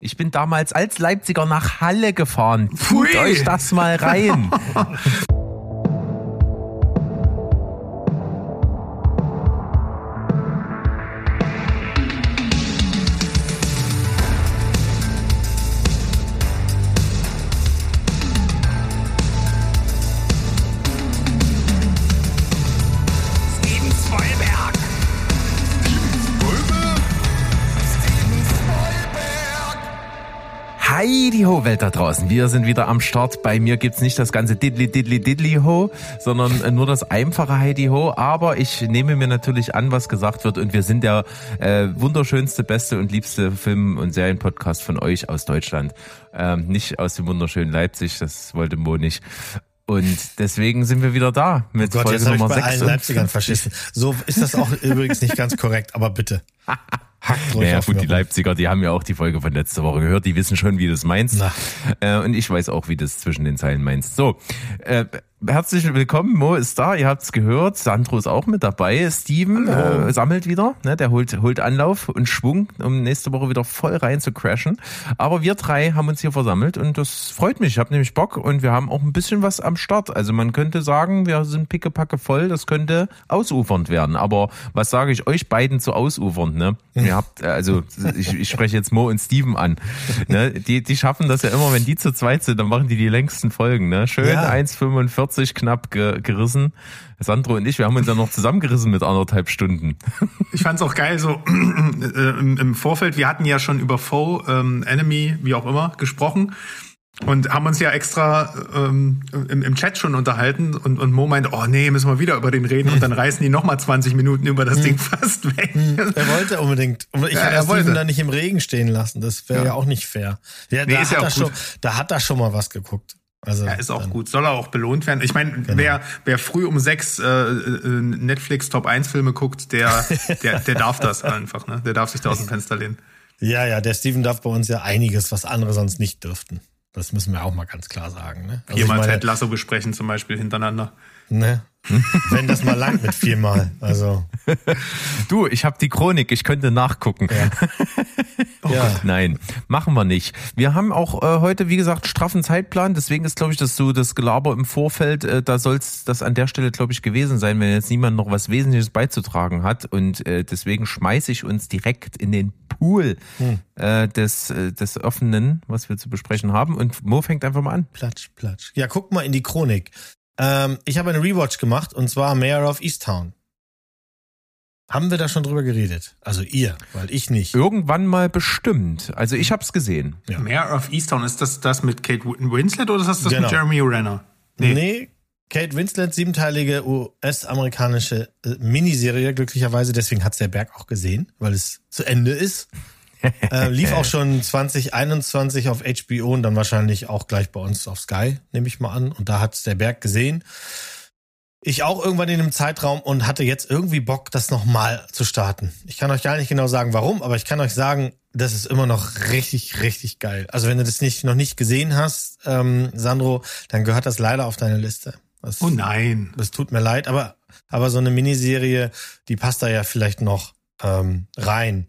Ich bin damals als Leipziger nach Halle gefahren. Tut euch das mal rein. Welt da draußen. Wir sind wieder am Start. Bei mir gibt's nicht das ganze Diddly Diddly Diddly ho, sondern nur das einfache Heidi ho. Aber ich nehme mir natürlich an, was gesagt wird. Und wir sind der äh, wunderschönste, beste und liebste Film- und Serienpodcast von euch aus Deutschland. Ähm, nicht aus dem wunderschönen Leipzig, das wollte Mo nicht. Und deswegen sind wir wieder da mit Oh Gott, Folge jetzt ich Nummer bei allen 6. Leipzigern verschissen. So ist das auch übrigens nicht ganz korrekt, aber bitte. Hackt ruhig Naja, gut, die. Leipziger, die haben ja auch die Folge von letzter Woche gehört, die wissen schon, wie du es meinst. Äh, und ich weiß auch, wie du es zwischen den Zeilen meinst. So, äh, herzlich willkommen, Mo ist da, ihr habt's gehört, Sandro ist auch mit dabei, Steven äh, sammelt wieder, ne, der holt, holt Anlauf und Schwung, um nächste Woche wieder voll rein zu crashen. Aber wir drei haben uns hier versammelt und das freut mich, ich habe nämlich Bock und wir haben auch ein bisschen was am Start. Also man könnte sagen, wir sind pickepacke voll, das könnte ausufernd werden. Aber was sage ich euch beiden zu ausufernd, ne? Ihr habt, äh, also ich, ich spreche jetzt Mo und Steven an. Ne? Die, die schaffen das ja immer, wenn die zu zweit sind, dann machen die die längsten Folgen. Ne? Schön Ja. 1,45 knapp ge gerissen. Sandro und ich, wir haben uns ja noch zusammengerissen mit anderthalb Stunden. Ich fand's auch geil, so äh, im, Vorfeld, wir hatten ja schon über Foe, ähm, Enemy, wie auch immer, gesprochen und haben uns ja extra ähm, im, im Chat schon unterhalten und, und Mo meinte, oh nee, müssen wir wieder über den reden und dann reißen die nochmal 20 Minuten über das Ding fast weg. Er wollte unbedingt. Ich Ja, er das Steven da nicht im Regen stehen lassen. Das wäre ja. Ja. auch nicht fair. Ja, Nee, da, hat ja schon, da hat er schon mal was geguckt. Also, Ja, ist auch gut, soll er auch belohnt werden. Ich meine, Genau. wer, wer früh um sechs äh, äh, Netflix Top 1 Filme guckt, der, der, der darf das einfach, ne? Der darf sich da aus dem Fenster lehnen. Ja, ja, der Steven darf bei uns ja einiges, was andere sonst nicht dürften. Das müssen wir auch mal ganz klar sagen. Ne? Also ich meine, Ted Lasso besprechen zum Beispiel hintereinander. Ne? Wenn das mal langt mit viermal. Also, Du, ich habe die Chronik, ich könnte nachgucken. ja. Nein, machen wir nicht. Wir haben auch äh, heute, wie gesagt, straffen Zeitplan. Deswegen ist, glaube ich, dass so das Gelaber im Vorfeld, äh, da soll es das an der Stelle, glaube ich, gewesen sein, wenn jetzt niemand noch was Wesentliches beizutragen hat. Und äh, deswegen schmeiße ich uns direkt in den Pool äh, des, äh, des Offenen, was wir zu besprechen haben. Und Mo fängt einfach mal an. Platsch, platsch. Ja, guck mal in die Chronik. Ähm, ich habe eine Rewatch gemacht und zwar Mayor of Easttown. Haben wir da schon drüber geredet? Also ihr, weil ich nicht. Irgendwann mal bestimmt. Also ich habe es gesehen. Ja. Mayor of Easttown, ist das das mit Kate Win- Winslet oder ist das das Genau. mit Jeremy Renner? Nee. Kate Winslet, siebenteilige US-amerikanische äh, Miniserie, glücklicherweise, deswegen hat's der Berg auch gesehen, weil es zu Ende ist. Äh, lief auch schon 2021 auf HBO und dann wahrscheinlich auch gleich bei uns auf Sky, nehme ich mal an. Und da hat's der Berg gesehen. Ich auch irgendwann in dem Zeitraum und hatte jetzt irgendwie Bock, das nochmal zu starten. Ich kann euch gar nicht genau sagen, warum, aber ich kann euch sagen, das ist immer noch richtig, richtig geil. Also wenn du das nicht, noch nicht gesehen hast, ähm, Sandro, dann gehört das leider auf deine Liste. Das, Oh nein. das tut mir leid, aber, aber so eine Miniserie, die passt da ja vielleicht noch ähm, rein.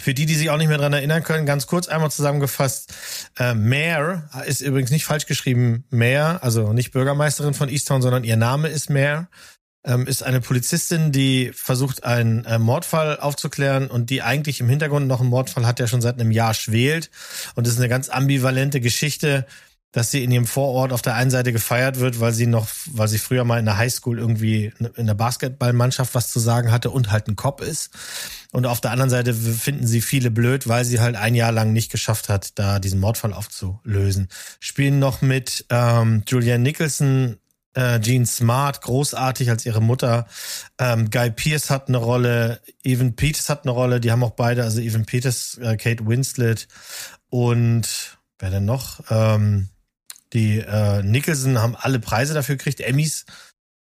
Für die, die sich auch nicht mehr dran erinnern können, ganz kurz einmal zusammengefasst. Äh, Mare ist übrigens nicht falsch geschrieben. Mare, also nicht Bürgermeisterin von Easttown, sondern ihr Name ist Mare. Ähm, ist eine Polizistin, die versucht, einen äh, Mordfall aufzuklären und die eigentlich im Hintergrund noch einen Mordfall hat, der schon seit einem Jahr schwelt. Und es ist eine ganz ambivalente Geschichte, dass sie in ihrem Vorort auf der einen Seite gefeiert wird, weil sie noch, weil sie früher mal in der Highschool irgendwie in der Basketballmannschaft was zu sagen hatte und halt ein Cop ist. Und auf der anderen Seite finden sie viele blöd, weil sie halt ein Jahr lang nicht geschafft hat, da diesen Mordfall aufzulösen. Spielen noch mit ähm, Julianne Nicholson, äh, Jean Smart, großartig als ihre Mutter. Ähm, Guy Pierce hat eine Rolle, Evan Peters hat eine Rolle, die haben auch beide, also Evan Peters, äh, Kate Winslet und wer denn noch? Ähm, die äh, Nicholson haben alle Preise dafür gekriegt, Emmys.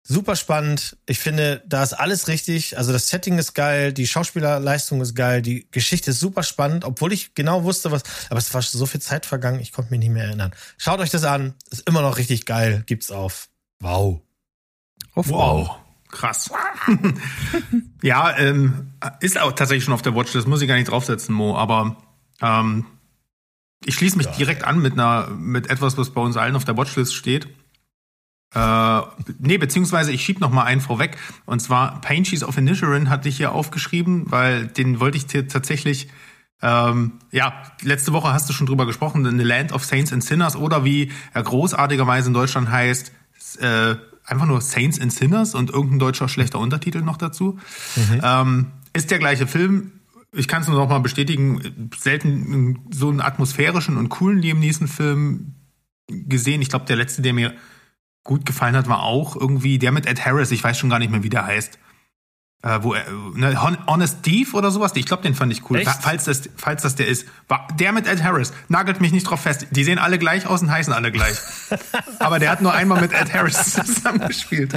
Super spannend. Ich finde, da ist alles richtig. Also das Setting ist geil, die Schauspielerleistung ist geil, die Geschichte ist super spannend, obwohl ich genau wusste, was. Aber es war so viel Zeit vergangen, ich konnte mich nicht mehr erinnern. Schaut euch das an, ist immer noch richtig geil. Gibt's auf. Wow. Auf Wow. Krass. ja, ähm, ist auch tatsächlich schon auf der Watchlist, muss ich gar nicht draufsetzen, Mo, aber ähm, ich schließe mich direkt an mit einer, mit etwas, was bei uns allen auf der Watchlist steht. Äh, nee, beziehungsweise ich schieb noch mal einen vorweg. Und zwar Painchies of Inisherin hatte ich hier aufgeschrieben, weil den wollte ich dir tatsächlich ähm, ja, letzte Woche hast du schon drüber gesprochen, The Land of Saints and Sinners oder wie er großartigerweise in Deutschland heißt, äh, einfach nur Saints and Sinners und irgendein deutscher schlechter Untertitel noch dazu. Mhm. Ähm, ist der gleiche Film. Ich kann es nur noch mal bestätigen, selten so einen atmosphärischen und coolen Liam Neeson-Film gesehen. Ich glaube, der letzte, der mir gut gefallen hat, war auch irgendwie der mit Ed Harris. Ich weiß schon gar nicht mehr, wie der heißt. Äh, wo ne, Honest Thief oder sowas, ich glaube, den fand ich cool. Echt? Falls das, falls das der ist. Der mit Ed Harris. Nagelt mich nicht drauf fest. Die sehen alle gleich aus und heißen alle gleich. Aber der hat nur einmal mit Ed Harris zusammengespielt.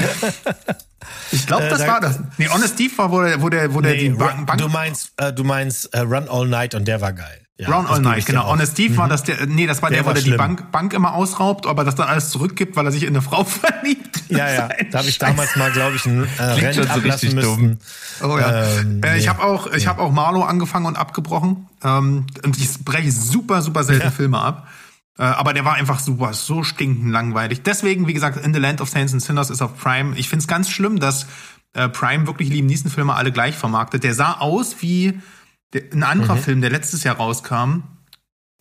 Ich glaube, das äh, da, war das. Nee, Honest Thief war, wo der, wo der, wo nee, der die Bank. Du meinst, äh, du meinst uh, Run All Night und der war geil. Ja, Brown All Night, genau. Honest Steve mhm. war das der, nee, das war der, der wo der die Bank, Bank immer ausraubt, aber das dann alles zurückgibt, weil er sich in eine Frau verliebt. Ja, ja. Da habe ich damals mal, glaube ich, ein äh, Rennen so ablassen müssen. Oh ja. Ähm, äh, ich habe auch, ich ja. habe auch Marlow angefangen und abgebrochen. Ähm, und ich breche super, super selten ja. Filme ab. Äh, aber der war einfach super, so stinkend langweilig. Deswegen, wie gesagt, In the Land of Saints and Sinners ist auf Prime. Ich find's ganz schlimm, dass äh, Prime wirklich Liam Neeson Filme alle gleich vermarktet. Der sah aus wie der, ein anderer mhm. Film, der letztes Jahr rauskam.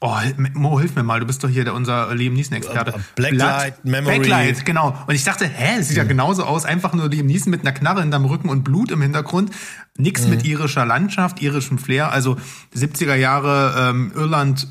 Oh, Mo, hilf mir mal, du bist doch hier der, unser Liam Neeson-Experte. Blacklight, Memory. Blacklight, genau. Und ich dachte, hä, das sieht mhm. ja genauso aus, einfach nur Liam Neeson mit einer Knarre in deinem Rücken und Blut im Hintergrund. Nix mhm. mit irischer Landschaft, irischem Flair. Also 70er Jahre ähm, Irland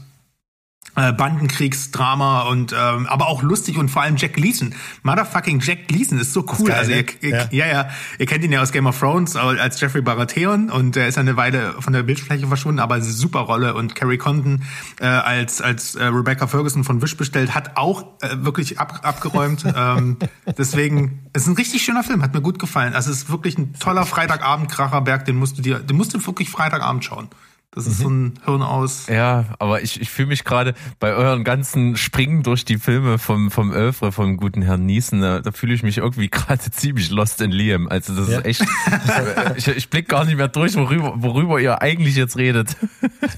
Bandenkriegsdrama und ähm, aber auch lustig und vor allem Jack Gleason. Motherfucking Jack Gleason ist so cool. Ist geil, also ihr, ihr, ja. ja. ja, ihr kennt ihn ja aus Game of Thrones als Jeffrey Baratheon und er ist eine Weile von der Bildfläche verschwunden, aber super Rolle und Carrie Condon äh, als als äh, Rebecca Ferguson von Wish bestellt hat auch äh, wirklich ab, abgeräumt. ähm, deswegen es ist ein richtig schöner Film, hat mir gut gefallen. Also es ist wirklich ein toller Freitagabend-Kracherberg, den musst du dir, den musst du wirklich Freitagabend schauen. Das ist mhm. so ein Hirn aus. Ja, aber ich, ich fühle mich gerade bei euren ganzen Springen durch die Filme vom, vom Övre vom guten Herrn Niesen, da, da fühle ich mich irgendwie gerade ziemlich lost in Liam. Also das ja. ist echt, ich, ich blick gar nicht mehr durch, worüber, worüber ihr eigentlich jetzt redet.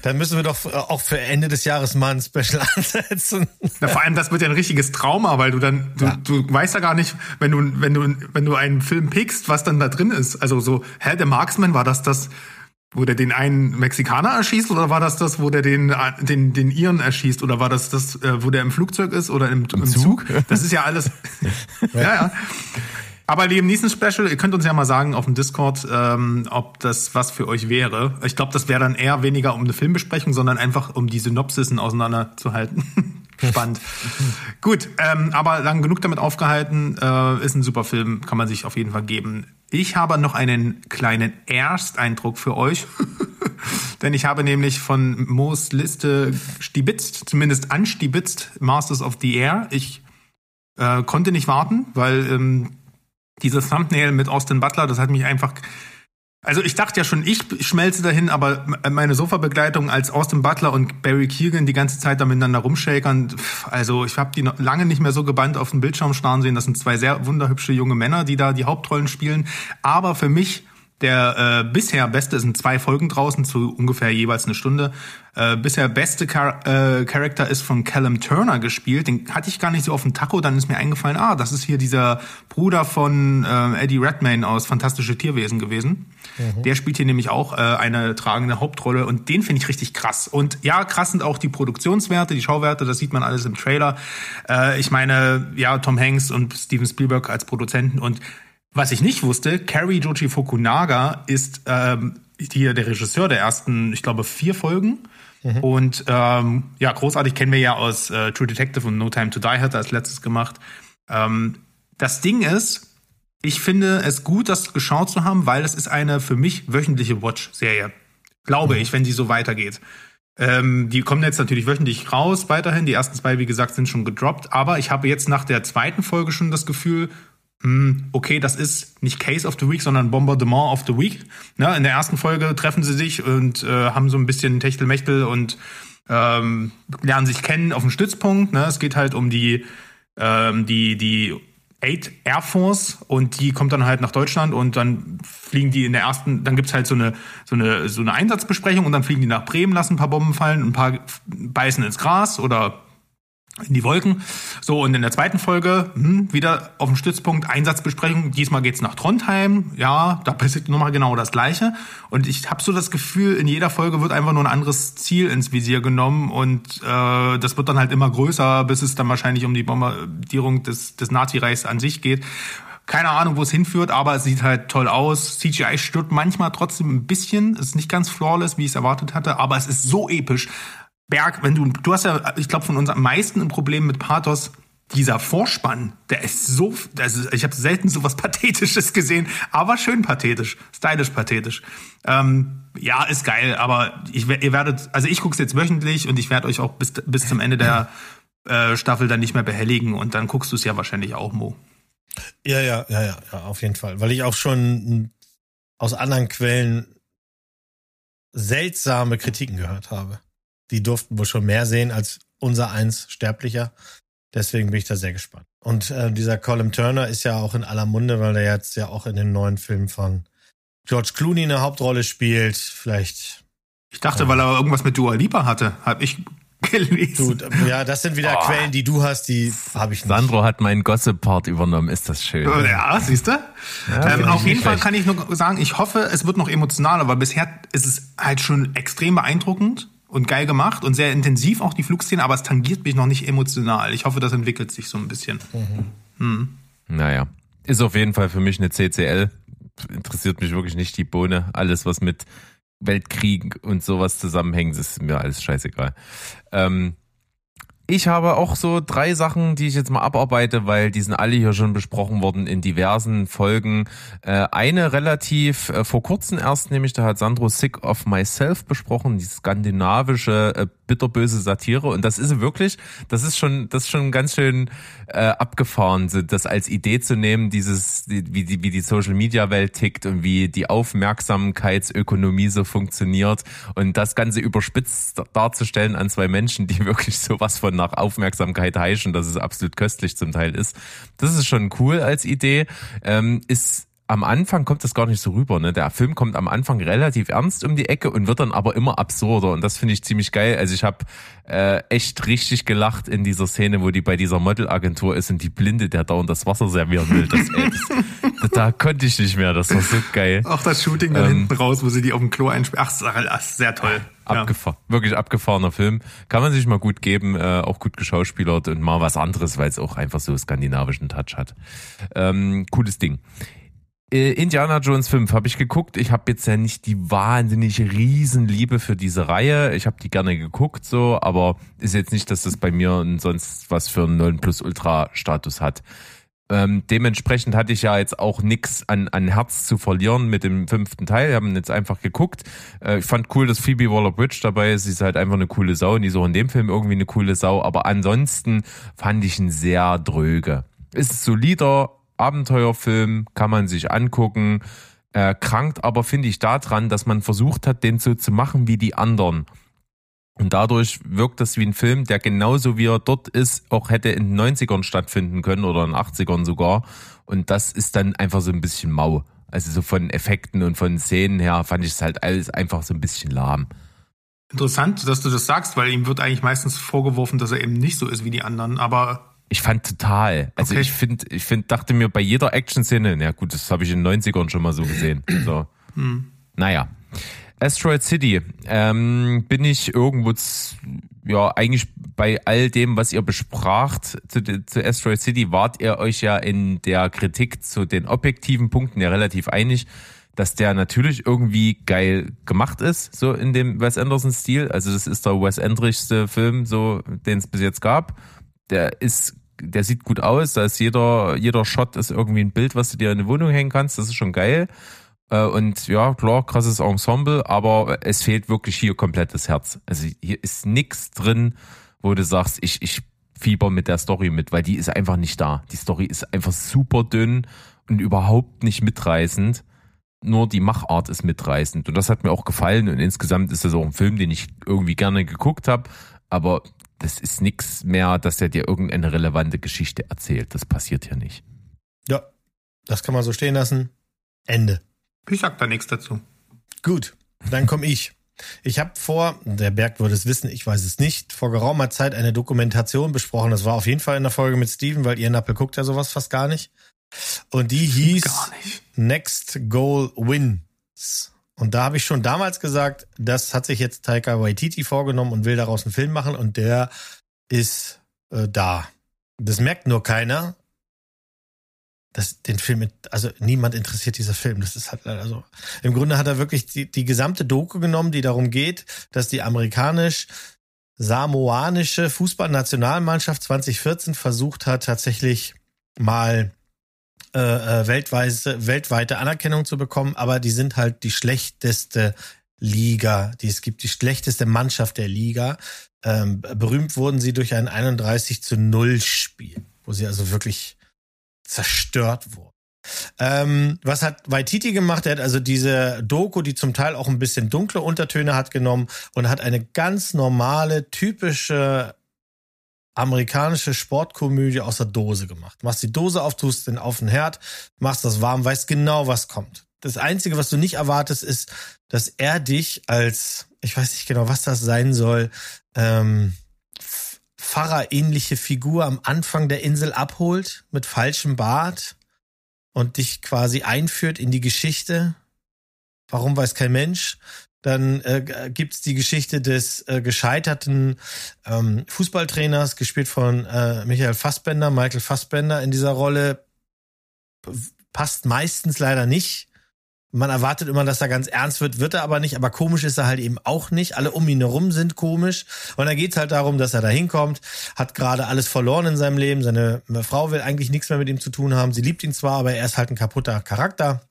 Dann müssen wir doch auch für Ende des Jahres mal ein Special ansetzen. Na, vor allem, das wird ja ein richtiges Trauma, weil du dann, du, ja. du weißt ja gar nicht, wenn du, wenn du, wenn du einen Film pickst, was dann da drin ist. Also so, hä, der Marksman, war das das, wo der den einen Mexikaner erschießt oder war das das, wo der den den den Iren erschießt oder war das das, äh, wo der im Flugzeug ist oder im, im, im Zug? Zug? Das ist ja alles. ja, ja. Aber Liam Neeson Special, ihr könnt uns ja mal sagen auf dem Discord, ähm, ob das was für euch wäre. Ich glaube, das wäre dann eher weniger um eine Filmbesprechung, sondern einfach um die Synopsisen auseinanderzuhalten. Spannend. Gut, ähm, aber lang genug damit aufgehalten. Äh, ist ein super Film, kann man sich auf jeden Fall geben. Ich habe noch einen kleinen Ersteindruck für euch. Denn ich habe nämlich von Moos Liste stibitzt, zumindest anstibitzt, Masters of the Air. Ich äh, konnte nicht warten, weil ähm, dieses Thumbnail mit Austin Butler, das hat mich einfach also ich dachte ja schon, ich schmelze dahin, aber meine Sofabegleitung als Austin Butler und Barry Keegan die ganze Zeit da miteinander rumshakern, also ich habe die lange nicht mehr so gebannt auf dem Bildschirm starren sehen. Das sind zwei sehr wunderhübsche junge Männer, die da die Hauptrollen spielen. Aber für mich der äh, bisher beste sind zwei Folgen draußen zu ungefähr jeweils eine Stunde. Äh, bisher beste Char äh, Charakter ist von Callum Turner gespielt. Den hatte ich gar nicht so auf dem Taco. Dann ist mir eingefallen, ah, das ist hier dieser Bruder von äh, Eddie Redmayne aus Fantastische Tierwesen gewesen. Mhm. Der spielt hier nämlich auch äh, eine tragende Hauptrolle und den finde ich richtig krass. Und ja, krass sind auch die Produktionswerte, die Schauwerte, das sieht man alles im Trailer. Äh, ich meine, ja, Tom Hanks und Steven Spielberg als Produzenten und was ich nicht wusste, Cary Joji Fukunaga ist ähm, hier der Regisseur der ersten, ich glaube, vier Folgen. Mhm. Und ähm, ja, großartig kennen wir ja aus äh, True Detective und No Time to Die hat er als letztes gemacht. Ähm, das Ding ist, ich finde es gut, das geschaut zu haben, weil es ist eine für mich wöchentliche Watch-Serie. Glaube mhm. ich, wenn sie so weitergeht. Ähm, die kommen jetzt natürlich wöchentlich raus, weiterhin. Die ersten zwei, wie gesagt, sind schon gedroppt. Aber ich habe jetzt nach der zweiten Folge schon das Gefühl, okay, das ist nicht Case of the Week, sondern Bombardement of the Week. Ne, in der ersten Folge treffen sie sich und äh, haben so ein bisschen Techtelmechtel und ähm, lernen sich kennen auf dem Stützpunkt. Ne? Es geht halt um die, ähm, die, die 8 Air Force und die kommt dann halt nach Deutschland und dann fliegen die in der ersten, dann gibt's halt so eine, so eine, so eine Einsatzbesprechung und dann fliegen die nach Bremen, lassen ein paar Bomben fallen, ein paar beißen ins Gras oder in die Wolken. So, und in der zweiten Folge hm, wieder auf dem Stützpunkt Einsatzbesprechung. Diesmal geht's nach Trondheim. Ja, da passiert nochmal genau das Gleiche. Und ich habe so das Gefühl, in jeder Folge wird einfach nur ein anderes Ziel ins Visier genommen. Und äh, das wird dann halt immer größer, bis es dann wahrscheinlich um die Bombardierung des, des Nazireichs an sich geht. Keine Ahnung, wo es hinführt, aber es sieht halt toll aus. CGI stört manchmal trotzdem ein bisschen. Es ist nicht ganz flawless, wie ich es erwartet hatte, aber es ist so episch. Berg, wenn du, du hast ja, ich glaube, von uns am meisten ein Problem mit Pathos. Dieser Vorspann, der ist so, ist, ich habe selten so was Pathetisches gesehen, aber schön pathetisch, stylisch pathetisch. Ähm, ja, ist geil, aber ich, ihr werdet, also ich gucke es jetzt wöchentlich und ich werde euch auch bis, bis zum Ende der äh, Staffel dann nicht mehr behelligen und dann guckst du es ja wahrscheinlich auch, Mo. Ja, ja, ja, ja, ja, auf jeden Fall. Weil ich auch schon aus anderen Quellen seltsame Kritiken gehört habe die durften wohl schon mehr sehen als unser eins Sterblicher. Deswegen bin ich da sehr gespannt. Und äh, dieser Colin Turner ist ja auch in aller Munde, weil er jetzt ja auch in den neuen Film von George Clooney eine Hauptrolle spielt. Vielleicht. Ich dachte, äh, weil er irgendwas mit Dua Lipa hatte, habe ich gelesen. Du, ja, das sind wieder oh. Quellen, die du hast, die habe ich nicht. Sandro hat meinen Gossip-Part übernommen, ist das schön. Ja, siehst du? Ja, ähm, auf jeden Fall kann ich nur sagen, ich hoffe, es wird noch emotionaler, weil bisher ist es halt schon extrem beeindruckend und geil gemacht und sehr intensiv auch die Flugszene, aber es tangiert mich noch nicht emotional. Ich hoffe, das entwickelt sich so ein bisschen. Mhm. Hm. Naja, ist auf jeden Fall für mich eine CCL. Interessiert mich wirklich nicht die Bohne. Alles, was mit Weltkrieg und sowas zusammenhängt, ist mir alles scheißegal. Ähm, ich habe auch so drei Sachen, die ich jetzt mal abarbeite, weil die sind alle hier schon besprochen worden in diversen Folgen. Äh, eine relativ äh, vor kurzem erst, nämlich da hat Sandro Sick of Myself besprochen, die skandinavische äh, bitterböse Satire und das ist wirklich, das ist schon, das ist schon ganz schön äh, abgefahren, das als Idee zu nehmen, dieses wie die wie die Social Media Welt tickt und wie die Aufmerksamkeitsökonomie so funktioniert und das Ganze überspitzt darzustellen an zwei Menschen, die wirklich sowas von nach Aufmerksamkeit heischen, dass es absolut köstlich zum Teil ist. Das ist schon cool als Idee. Ähm, ist am Anfang kommt das gar nicht so rüber. Ne? Der Film kommt am Anfang relativ ernst um die Ecke und wird dann aber immer absurder. Und das finde ich ziemlich geil. Also ich habe äh, echt richtig gelacht in dieser Szene, wo die bei dieser Modelagentur ist und die Blinde, der dauernd das Wasser servieren will. Das, ey, das, da konnte ich nicht mehr. Das war so geil. Auch das Shooting da ähm, hinten raus, wo sie die auf dem Klo einsperren. Ach, sehr toll. Abgefahren, ja. wirklich abgefahrener Film. Kann man sich mal gut geben, äh, auch gut geschauspielert und mal was anderes, weil es auch einfach so skandinavischen Touch hat. Ähm, cooles Ding. Äh, Indiana Jones 5 habe ich geguckt. Ich habe jetzt ja nicht die wahnsinnig Riesenliebe für diese Reihe. Ich habe die gerne geguckt, so, aber ist jetzt nicht, dass das bei mir sonst was für einen 9 Plus Ultra Status hat. Ähm, dementsprechend hatte ich ja jetzt auch nix an, an Herz zu verlieren mit dem fünften Teil. Wir haben jetzt einfach geguckt. Äh, ich fand cool, dass Phoebe Waller-Bridge dabei ist. Sie ist halt einfach eine coole Sau und die ist auch in dem Film irgendwie eine coole Sau. Aber ansonsten fand ich ihn sehr dröge. Ist solider, Abenteuerfilm, kann man sich angucken. Äh, krankt aber, finde ich, daran, dass man versucht hat, den so zu machen wie die anderen. Und dadurch wirkt das wie ein Film, der genauso wie er dort ist, auch hätte in den 90ern stattfinden können oder in den 80ern sogar. Und das ist dann einfach so ein bisschen mau. Also so von Effekten und von Szenen her fand ich es halt alles einfach so ein bisschen lahm. Interessant, dass du das sagst, weil ihm wird eigentlich meistens vorgeworfen, dass er eben nicht so ist wie die anderen. Aber ich fand total. Also okay. ich finde, ich finde, dachte mir bei jeder Action-Szene, na gut, das habe ich in den 90ern schon mal so gesehen. So. Hm. Naja. Asteroid City, ähm, bin ich irgendwo, ja, eigentlich bei all dem, was ihr bespracht zu, zu Asteroid City, wart ihr euch ja in der Kritik zu den objektiven Punkten ja relativ einig, dass der natürlich irgendwie geil gemacht ist, so in dem Wes Anderson-Stil. Also das ist der Wes Endrichste Film, so, den es bis jetzt gab. Der ist der sieht gut aus, da ist jeder, jeder Shot ist irgendwie ein Bild, was du dir in die Wohnung hängen kannst, das ist schon geil. Äh, und ja, klar, krasses Ensemble, aber es fehlt wirklich hier komplett das Herz. Also hier ist nichts drin, wo du sagst, ich, ich fieber mit der Story mit, weil die ist einfach nicht da. Die Story ist einfach super dünn und überhaupt nicht mitreißend. Nur die Machart ist mitreißend. Und das hat mir auch gefallen. Und insgesamt ist das auch ein Film, den ich irgendwie gerne geguckt habe. Aber das ist nichts mehr, dass er dir irgendeine relevante Geschichte erzählt. Das passiert ja nicht. Ja, das kann man so stehen lassen. Ende. Ich sag da nichts dazu. Gut, dann komme ich. Ich habe vor, der Berg würde es wissen, ich weiß es nicht, vor geraumer Zeit eine Dokumentation besprochen. Das war auf jeden Fall in der Folge mit Steven, weil ihr Nappel guckt ja sowas fast gar nicht. Und die hieß Gar nicht. Next Goal Wins. Und da habe ich schon damals gesagt, das hat sich jetzt Taika Waititi vorgenommen und will daraus einen Film machen und der ist äh, da. Das merkt nur keiner. Das, den Film, also niemand interessiert dieser Film. Das ist halt leider so. Im Grunde hat er wirklich die, die gesamte Doku genommen, die darum geht, dass die amerikanisch-samoanische Fußballnationalmannschaft 2014 versucht hat, tatsächlich mal äh, äh, weltweite, weltweite Anerkennung zu bekommen, aber die sind halt die schlechteste Liga, die es gibt, die schlechteste Mannschaft der Liga. Ähm, berühmt wurden sie durch ein 31 zu 0 Spiel, wo sie also wirklich zerstört wurden. Ähm, was hat Waititi gemacht? Er hat also diese Doku, die zum Teil auch ein bisschen dunkle Untertöne hat, genommen und hat eine ganz normale, typische amerikanische Sportkomödie aus der Dose gemacht. Machst die Dose auf, tust den auf den Herd, machst das warm, weißt genau, was kommt. Das Einzige, was du nicht erwartest, ist, dass er dich als, ich weiß nicht genau, was das sein soll, ähm, Pfarrer-ähnliche Figur am Anfang der Insel abholt mit falschem Bart und dich quasi einführt in die Geschichte. Warum weiß kein Mensch? Dann äh, gibt's die Geschichte des äh, gescheiterten ähm, Fußballtrainers, gespielt von äh, Michael Fassbender, Michael Fassbender in dieser Rolle. Passt meistens leider nicht. Man erwartet immer, dass er ganz ernst wird, wird er aber nicht. Aber komisch ist er halt eben auch nicht. Alle um ihn herum sind komisch. Und dann geht's halt darum, dass er da hinkommt, hat gerade alles verloren in seinem Leben. Seine Frau will eigentlich nichts mehr mit ihm zu tun haben. Sie liebt ihn zwar, aber er ist halt ein kaputter Charakter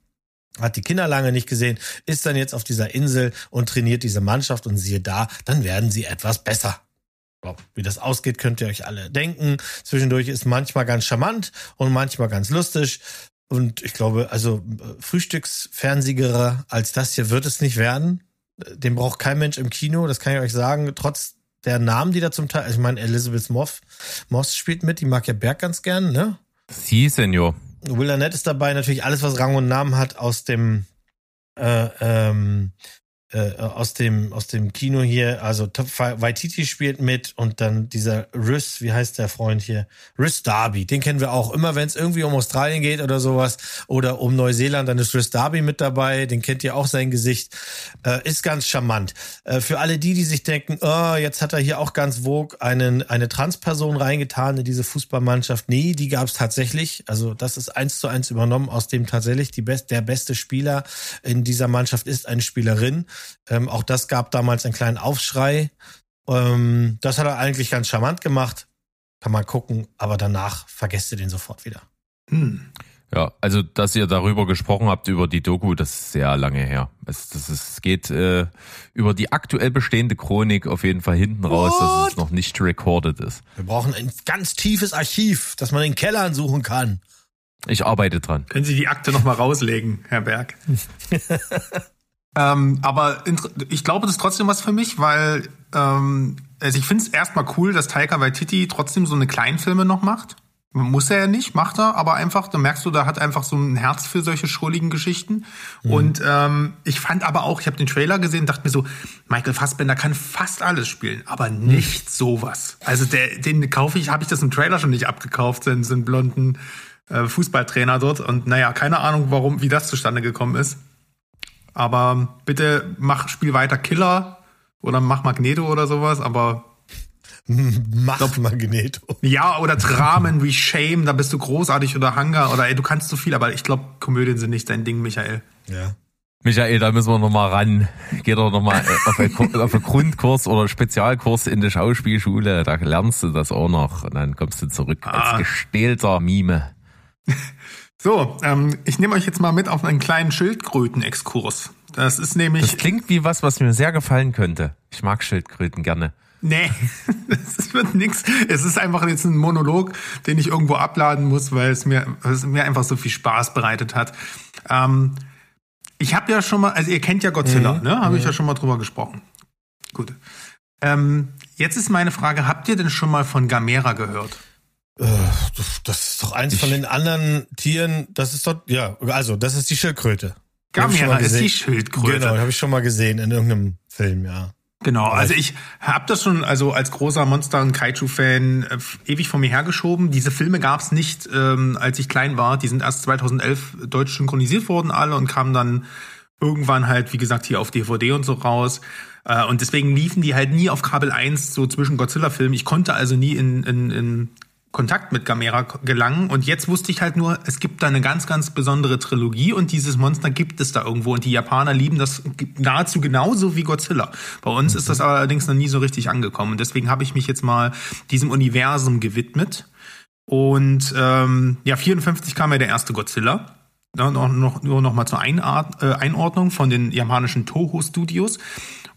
hat die Kinder lange nicht gesehen, ist dann jetzt auf dieser Insel und trainiert diese Mannschaft und siehe da, dann werden sie etwas besser. Wie das ausgeht, könnt ihr euch alle denken. Zwischendurch ist manchmal ganz charmant und manchmal ganz lustig. Und ich glaube, also Frühstücksfernseherer als das hier wird es nicht werden. Den braucht kein Mensch im Kino, das kann ich euch sagen. Trotz der Namen, die da zum Teil, also ich meine, Elizabeth Moss, Moss spielt mit, die mag ja Berg ganz gern, ne? Sie, Senior. Will Arnett ist dabei, natürlich alles, was Rang und Namen hat aus dem äh, ähm, äh, aus dem aus dem Kino hier, also Waititi spielt mit und dann dieser Rhys, wie heißt der Freund hier? Rhys Darby, den kennen wir auch. Immer wenn es irgendwie um Australien geht oder sowas oder um Neuseeland, dann ist Rhys Darby mit dabei. Den kennt ihr auch sein Gesicht. Äh, ist ganz charmant. Äh, für alle die, die sich denken, oh, jetzt hat er hier auch ganz Vogue einen, eine Transperson reingetan in diese Fußballmannschaft. Nee, die gab es tatsächlich. Also das ist eins zu eins übernommen, aus dem tatsächlich die best, der beste Spieler in dieser Mannschaft ist eine Spielerin. Ähm, auch das gab damals einen kleinen Aufschrei. Ähm, das hat er eigentlich ganz charmant gemacht. Kann man gucken, aber danach vergesst ihr den sofort wieder. Hm. Ja, also dass ihr darüber gesprochen habt, über die Doku, das ist sehr lange her. Es, das ist, es geht äh, über die aktuell bestehende Chronik auf jeden Fall hinten raus, dass es noch nicht recorded ist. Wir brauchen ein ganz tiefes Archiv, dass man in Kellern suchen kann. Ich arbeite dran. Können Sie die Akte nochmal rauslegen, Herr Berg? ähm, aber ich glaube, das ist trotzdem was für mich, weil ähm, also ich finde es erstmal cool, dass Taika Waititi trotzdem so eine Kleinfilme noch macht. Muss er ja nicht, macht er, aber einfach, da merkst du, da hat einfach so ein Herz für solche schrulligen Geschichten. Mhm. Und ähm, ich fand aber auch, ich habe den Trailer gesehen, dachte mir so, Michael Fassbender kann fast alles spielen, aber nicht mhm. sowas. Also der, den kaufe ich, habe ich das im Trailer schon nicht abgekauft, so einen blonden äh, Fußballtrainer dort. Und naja, keine Ahnung, warum, wie das zustande gekommen ist. Aber bitte mach, spiel weiter Killer oder mach Magneto oder sowas, aber Mach glaub, Magneto. Ja, oder Dramen wie Shame, da bist du großartig oder Hunger oder ey, du kannst zu viel, aber ich glaube, Komödien sind nicht dein Ding, Michael. Ja. Michael, da müssen wir noch mal ran. Geh doch noch mal auf einen, auf einen Grundkurs oder Spezialkurs in die Schauspielschule. Da lernst du das auch noch. Und dann kommst du zurück ah. als gestählter Mime. So, ähm, ich nehme euch jetzt mal mit auf einen kleinen Schildkröten-Exkurs. Das ist nämlich. Das klingt wie was, was mir sehr gefallen könnte. Ich mag Schildkröten gerne. Nee, das wird nix. Es ist einfach jetzt ein Monolog, den ich irgendwo abladen muss, weil es mir, es mir einfach so viel Spaß bereitet hat. Ähm, ich habe ja schon mal, also ihr kennt ja Godzilla, mhm. ne? Habe ich ja schon mal drüber gesprochen. Gut. Ähm, jetzt ist meine Frage, habt ihr denn schon mal von Gamera gehört? Äh, das ist doch eins von den anderen Tieren. Das ist doch, ja, also das ist die Schildkröte. Die hab ich schon Gamera mal ist gesehen. die Schildkröte. Genau, habe ich schon mal gesehen in irgendeinem Film, ja. Genau, also ich habe das schon also als großer Monster- und Kaiju-Fan äh, ewig vor mir hergeschoben. Diese Filme gab's nicht, ähm, als ich klein war. Die sind erst 2011 deutsch synchronisiert worden alle und kamen dann irgendwann halt, wie gesagt, hier auf DVD und so raus. Äh, und deswegen liefen die halt nie auf Kabel 1 so zwischen Godzilla-Filmen. Ich konnte also nie in, in, in Kontakt mit Gamera gelangen. Und jetzt wusste ich halt nur, es gibt da eine ganz, ganz besondere Trilogie und dieses Monster gibt es da irgendwo. Und die Japaner lieben das nahezu genauso wie Godzilla. Bei uns ist das allerdings noch nie so richtig angekommen. Und deswegen habe ich mich jetzt mal diesem Universum gewidmet. Und ähm, ja, 54 kam ja der erste Godzilla. Ja, noch, noch, nur noch mal zur Einart, äh, Einordnung von den japanischen Toho Studios.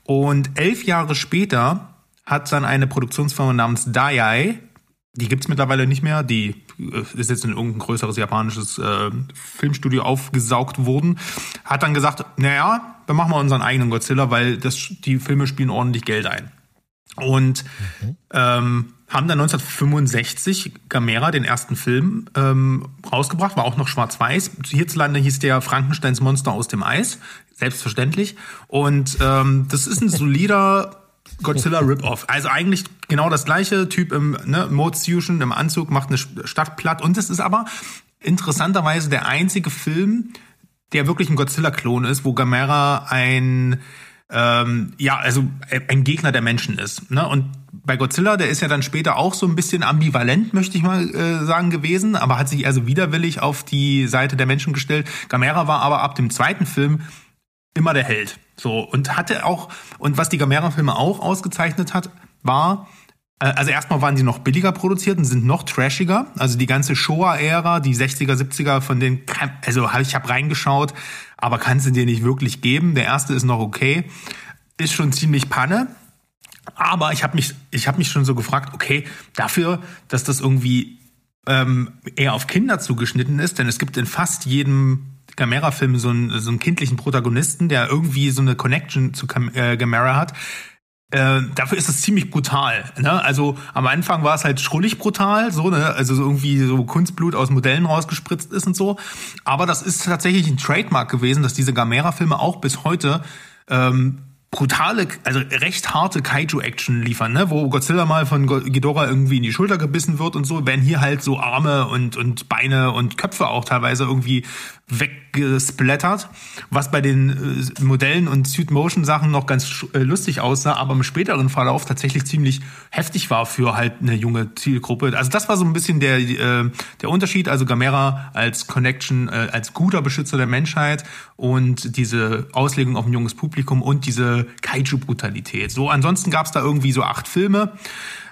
Und elf Jahre später hat dann eine Produktionsfirma namens Daiei, die gibt's mittlerweile nicht mehr, die äh, ist jetzt in irgendein größeres japanisches äh, Filmstudio aufgesaugt worden, hat dann gesagt, naja, wir machen mal unseren eigenen Godzilla, weil das, die Filme spielen ordentlich Geld ein. Und ähm, haben dann 1965 Gamera, den ersten Film, ähm, rausgebracht, war auch noch schwarz-weiß. Hierzulande hieß der Frankensteins Monster aus dem Eis, selbstverständlich. Und ähm, das ist ein solider Godzilla Rip-Off. Also eigentlich genau das gleiche Typ im ne, Mode Fusion im Anzug macht eine Stadt platt. Und es ist aber interessanterweise der einzige Film, der wirklich ein Godzilla-Klon ist, wo Gamera ein ähm, ja, also ein Gegner der Menschen ist. Ne? Und bei Godzilla, der ist ja dann später auch so ein bisschen ambivalent, möchte ich mal äh, sagen, gewesen, aber hat sich also widerwillig auf die Seite der Menschen gestellt. Gamera war aber ab dem zweiten Film immer der Held. So, und hatte auch, und was die Gamera-Filme auch ausgezeichnet hat, war, äh, also erstmal waren die noch billiger produziert und sind noch trashiger. Also die ganze Showa-Ära, die 60er, 70er, von denen, also ich habe reingeschaut, aber kannst du dir nicht wirklich geben. Der erste ist noch okay. Ist schon ziemlich Panne. Aber ich habe mich, ich mich schon so gefragt, okay, dafür, dass das irgendwie ähm, eher auf Kinder zugeschnitten ist, denn es gibt in fast jedem Gamera-Film so einen, so einen kindlichen Protagonisten, der irgendwie so eine Connection zu Cam äh, Gamera hat. Äh, dafür ist es ziemlich brutal. Ne? Also am Anfang war es halt schrullig brutal, so, ne? also so irgendwie so Kunstblut aus Modellen rausgespritzt ist und so. Aber das ist tatsächlich ein Trademark gewesen, dass diese Gamera-Filme auch bis heute ähm, brutale, also recht harte Kaiju-Action liefern, ne? wo Godzilla mal von Ghidorah irgendwie in die Schulter gebissen wird und so, werden hier halt so Arme und, und Beine und Köpfe auch teilweise irgendwie weggesplattert, was bei den äh, Modellen und Suit-Motion-Sachen noch ganz äh, lustig aussah, aber im späteren Verlauf tatsächlich ziemlich heftig war für halt eine junge Zielgruppe. Also das war so ein bisschen der, äh, der Unterschied, also Gamera als Connection, äh, als guter Beschützer der Menschheit und diese Auslegung auf ein junges Publikum und diese Kaiju-Brutalität. So, ansonsten gab es da irgendwie so acht Filme.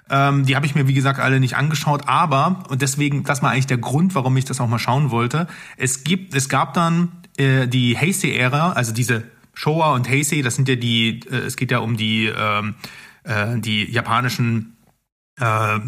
Ähm, die habe ich mir, wie gesagt, alle nicht angeschaut, aber, und deswegen, das war eigentlich der Grund, warum ich das auch mal schauen wollte. Es gibt, es gab dann äh, die Heisei-Ära, also diese Showa und Heisei, das sind ja die, äh, es geht ja um die, ähm, äh, die japanischen äh,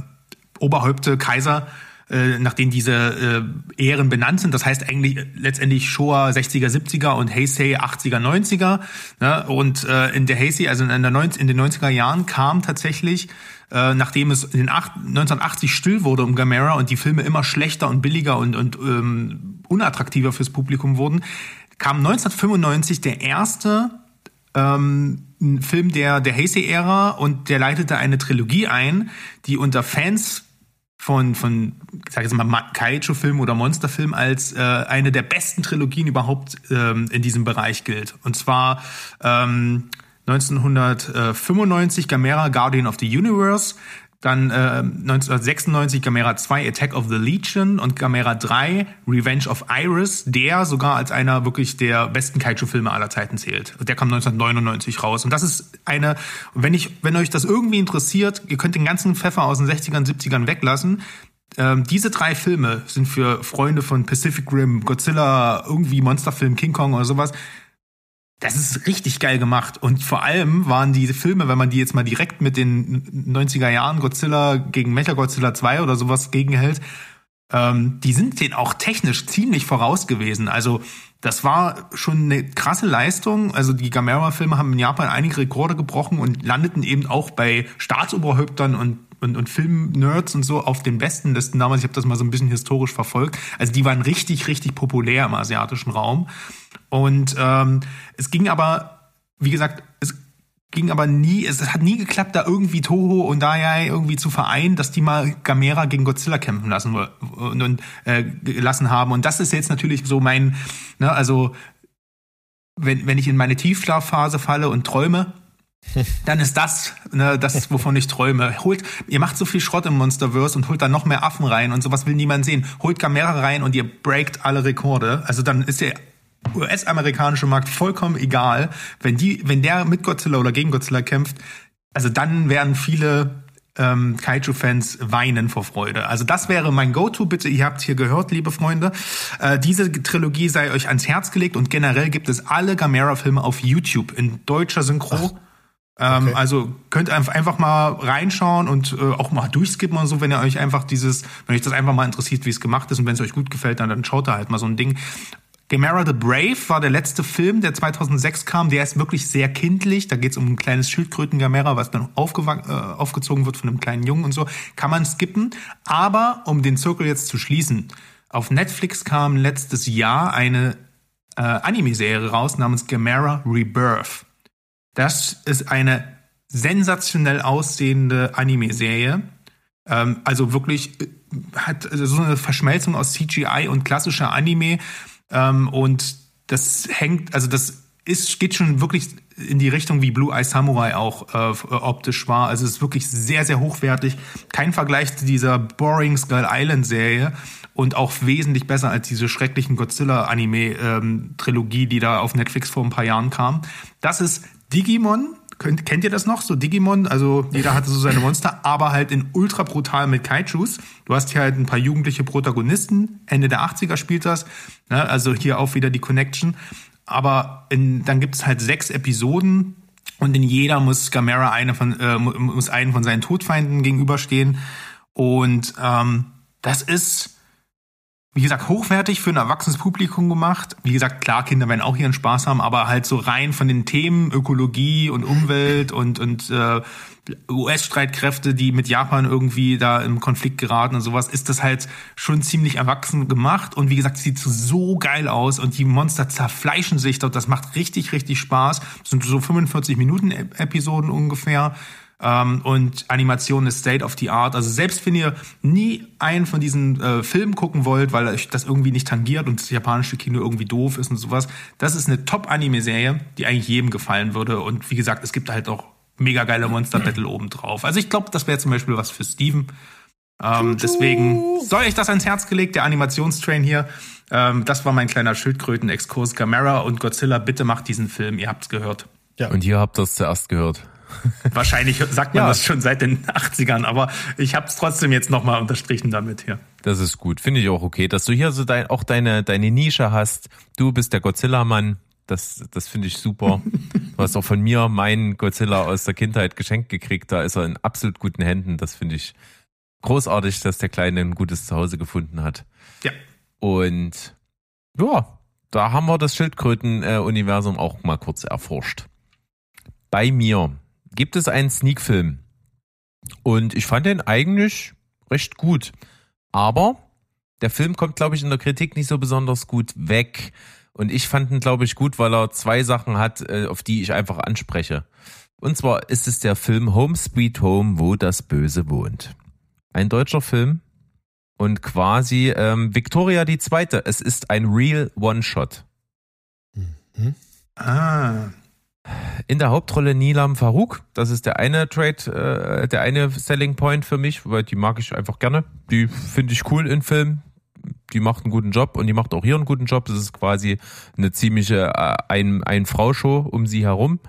Oberhäupte, Kaiser, äh, nach denen diese äh, Ehren benannt sind. Das heißt eigentlich letztendlich Showa 60er, 70er und Heisei 80er, 90er. Ne? Und äh, in der Heisei, also in, der 90, in den 90er Jahren kam tatsächlich, äh, nachdem es in den acht, 1980 still wurde um Gamera und die Filme immer schlechter und billiger und, und ähm, unattraktiver fürs Publikum wurden, kam 1995 der erste ähm, Film der, der Heisei-Ära und der leitete eine Trilogie ein, die unter Fans von, von ich sag jetzt mal, Ma- Kaiju-Film oder Monsterfilm als äh, eine der besten Trilogien überhaupt ähm, in diesem Bereich gilt. Und zwar ähm, 1995 Gamera Guardian of the Universe, dann äh, 1996 Gamera 2 Attack of the Legion und Gamera 3 Revenge of Iris, der sogar als einer wirklich der besten Kaiju-Filme aller Zeiten zählt. Der kam 1999 raus. Und das ist eine, wenn ich, wenn euch das irgendwie interessiert, ihr könnt den ganzen Pfeffer aus den 60ern, 70ern weglassen. Ähm, diese drei Filme sind für Freunde von Pacific Rim, Godzilla, irgendwie Monsterfilm, King Kong oder sowas, das ist richtig geil gemacht. Und vor allem waren diese Filme, wenn man die jetzt mal direkt mit den 90er Jahren Godzilla gegen Mechagodzilla 2 oder sowas gegenhält, ähm, die sind denen auch technisch ziemlich voraus gewesen. Also das war schon eine krasse Leistung. Also die Gamera-Filme haben in Japan einige Rekorde gebrochen und landeten eben auch bei Staatsoberhäuptern und und, und Film-Nerds und so auf den Bestenlisten damals. Ich habe das mal so ein bisschen historisch verfolgt. Also die waren richtig, richtig populär im asiatischen Raum. Und ähm, es ging aber, wie gesagt, es ging aber nie, es hat nie geklappt, da irgendwie Toho und Dayai irgendwie zu vereinen, dass die mal Gamera gegen Godzilla kämpfen lassen und, und äh, gelassen haben. Und das ist jetzt natürlich so mein, ne, also wenn, wenn ich in meine Tiefschlafphase falle und träume, dann ist das, ne, das ist, wovon ich träume. Holt, ihr macht so viel Schrott im Monsterverse und holt dann noch mehr Affen rein und sowas will niemand sehen. Holt Gamera rein und ihr breakt alle Rekorde. Also dann ist der US-amerikanische Markt vollkommen egal. Wenn die, wenn der mit Godzilla oder gegen Godzilla kämpft, also dann werden viele ähm, Kaiju-Fans weinen vor Freude. Also das wäre mein Go-To, bitte. Ihr habt hier gehört, liebe Freunde. Äh, diese Trilogie sei euch ans Herz gelegt und generell gibt es alle Gamera-Filme auf YouTube in deutscher Synchro. Ähm, okay. Also könnt einfach mal reinschauen und äh, auch mal durchskippen und so, wenn ihr euch einfach dieses, wenn euch das einfach mal interessiert, wie es gemacht ist und wenn es euch gut gefällt, dann, dann schaut da halt mal so ein Ding. Gamera the Brave war der letzte Film, der 2006 kam. Der ist wirklich sehr kindlich. Da geht es um ein kleines Schildkröten-Gamera, was dann äh, aufgezogen wird von einem kleinen Jungen und so. Kann man skippen. Aber um den Zirkel jetzt zu schließen, auf Netflix kam letztes Jahr eine äh, Anime-Serie raus namens Gamera Rebirth. Das ist eine sensationell aussehende Anime-Serie. Ähm, also wirklich äh, hat also so eine Verschmelzung aus CGI und klassischer Anime ähm, und das hängt, also das ist, geht schon wirklich in die Richtung, wie Blue Eye Samurai auch äh, optisch war. Also es ist wirklich sehr, sehr hochwertig. Kein Vergleich zu dieser Boring Skull Island Serie und auch wesentlich besser als diese schrecklichen Godzilla-Anime-Trilogie, ähm, die da auf Netflix vor ein paar Jahren kam. Das ist Digimon, Könnt, kennt ihr das noch? So Digimon, also jeder hatte so seine Monster, aber halt in ultra brutal mit Kaijus. Du hast hier halt ein paar jugendliche Protagonisten. Ende der 80er spielt das. Ne? Also hier auch wieder die Connection. Aber in, dann gibt es halt sechs Episoden und in jeder muss Gamera eine von, äh, muss einen von seinen Todfeinden gegenüberstehen. Und ähm, das ist wie gesagt, hochwertig für ein erwachsenes Publikum gemacht. Wie gesagt, klar, Kinder werden auch ihren Spaß haben, aber halt so rein von den Themen Ökologie und Umwelt und, und äh, US-Streitkräfte, die mit Japan irgendwie da im Konflikt geraten und sowas, ist das halt schon ziemlich erwachsen gemacht. Und wie gesagt, sieht so geil aus und die Monster zerfleischen sich dort. Das macht richtig, richtig Spaß. Das sind so 45 Minuten Episoden ungefähr. Ähm, und Animation ist State of the Art. Also selbst wenn ihr nie einen von diesen äh, Filmen gucken wollt, weil euch das irgendwie nicht tangiert und das japanische Kino irgendwie doof ist und sowas, das ist eine Top-Anime-Serie, die eigentlich jedem gefallen würde. Und wie gesagt, es gibt halt auch mega geile Monster-Battle obendrauf. Also ich glaube, das wäre zum Beispiel was für Steven. Ähm, deswegen soll ich das ans Herz gelegt, der Animationstrain hier. Ähm, das war mein kleiner Schildkröten-Exkurs. Gamera und Godzilla, bitte macht diesen Film, ihr habt's gehört. Ja. Und ihr habt das zuerst gehört. Wahrscheinlich sagt man ja. das schon seit den 80ern, aber ich habe es trotzdem jetzt nochmal unterstrichen damit hier. Das ist gut, finde ich auch okay, dass du hier so dein, auch deine, deine Nische hast. Du bist der Godzilla-Mann, das, das finde ich super. Du hast auch von mir meinen Godzilla aus der Kindheit geschenkt gekriegt, da ist er in absolut guten Händen. Das finde ich großartig, dass der Kleine ein gutes Zuhause gefunden hat. Ja. Und ja, da haben wir das Schildkröten-Universum auch mal kurz erforscht. Bei mir gibt es einen Sneak-Film. Und ich fand den eigentlich recht gut. Aber der Film kommt, glaube ich, in der Kritik nicht so besonders gut weg. Und ich fand ihn, glaube ich, gut, weil er zwei Sachen hat, äh, auf die ich einfach anspreche. Und zwar ist es der Film Home Sweet Home, wo das Böse wohnt. Ein deutscher Film und quasi ähm, Victoria die Zweite. Es ist ein Real One-Shot. Mhm. Ah, in der Hauptrolle Nilam Farouk. Das ist der eine Trade, äh, der eine Selling Point für mich, weil die mag ich einfach gerne. Die finde ich cool in Filmen. Die macht einen guten Job und die macht auch hier einen guten Job. Das ist quasi eine ziemliche äh, ein, ein um sie herum.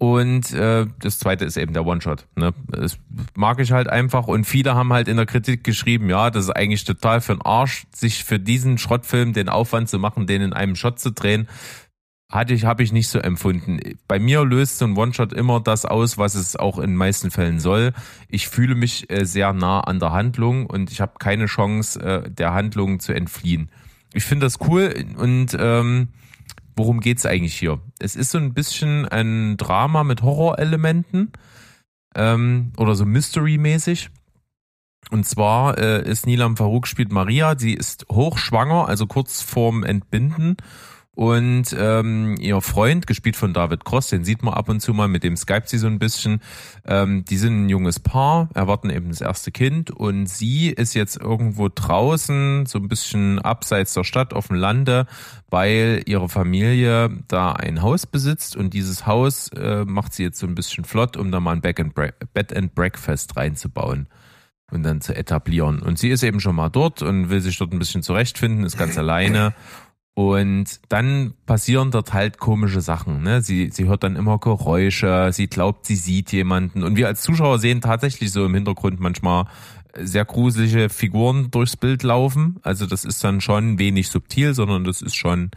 Und äh, das zweite ist eben der One-Shot. Ne? Das mag ich halt einfach. Und viele haben halt in der Kritik geschrieben, ja, das ist eigentlich total für den Arsch, sich für diesen Schrottfilm den Aufwand zu machen, den in einem Shot zu drehen hatte ich, habe ich nicht so empfunden. Bei mir löst so ein One-Shot immer das aus, was es auch in den meisten Fällen soll. Ich fühle mich äh, sehr nah an der Handlung und ich habe keine Chance, äh, der Handlung zu entfliehen. Ich finde das cool und ähm, worum geht's eigentlich hier? Es ist so ein bisschen ein Drama mit Horrorelementen. ähm, oder so Mystery-mäßig. Und zwar äh, ist Nilam Farouk spielt Maria, sie ist hochschwanger, also kurz vorm Entbinden. Und ähm, ihr Freund, gespielt von David Cross, den sieht man ab und zu mal, mit dem Skype sie so ein bisschen. Ähm, die sind ein junges Paar, erwarten eben das erste Kind und sie ist jetzt irgendwo draußen, so ein bisschen abseits der Stadt auf dem Lande, weil ihre Familie da ein Haus besitzt und dieses Haus äh, macht sie jetzt so ein bisschen flott, um da mal ein Back and Bed and Breakfast reinzubauen und dann zu etablieren. Und sie ist eben schon mal dort und will sich dort ein bisschen zurechtfinden, ist ganz alleine. Und dann passieren dort halt komische Sachen. Ne? Sie, sie hört dann immer Geräusche, sie glaubt, sie sieht jemanden. Und wir als Zuschauer sehen tatsächlich so im Hintergrund manchmal sehr gruselige Figuren durchs Bild laufen. Also das ist dann schon wenig subtil, sondern das ist schon,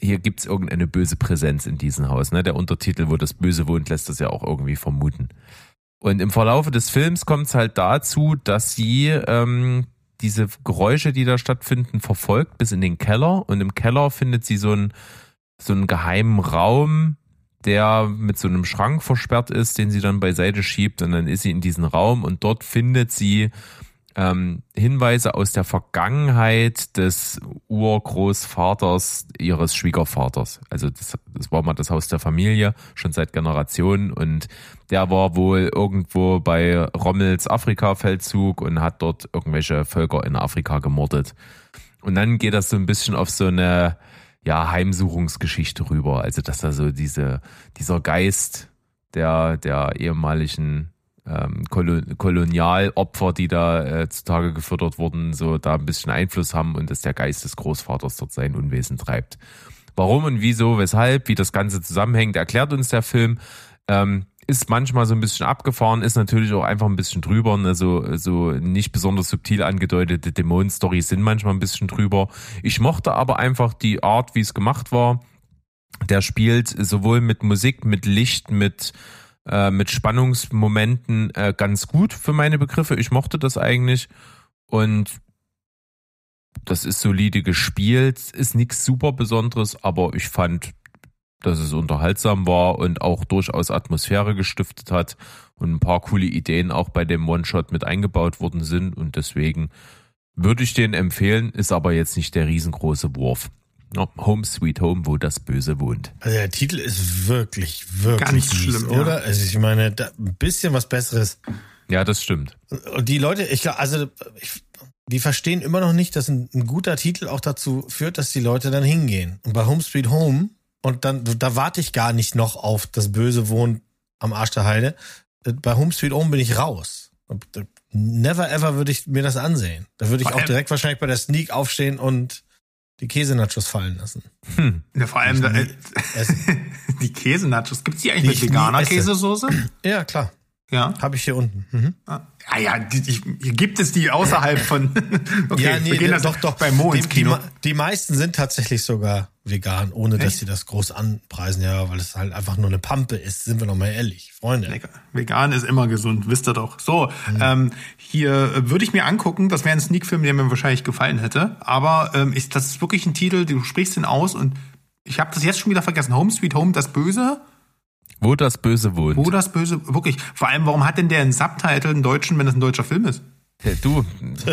hier gibt's irgendeine böse Präsenz in diesem Haus. Ne? Der Untertitel, wo das Böse wohnt, lässt das ja auch irgendwie vermuten. Und im Verlaufe des Films kommt es halt dazu, dass sie ähm, diese Geräusche, die da stattfinden, verfolgt bis in den Keller. Und im Keller findet sie so einen, so einen geheimen Raum, der mit so einem Schrank versperrt ist, den sie dann beiseite schiebt. Und dann ist sie in diesen Raum und dort findet sie ähm, Hinweise aus der Vergangenheit des Urgroßvaters ihres Schwiegervaters. Also das, das war mal das Haus der Familie, schon seit Generationen. Und der war wohl irgendwo bei Rommels Afrika-Feldzug und hat dort irgendwelche Völker in Afrika gemordet. Und dann geht das so ein bisschen auf so eine ja, Heimsuchungsgeschichte rüber. Also dass da so diese, dieser Geist der, der ehemaligen ähm, Kolonialopfer, die da äh, zutage gefördert wurden, so da ein bisschen Einfluss haben und dass der Geist des Großvaters dort sein Unwesen treibt. Warum und wieso, weshalb, wie das Ganze zusammenhängt, erklärt uns der Film. Ähm, ist manchmal so ein bisschen abgefahren, ist natürlich auch einfach ein bisschen drüber. Also so nicht besonders subtil angedeutete Dämonen-Stories sind manchmal ein bisschen drüber. Ich mochte aber einfach die Art, wie es gemacht war. Der spielt sowohl mit Musik, mit Licht, mit äh, mit Spannungsmomenten äh, ganz gut für meine Begriffe. Ich mochte das eigentlich und das ist solide gespielt, ist nichts super Besonderes, aber ich fand, dass es unterhaltsam war und auch durchaus Atmosphäre gestiftet hat und ein paar coole Ideen auch bei dem One-Shot mit eingebaut worden sind und deswegen würde ich den empfehlen, ist aber jetzt nicht der riesengroße Wurf. Home Sweet Home, wo das Böse wohnt. Also der Titel ist wirklich, wirklich Ganz mies, schlimm, ja. oder? Also ich meine, da, ein bisschen was Besseres. Ja, das stimmt. Und die Leute, ich glaube, also ich, die verstehen immer noch nicht, dass ein, ein guter Titel auch dazu führt, dass die Leute dann hingehen. Und bei Home Sweet Home, und dann, da warte ich gar nicht noch auf das Böse wohnt am Arsch der Heide. Bei Home Sweet Home bin ich raus. Never ever würde ich mir das ansehen. Da würde ich auch direkt wahrscheinlich bei der Sneak aufstehen und die Käsenachos fallen lassen. Hm. Ja, vor allem da, äh, die Käsenachos. Gibt's die Die eigentlich ich mit veganer. Käsesoße? Ja, klar. Ja. Habe ich hier unten. Mhm. Ah ja, die, die, hier gibt es die außerhalb von. Okay, ja, nee, wir gehen das doch, doch. bei Mo die, ins Kino. Die, die meisten sind tatsächlich sogar vegan, ohne dass sie das groß anpreisen, ja, weil es halt einfach nur eine Pampe ist, sind wir noch mal ehrlich, Freunde. Lecker. Vegan ist immer gesund, wisst ihr doch. So, Mhm. ähm, hier äh, würde ich mir angucken, das wäre ein Sneak-Film, der mir wahrscheinlich gefallen hätte. Aber ähm, ich, das ist wirklich ein Titel, du sprichst den aus und ich habe das jetzt schon wieder vergessen. Home Sweet Home, das Böse. Wo das Böse wohnt. Wo das Böse, wirklich. Vor allem, warum hat denn der einen Subtitle, einen deutschen, wenn das ein deutscher Film ist? Ja, Du,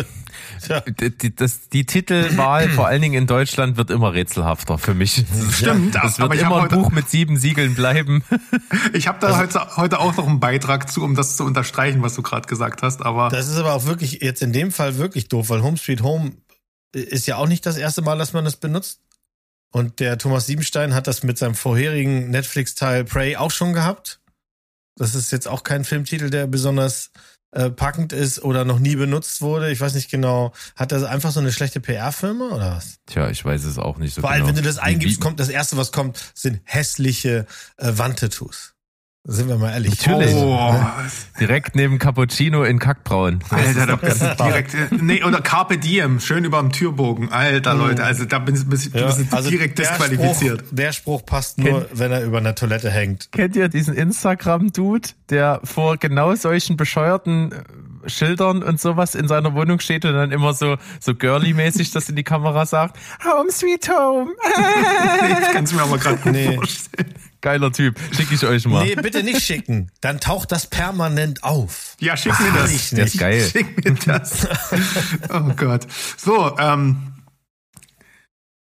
Tja. die, die, das, die Titelwahl, vor allen Dingen in Deutschland, wird immer rätselhafter für mich. Stimmt, Das aber wird immer ein Buch mit sieben Siegeln bleiben. Ich habe da heute, heute auch noch einen Beitrag zu, um das zu unterstreichen, was du gerade gesagt hast. Aber Das ist aber auch wirklich jetzt in dem Fall wirklich doof, weil Home Sweet Home ist ja auch nicht das erste Mal, dass man das benutzt. Und der Thomas Siebenstein hat das mit seinem vorherigen Netflix-Teil Prey auch schon gehabt. Das ist jetzt auch kein Filmtitel, der besonders äh, packend ist oder noch nie benutzt wurde. Ich weiß nicht genau. Hat er einfach so eine schlechte PR-Firma oder was? Tja, ich weiß es auch nicht so Vor allem, genau. wenn du das eingibst, kommt das erste, was kommt, sind hässliche äh, Wandtattoos. Sind wir mal ehrlich. Natürlich. oh, Direkt neben Cappuccino in Kackbraun. Alter, da bist du direkt, äh, nee, oder Carpe Diem, schön über dem Türbogen. Alter, Leute, also da bist du bist, Mhm. Ja, bist du also direkt der disqualifiziert. Spruch, der Spruch passt nur, wenn er über einer Toilette hängt. Kennt ihr diesen Instagram-Dude, der vor genau solchen bescheuerten äh, Schildern und sowas in seiner Wohnung steht und dann immer so, so girly-mäßig das in die Kamera sagt? Home sweet home. ich kann es mir aber gerade gut Nee. vorstellen. Geiler Typ. Schick ich euch mal. Nee, bitte nicht schicken. Dann taucht das permanent auf. Ja, schick mir das. ich Der ist geil. Schick mir das. oh Gott. So, ähm.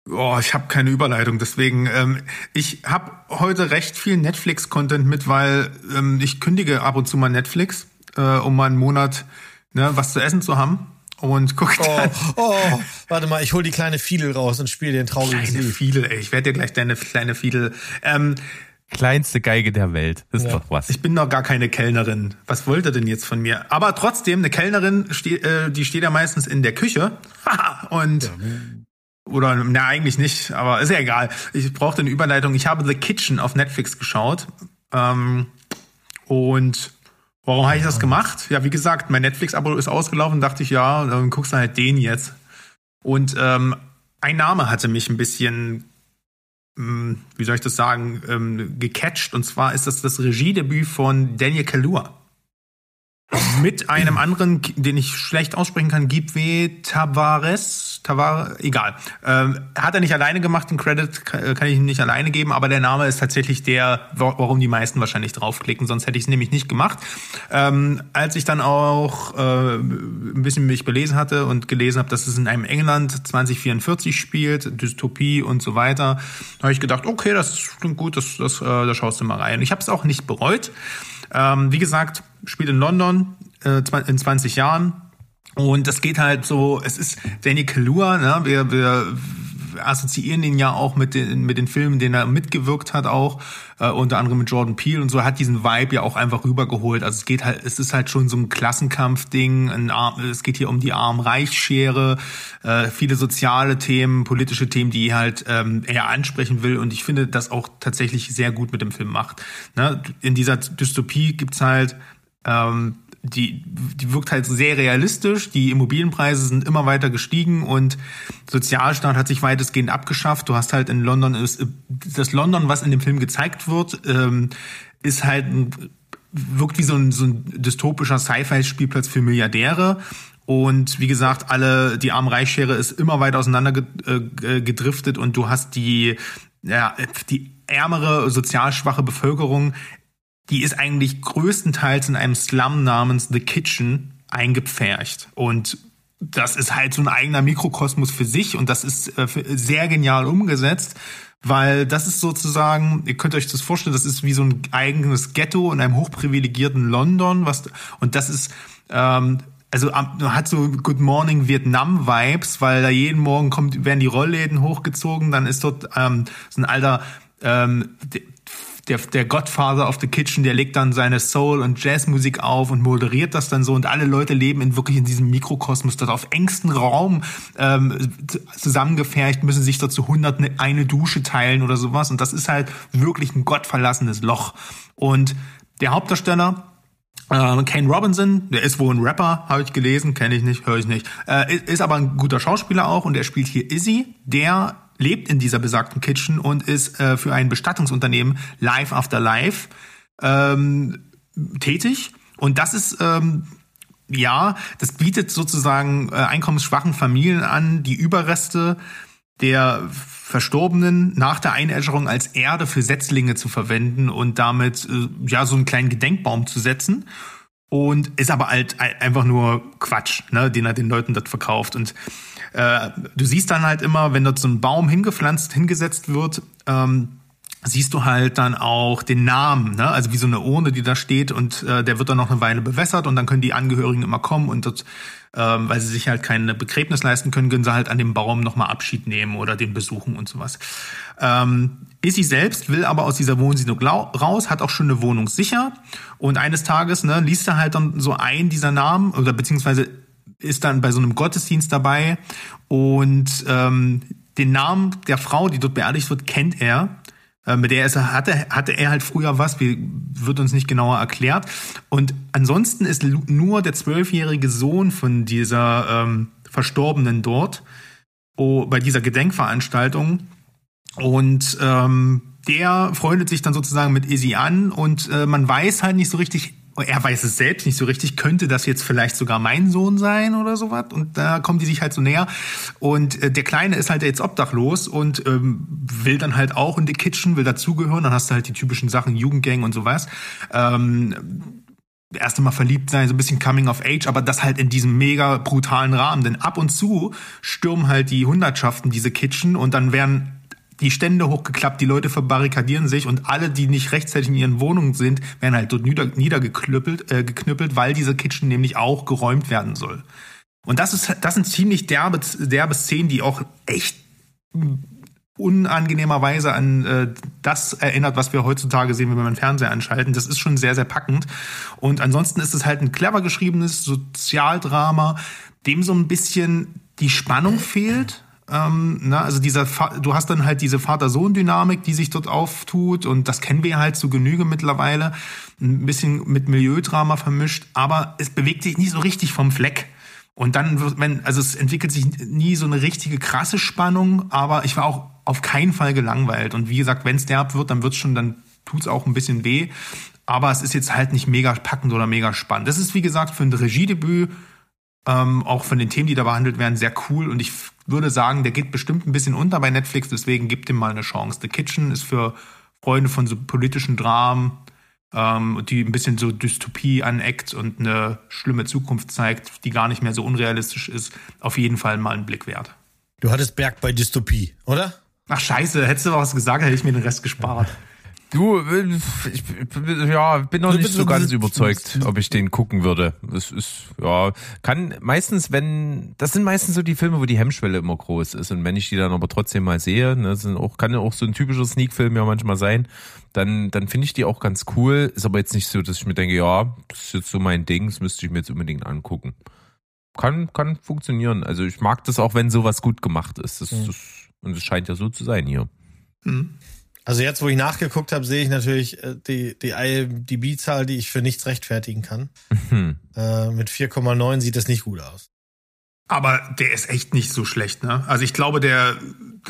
Oh, ich habe keine Überleitung, deswegen ähm, ich habe heute recht viel Netflix-Content mit, weil ähm, ich kündige ab und zu mal Netflix, äh, um mal einen Monat ne, was zu essen zu haben und guck Oh, dann oh, warte mal, ich hol die kleine Fiedel raus und spiele den traurigen kleine Lied. Fiedel. Ey, ich werde dir gleich deine kleine Fiedel. Ähm, Kleinste Geige der Welt. Das ist Ja. doch was. Ich bin doch gar keine Kellnerin. Was wollt ihr denn jetzt von mir? Aber trotzdem, eine Kellnerin, steht, äh, die steht ja meistens in der Küche. und oder na eigentlich nicht, aber ist ja egal. Ich brauchte eine Überleitung. Ich habe The Kitchen auf Netflix geschaut. Ähm, und warum habe ich das gemacht? Ja, wie gesagt, mein Netflix-Abo ist ausgelaufen. Dachte ich, ja, dann guckst du halt den jetzt. Und ähm, ein Name hatte mich ein bisschen wie soll ich das sagen, ähm, gecatcht. Und zwar ist das das Regiedebüt von Daniel Kaluuya. Mit einem anderen, den ich schlecht aussprechen kann, Gibwe Tavares, Tavares, egal. Ähm, hat er nicht alleine gemacht, den Credit kann kann ich ihm nicht alleine geben, aber der Name ist tatsächlich der, wa- warum die meisten wahrscheinlich draufklicken, sonst hätte ich es nämlich nicht gemacht. Ähm, als ich dann auch äh, ein bisschen mich belesen hatte und gelesen habe, dass es in einem England 2044 spielt, Dystopie und so weiter, habe ich gedacht, okay, das klingt gut, das, das, äh, da schaust du mal rein. Ich habe es auch nicht bereut. Ähm, wie gesagt, spielt in London äh, in 20 Jahren. Und das geht halt so, es ist Danny Kaluuya, ne? wir, wir assoziieren ihn ja auch mit den, mit den Filmen, denen er mitgewirkt hat auch, äh, unter anderem mit Jordan Peele und so, hat diesen Vibe ja auch einfach rübergeholt. Also es geht halt, es ist halt schon so ein Klassenkampfding, ein Arm, es geht hier um die Arm-Reich-Schere, äh, viele soziale Themen, politische Themen, die halt ähm, er ansprechen will und ich finde, das auch tatsächlich sehr gut mit dem Film macht. Ne? In dieser Dystopie gibt's halt ähm, die, die wirkt halt sehr realistisch. Die Immobilienpreise sind immer weiter gestiegen und Sozialstaat hat sich weitestgehend abgeschafft. Du hast halt in London das London, was in dem Film gezeigt wird, ähm, ist halt wirkt wie so ein, so ein dystopischer Sci-Fi-Spielplatz für Milliardäre. Und wie gesagt, alle die Arm-Reich-Schere ist immer weiter auseinander äh, gedriftet und du hast die ja, die ärmere, sozial schwache Bevölkerung, die ist eigentlich größtenteils in einem Slum namens The Kitchen eingepfercht. Und das ist halt so ein eigener Mikrokosmos für sich und das ist äh, sehr genial umgesetzt, weil das ist sozusagen, ihr könnt euch das vorstellen, das ist wie so ein eigenes Ghetto in einem hochprivilegierten London, was und das ist ähm, also hat so Good Morning Vietnam Vibes, weil da jeden Morgen kommt werden die Rollläden hochgezogen, dann ist dort ähm, so ein alter ähm, der, der Godfather of the Kitchen, der legt dann seine Soul- und Jazzmusik auf und moderiert das dann so und alle Leute leben in wirklich in diesem Mikrokosmos, dort auf engstem Raum ähm, zusammengefercht, müssen sich dort zu hunderten eine Dusche teilen oder sowas und das ist halt wirklich ein gottverlassenes Loch. Und der Hauptdarsteller, äh, Kane Robinson, der ist wohl ein Rapper, habe ich gelesen, kenne ich nicht, höre ich nicht. Äh, ist- ist aber ein guter Schauspieler auch und er spielt hier Izzy, der lebt in dieser besagten Kitchen und ist äh, für ein Bestattungsunternehmen Life After Life ähm, tätig. Und das ist ähm, ja, das bietet sozusagen äh, einkommensschwachen Familien an, die Überreste der Verstorbenen nach der Einäscherung als Erde für Setzlinge zu verwenden und damit äh, ja so einen kleinen Gedenkbaum zu setzen. Und ist aber halt ein- einfach nur Quatsch, ne, den er den Leuten dort verkauft. Und äh, du siehst dann halt immer, wenn dort so ein Baum hingepflanzt, hingesetzt wird, ähm, siehst du halt dann auch den Namen, ne? also wie so eine Urne, die da steht und äh, der wird dann noch eine Weile bewässert und dann können die Angehörigen immer kommen und dort, ähm, weil sie sich halt keine Begräbnis leisten können, können sie halt an dem Baum nochmal Abschied nehmen oder den besuchen und sowas. Ähm, Issy selbst will aber aus dieser Wohnsiedlung raus, hat auch schon eine Wohnung sicher und eines Tages ne, liest er halt dann so ein dieser Namen oder beziehungsweise ist dann bei so einem Gottesdienst dabei und ähm, den Namen der Frau, die dort beerdigt wird, kennt er. Äh, Mit der er, hatte, hatte er halt früher was, wie, wird uns nicht genauer erklärt. Und ansonsten ist nur der zwölfjährige Sohn von dieser ähm, Verstorbenen dort, oh, bei dieser Gedenkveranstaltung. Und ähm, der freundet sich dann sozusagen mit Izzy an und äh, man weiß halt nicht so richtig, er weiß es selbst nicht so richtig, könnte das jetzt vielleicht sogar mein Sohn sein oder sowas? Und da kommen die sich halt so näher. Und äh, der Kleine ist halt jetzt obdachlos und ähm, will dann halt auch in die Kitchen, will dazugehören. Dann hast du halt die typischen Sachen, Jugendgang und sowas. Ähm, erste Mal verliebt sein, so ein bisschen Coming of Age, aber das halt in diesem mega brutalen Rahmen. Denn ab und zu stürmen halt die Hundertschaften diese Kitchen und dann werden die Stände hochgeklappt, die Leute verbarrikadieren sich und alle, die nicht rechtzeitig in ihren Wohnungen sind, werden halt dort nieder, niedergeknüppelt, äh, geknüppelt, weil diese Kitchen nämlich auch geräumt werden soll. Und das ist, das sind ziemlich derbe, derbe Szenen, die auch echt unangenehmerweise an äh, das erinnert, was wir heutzutage sehen, wenn wir den Fernseher anschalten. Das ist schon sehr, sehr packend. Und ansonsten ist es halt ein clever geschriebenes Sozialdrama, dem so ein bisschen die Spannung fehlt. Ähm, na, also dieser, du hast dann halt diese Vater-Sohn-Dynamik, die sich dort auftut und das kennen wir halt zu Genüge mittlerweile. Ein bisschen mit Milieudrama vermischt, aber es bewegt sich nicht so richtig vom Fleck. Und dann wird, wenn, also es entwickelt sich nie so eine richtige krasse Spannung, aber ich war auch auf keinen Fall gelangweilt. Und wie gesagt, wenn es derb wird, dann wird's schon, dann tut's auch ein bisschen weh. Aber es ist jetzt halt nicht mega packend oder mega spannend. Das ist, wie gesagt, für ein Regiedebüt, ähm, auch von den Themen, die da behandelt werden, sehr cool. Und ich würde sagen, der geht bestimmt ein bisschen unter bei Netflix, deswegen gibt ihm mal eine Chance. The Kitchen ist für Freunde von so politischen Dramen, ähm, die ein bisschen so Dystopie aneckt und eine schlimme Zukunft zeigt, die gar nicht mehr so unrealistisch ist, auf jeden Fall mal einen Blick wert. Du hattest Berg bei Dystopie, oder? Ach scheiße, hättest du was gesagt, hätte ich mir den Rest gespart. Du, ich ja, bin noch nicht so ganz überzeugt, ob ich den gucken würde. Es ist, ja, kann meistens, wenn, das sind meistens so die Filme, wo die Hemmschwelle immer groß ist. Und wenn ich die dann aber trotzdem mal sehe, ne, sind auch, kann ja auch so ein typischer Sneak-Film ja manchmal sein, dann, dann finde ich die auch ganz cool. Ist aber jetzt nicht so, dass ich mir denke, ja, das ist jetzt so mein Ding, das müsste ich mir jetzt unbedingt angucken. Kann, kann funktionieren. Also ich mag das auch, wenn sowas gut gemacht ist. Das, das, und es scheint ja so zu sein hier. Mhm. Also jetzt, wo ich nachgeguckt habe, sehe ich natürlich äh, die, die IMDb-Zahl, die ich für nichts rechtfertigen kann. Mhm. Äh, mit 4,9 sieht das nicht gut aus. Aber der ist echt nicht so schlecht, ne? Also ich glaube, der,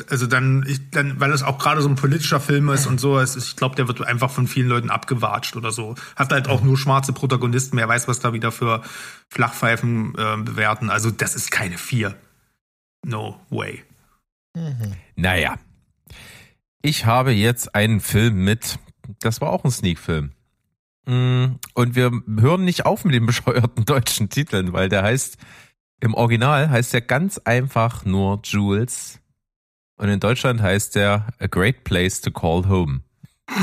also dann, ich, dann weil es auch gerade so ein politischer Film ist und so, ist, ich glaube, der wird einfach von vielen Leuten abgewatscht oder so. Hat halt auch nur schwarze Protagonisten, wer weiß, was da wieder für Flachpfeifen äh, bewerten. Also das ist keine vier. No way. Mhm. Naja, ich habe jetzt einen Film mit, das war auch ein Sneak-Film. Mm, und wir hören nicht auf mit den bescheuerten deutschen Titeln, weil der heißt, im Original heißt der ganz einfach nur Jules. Und in Deutschland heißt der A Great Place to Call Home.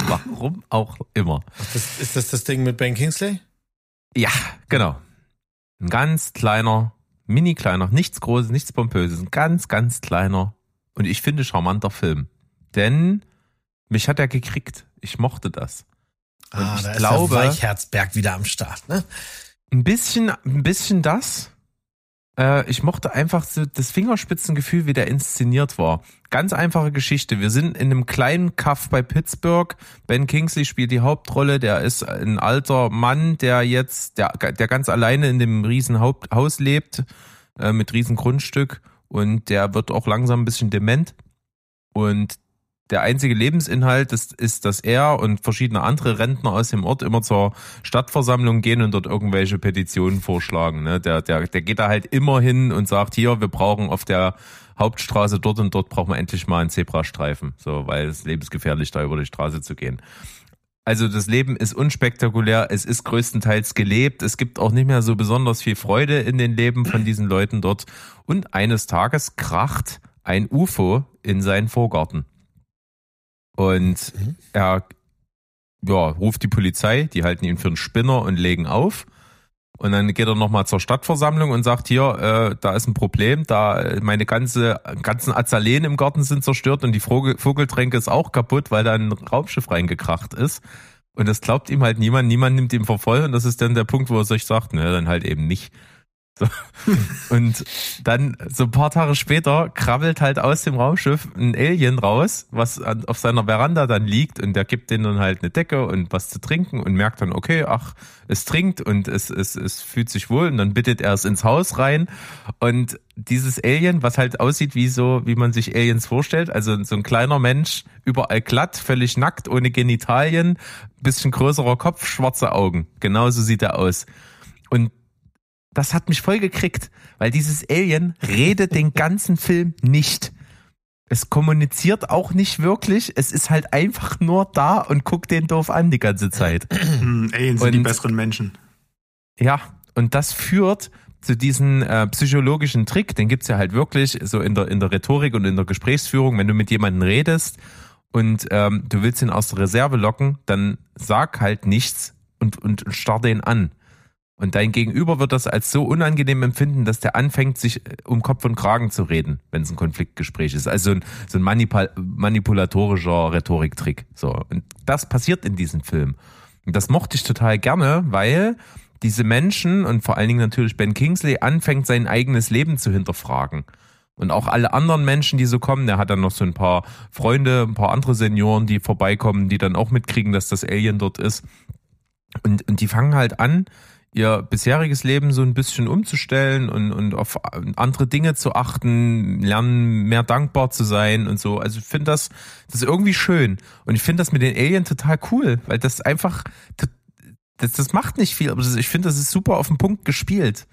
Warum auch immer. Das, ist das das Ding mit Ben Kingsley? Ja, genau. Ein ganz kleiner, mini kleiner, nichts Großes, nichts Pompöses, ein ganz, ganz kleiner und ich finde charmanter Film denn mich hat er gekriegt. Ich mochte das. Und ah, ich da glaube, ist der Weichherzberg wieder am Start, ne? Ein bisschen, ein bisschen das. Äh, ich mochte einfach so das Fingerspitzengefühl, wie der inszeniert war. Ganz einfache Geschichte. Wir sind in einem kleinen Kaff bei Pittsburgh. Ben Kingsley spielt die Hauptrolle. Der ist ein alter Mann, der jetzt, der, der ganz alleine in dem riesen Haus lebt, äh, mit riesen Grundstück. Und der wird auch langsam ein bisschen dement. Und der einzige Lebensinhalt ist, ist, dass er und verschiedene andere Rentner aus dem Ort immer zur Stadtversammlung gehen und dort irgendwelche Petitionen vorschlagen. Ne? Der, der, der geht da halt immer hin und sagt, hier, wir brauchen auf der Hauptstraße dort und dort brauchen wir endlich mal einen Zebrastreifen, so, weil es lebensgefährlich da über die Straße zu gehen. Also das Leben ist unspektakulär, es ist größtenteils gelebt, es gibt auch nicht mehr so besonders viel Freude in den Leben von diesen Leuten dort. Und eines Tages kracht ein UFO in seinen Vorgarten. Und mhm. er ja, ruft die Polizei, die halten ihn für einen Spinner und legen auf. Und dann geht er nochmal zur Stadtversammlung und sagt, hier, äh, da ist ein Problem, da äh, meine ganze, ganzen Azaleen im Garten sind zerstört und die Vogel, Vogeltränke ist auch kaputt, weil da ein Raumschiff reingekracht ist. Und das glaubt ihm halt niemand, niemand nimmt ihm vor voll und das ist dann der Punkt, wo er sich sagt, ne, dann halt eben nicht. So. Und dann so ein paar Tage später krabbelt halt aus dem Raumschiff ein Alien raus, was an, auf seiner Veranda dann liegt und der gibt denen dann halt eine Decke und was zu trinken und merkt dann, okay, ach, es trinkt und es, es, es fühlt sich wohl und dann bittet er es ins Haus rein und dieses Alien, was halt aussieht wie so, wie man sich Aliens vorstellt, also so ein kleiner Mensch, überall glatt, völlig nackt, ohne Genitalien, bisschen größerer Kopf, schwarze Augen. Genauso sieht er aus. Und das hat mich voll gekriegt, weil dieses Alien redet den ganzen Film nicht. Es kommuniziert auch nicht wirklich. Es ist halt einfach nur da und guckt den doof an die ganze Zeit. Aliens sind die besseren Menschen. Ja, und das führt zu diesem äh, psychologischen Trick, den gibt's ja halt wirklich so in der, in der Rhetorik und in der Gesprächsführung, wenn du mit jemandem redest und ähm, du willst ihn aus der Reserve locken, dann sag halt nichts und, und starr den an. Und dein Gegenüber wird das als so unangenehm empfinden, dass der anfängt, sich äh, um Kopf und Kragen zu reden, wenn es ein Konfliktgespräch ist. Also ein, so ein manipul manipulatorischer Rhetoriktrick. So. Und das passiert in diesem Film. Und das mochte ich total gerne, weil diese Menschen und vor allen Dingen natürlich Ben Kingsley anfängt, sein eigenes Leben zu hinterfragen. Und auch alle anderen Menschen, die so kommen, der hat dann noch so ein paar Freunde, ein paar andere Senioren, die vorbeikommen, die dann auch mitkriegen, dass das Alien dort ist. Und, und die fangen halt an, ihr bisheriges Leben so ein bisschen umzustellen und, und auf andere Dinge zu achten, lernen mehr dankbar zu sein und so. Also ich finde das, das ist irgendwie schön. Und ich finde das mit den Alien total cool, weil das einfach, das, das macht nicht viel, aber das, ich finde, das ist super auf den Punkt gespielt.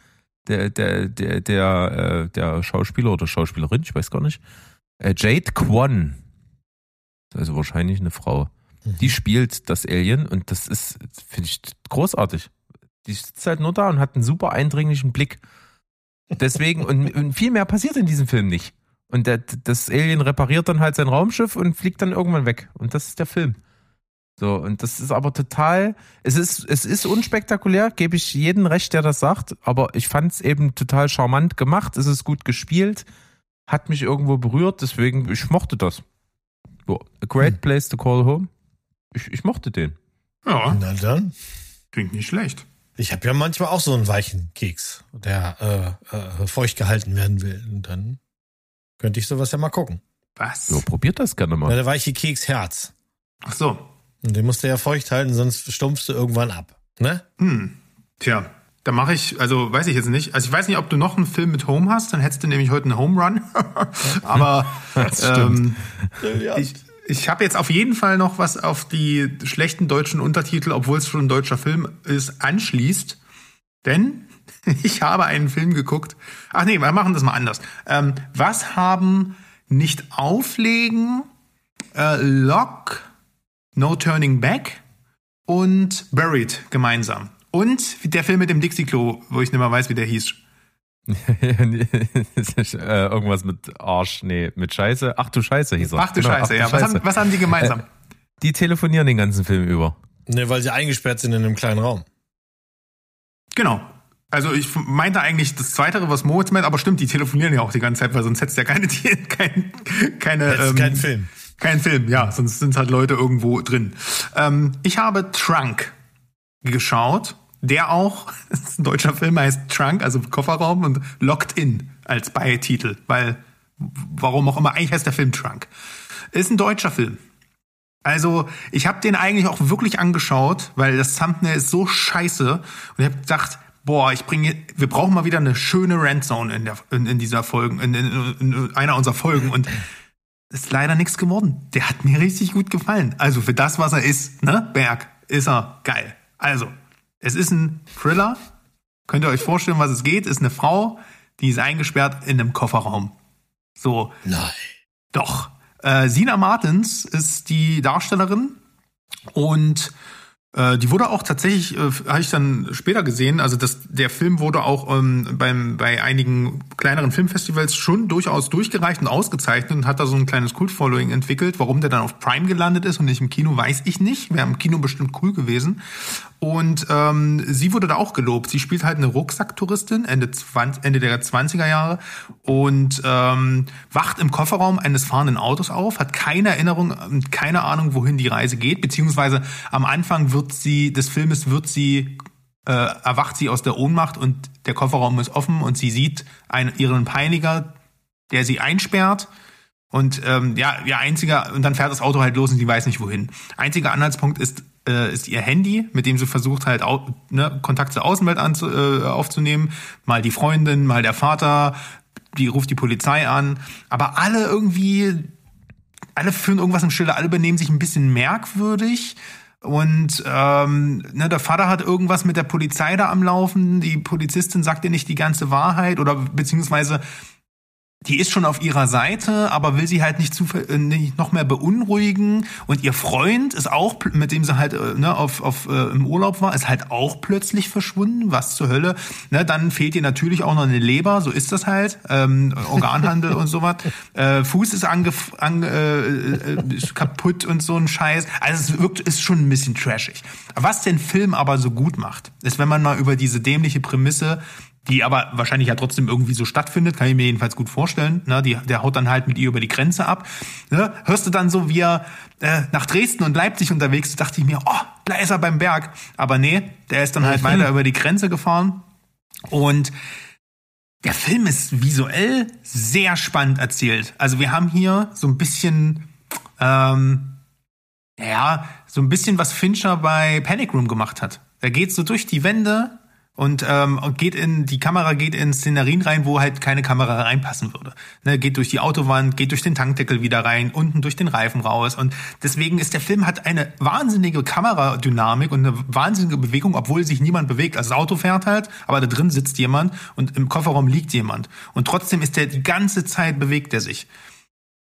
Der, der, der, der, äh, der Schauspieler oder Schauspielerin, ich weiß gar nicht, äh, Jade Kwon, also wahrscheinlich eine Frau, die spielt das Alien und das ist, finde ich, großartig. Die sitzt halt nur da und hat einen super eindringlichen Blick. Deswegen, und, und viel mehr passiert in diesem Film nicht. Und der, das Alien repariert dann halt sein Raumschiff und fliegt dann irgendwann weg. Und das ist der Film. So, und das ist aber total, es ist, es ist unspektakulär, gebe ich jeden recht, der das sagt, aber ich fand es eben total charmant gemacht, es ist gut gespielt, hat mich irgendwo berührt, deswegen, ich mochte das. So, a great Hm. place to call home. Ich, ich mochte den. Ja, Na dann. klingt nicht schlecht. Ich habe ja manchmal auch so einen weichen Keks, der äh, äh, feucht gehalten werden will. Und dann könnte ich sowas ja mal gucken. Was? So, probiert das gerne Ja, mal. der weiche Keks Herz. Ach so. Und den musst du ja feucht halten, sonst stumpfst du irgendwann ab. Ne? Hm. Tja, da mache ich, also weiß ich jetzt nicht. Also ich weiß nicht, ob du noch einen Film mit Home hast, dann hättest du nämlich heute einen Home Run. Aber ähm, ich, ich habe jetzt auf jeden Fall noch was auf die schlechten deutschen Untertitel, obwohl es schon ein deutscher Film ist, anschließt. Denn ich habe einen Film geguckt. Ach nee, wir machen das mal anders. Ähm, was haben nicht auflegen, äh, Lock, No Turning Back und Buried gemeinsam. Und der Film mit dem Dixie-Klo, wo ich nicht mehr weiß, wie der hieß. äh, irgendwas mit Arsch, nee, mit Scheiße. Ach du Scheiße hieß er. Ach du Genau, Scheiße, ja. Was haben, was haben die gemeinsam? Die telefonieren den ganzen Film über. Ne, weil sie eingesperrt sind in einem kleinen Raum. Genau. Also ich meinte eigentlich das Zweitere, was Moritz meint, aber stimmt, die telefonieren ja auch die ganze Zeit, weil sonst hättest du ja keine, kein, keine, ähm, kein Film. Kein Film, ja, sonst sind halt Leute irgendwo drin. Ähm, ich habe Trunk geschaut, der auch, ist ein deutscher Film, heißt Trunk, also Kofferraum und Locked In als Beititel, weil, warum auch immer, eigentlich heißt der Film Trunk. Ist ein deutscher Film. Also, ich habe den eigentlich auch wirklich angeschaut, weil das Thumbnail ist so scheiße und ich habe gedacht, boah, ich bringe, wir brauchen mal wieder eine schöne Randzone in in, in dieser Folgen, in, in, in einer unserer Folgen und ist leider nichts geworden. Der hat mir richtig gut gefallen. Also für das, was er ist, ne, Berg, ist er geil. Also, es ist ein Thriller. Könnt ihr euch vorstellen, was es geht? Ist eine Frau, die ist eingesperrt in einem Kofferraum. So, Nein. doch. Äh, Sina Martins ist die Darstellerin und äh, die wurde auch tatsächlich, äh, habe ich dann später gesehen, also das, der Film wurde auch ähm, beim, bei einigen kleineren Filmfestivals schon durchaus durchgereicht und ausgezeichnet und hat da so ein kleines Kult-Following entwickelt. Warum der dann auf Prime gelandet ist und nicht im Kino, weiß ich nicht. Wäre im Kino bestimmt cool gewesen. Und ähm, sie wurde da auch gelobt. Sie spielt halt eine Rucksacktouristin, Ende, 20, Ende der 20er Jahre und ähm, wacht im Kofferraum eines fahrenden Autos auf, hat keine Erinnerung und keine Ahnung, wohin die Reise geht, beziehungsweise am Anfang wird sie, des Filmes wird sie äh, erwacht sie aus der Ohnmacht und der Kofferraum ist offen und sie sieht einen, ihren Peiniger, der sie einsperrt. Und ähm, ja, ihr einziger, und dann fährt das Auto halt los und sie weiß nicht wohin. Einziger Anhaltspunkt ist, äh, ist ihr Handy, mit dem sie versucht halt au, ne, Kontakt zur Außenwelt anzu, äh, aufzunehmen. Mal die Freundin, mal der Vater, die ruft die Polizei an. Aber alle irgendwie, alle führen irgendwas im Schilder, alle benehmen sich ein bisschen merkwürdig. Und ähm, ne, der Vater hat irgendwas mit der Polizei da am Laufen. Die Polizistin sagt ihr nicht die ganze Wahrheit oder beziehungsweise die ist schon auf ihrer Seite, aber will sie halt nicht, zu, äh, nicht noch mehr beunruhigen. Und ihr Freund ist auch, mit dem sie halt äh, ne, auf, auf, äh, im Urlaub war, ist halt auch plötzlich verschwunden. Was zur Hölle? Ne, dann fehlt ihr natürlich auch noch eine Leber, so ist das halt. Ähm, Organhandel und sowas. Äh, Fuß ist, ange, ange, äh, ist kaputt und so ein Scheiß. Also es wirkt, ist schon ein bisschen trashig. Was den Film aber so gut macht, ist, wenn man mal über diese dämliche Prämisse die aber wahrscheinlich ja trotzdem irgendwie so stattfindet, kann ich mir jedenfalls gut vorstellen. Ne? Die, der haut dann halt mit ihr über die Grenze ab. Ne? Hörst du dann so, wie er äh, nach Dresden und Leipzig unterwegs ist, dachte ich mir, oh, da ist er beim Berg. Aber nee, der ist dann halt mhm. weiter über die Grenze gefahren. Und der Film ist visuell sehr spannend erzählt. Also wir haben hier so ein bisschen, ähm, ja, so ein bisschen, was Fincher bei Panic Room gemacht hat. Er geht so durch die Wände und ähm, geht in die Kamera geht in Szenerien rein, wo halt keine Kamera reinpassen würde. Ne, geht durch die Autowand, geht durch den Tankdeckel wieder rein, unten durch den Reifen raus und deswegen ist der Film hat eine wahnsinnige Kameradynamik und eine wahnsinnige Bewegung, obwohl sich niemand bewegt. Also das Auto fährt halt, aber da drin sitzt jemand und im Kofferraum liegt jemand und trotzdem ist der die ganze Zeit bewegt er sich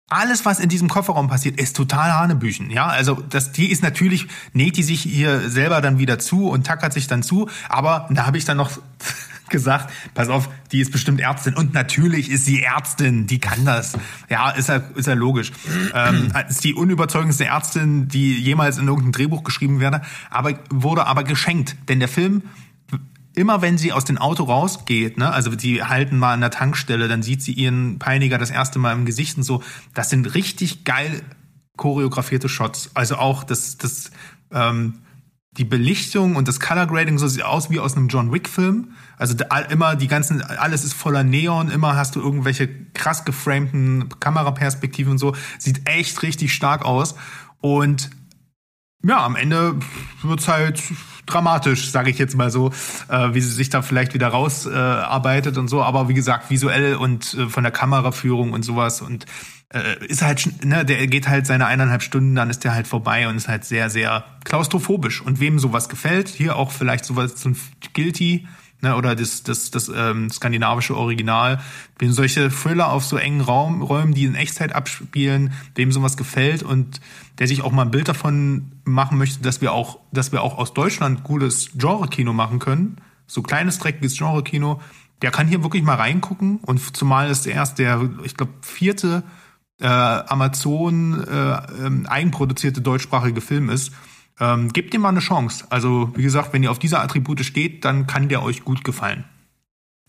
alles, was in diesem Kofferraum passiert, ist total Hanebüchen. Ja, also das, die ist natürlich, näht die sich ihr selber dann wieder zu und tackert sich dann zu. Aber da habe ich dann noch gesagt, pass auf, die ist bestimmt Ärztin. Und natürlich ist sie Ärztin, die kann das. Ja, ist ja, ist ja logisch. Ähm, ist die unüberzeugendste Ärztin, die jemals in irgendeinem Drehbuch geschrieben werde, aber wurde aber geschenkt. Denn der Film immer wenn sie aus dem Auto rausgeht, ne, also die halten mal an der Tankstelle, dann sieht sie ihren Peiniger das erste Mal im Gesicht und so, das sind richtig geil choreografierte Shots. Also auch das, das, ähm, die Belichtung und das Color Grading so sieht aus wie aus einem John Wick Film. Also immer die ganzen, alles ist voller Neon, immer hast du irgendwelche krass geframten Kameraperspektiven und so. Sieht echt richtig stark aus. Und ja, am Ende wird's halt dramatisch, sage ich jetzt mal so, äh, wie sie sich da vielleicht wieder rausarbeitet äh, und so. Aber wie gesagt, visuell und äh, von der Kameraführung und sowas und äh, ist halt, ne, der geht halt seine eineinhalb Stunden, dann ist der halt vorbei und ist halt sehr, sehr klaustrophobisch. Und wem sowas gefällt, hier auch vielleicht sowas zum Guilty, ne, oder das, das, das ähm, skandinavische Original, wem solche Thriller auf so engen Raum, Räumen, die in Echtzeit abspielen, wem sowas gefällt und der sich auch mal ein Bild davon machen möchte, dass wir auch, dass wir auch aus Deutschland gutes Genre-Kino machen können, so kleines, dreckiges Genre-Kino, der kann hier wirklich mal reingucken und zumal ist erst der, ich glaube, vierte äh, Amazon äh, ähm, eigenproduzierte deutschsprachige Film ist. Ähm, gebt ihm mal eine Chance. Also, wie gesagt, wenn ihr auf diese Attribute steht, dann kann der euch gut gefallen.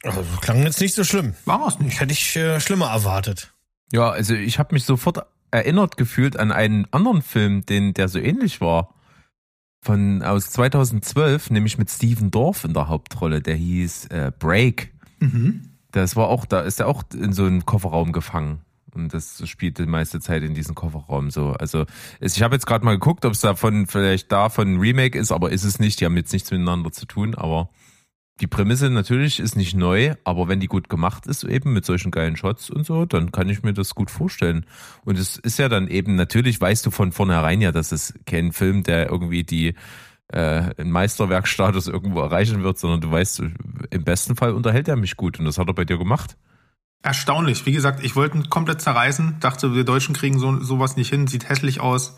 Also, klang jetzt nicht so schlimm. War es nicht. Hätte ich äh, schlimmer erwartet. Ja, also ich habe mich sofort erinnert gefühlt an einen anderen Film, den der so ähnlich war. Von aus 2012, nämlich mit Steven Dorff in der Hauptrolle, der hieß äh, Break. Mhm. Das war auch, da ist er auch in so einem Kofferraum gefangen. Und das spielt die meiste Zeit in diesem Kofferraum so. Also ich habe jetzt gerade mal geguckt, ob es davon vielleicht davon ein Remake ist, aber ist es nicht. Die haben jetzt nichts miteinander zu tun, aber die Prämisse natürlich ist nicht neu, aber wenn die gut gemacht ist, eben mit solchen geilen Shots und so, dann kann ich mir das gut vorstellen. Und es ist ja dann eben, natürlich weißt du von vornherein ja, dass es kein Film, der irgendwie die äh, Meisterwerkstatus irgendwo erreichen wird, sondern du weißt, im besten Fall unterhält er mich gut und das hat er bei dir gemacht. Erstaunlich. Wie gesagt, ich wollte ihn komplett zerreißen, dachte, wir Deutschen kriegen so, sowas nicht hin, sieht hässlich aus.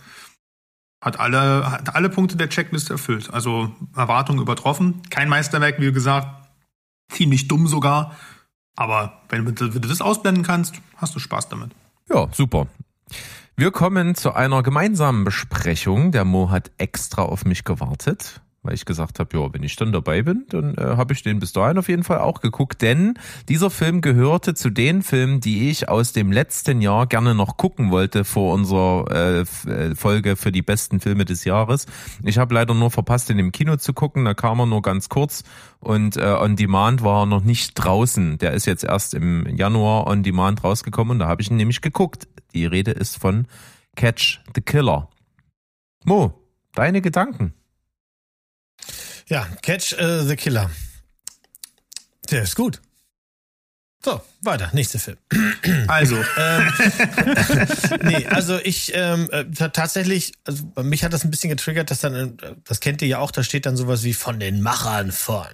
Hat alle, hat alle Punkte der Checkliste erfüllt. Also Erwartungen übertroffen. Kein Meisterwerk, wie gesagt. Ziemlich dumm sogar. Aber wenn wenn du das ausblenden kannst, hast du Spaß damit. Ja, super. Wir kommen zu einer gemeinsamen Besprechung. Der Mo hat extra auf mich gewartet. Weil ich gesagt habe, ja, wenn ich dann dabei bin, dann äh, habe ich den bis dahin auf jeden Fall auch geguckt, denn dieser Film gehörte zu den Filmen, die ich aus dem letzten Jahr gerne noch gucken wollte vor unserer äh, äh, Folge für die besten Filme des Jahres. Ich habe leider nur verpasst, in dem Kino zu gucken, da kam er nur ganz kurz und äh, On Demand war er noch nicht draußen. Der ist jetzt erst im Januar On Demand rausgekommen und da habe ich ihn nämlich geguckt. Die Rede ist von Catch the Killer. Mo, deine Gedanken? Ja, Catch uh, the Killer. Der ist gut. So, weiter, nächster Film. Also, ähm, nee, also ich ähm, äh, tatsächlich, also mich hat das ein bisschen getriggert, dass dann, äh, das kennt ihr ja auch, da steht dann sowas wie von den Machern von.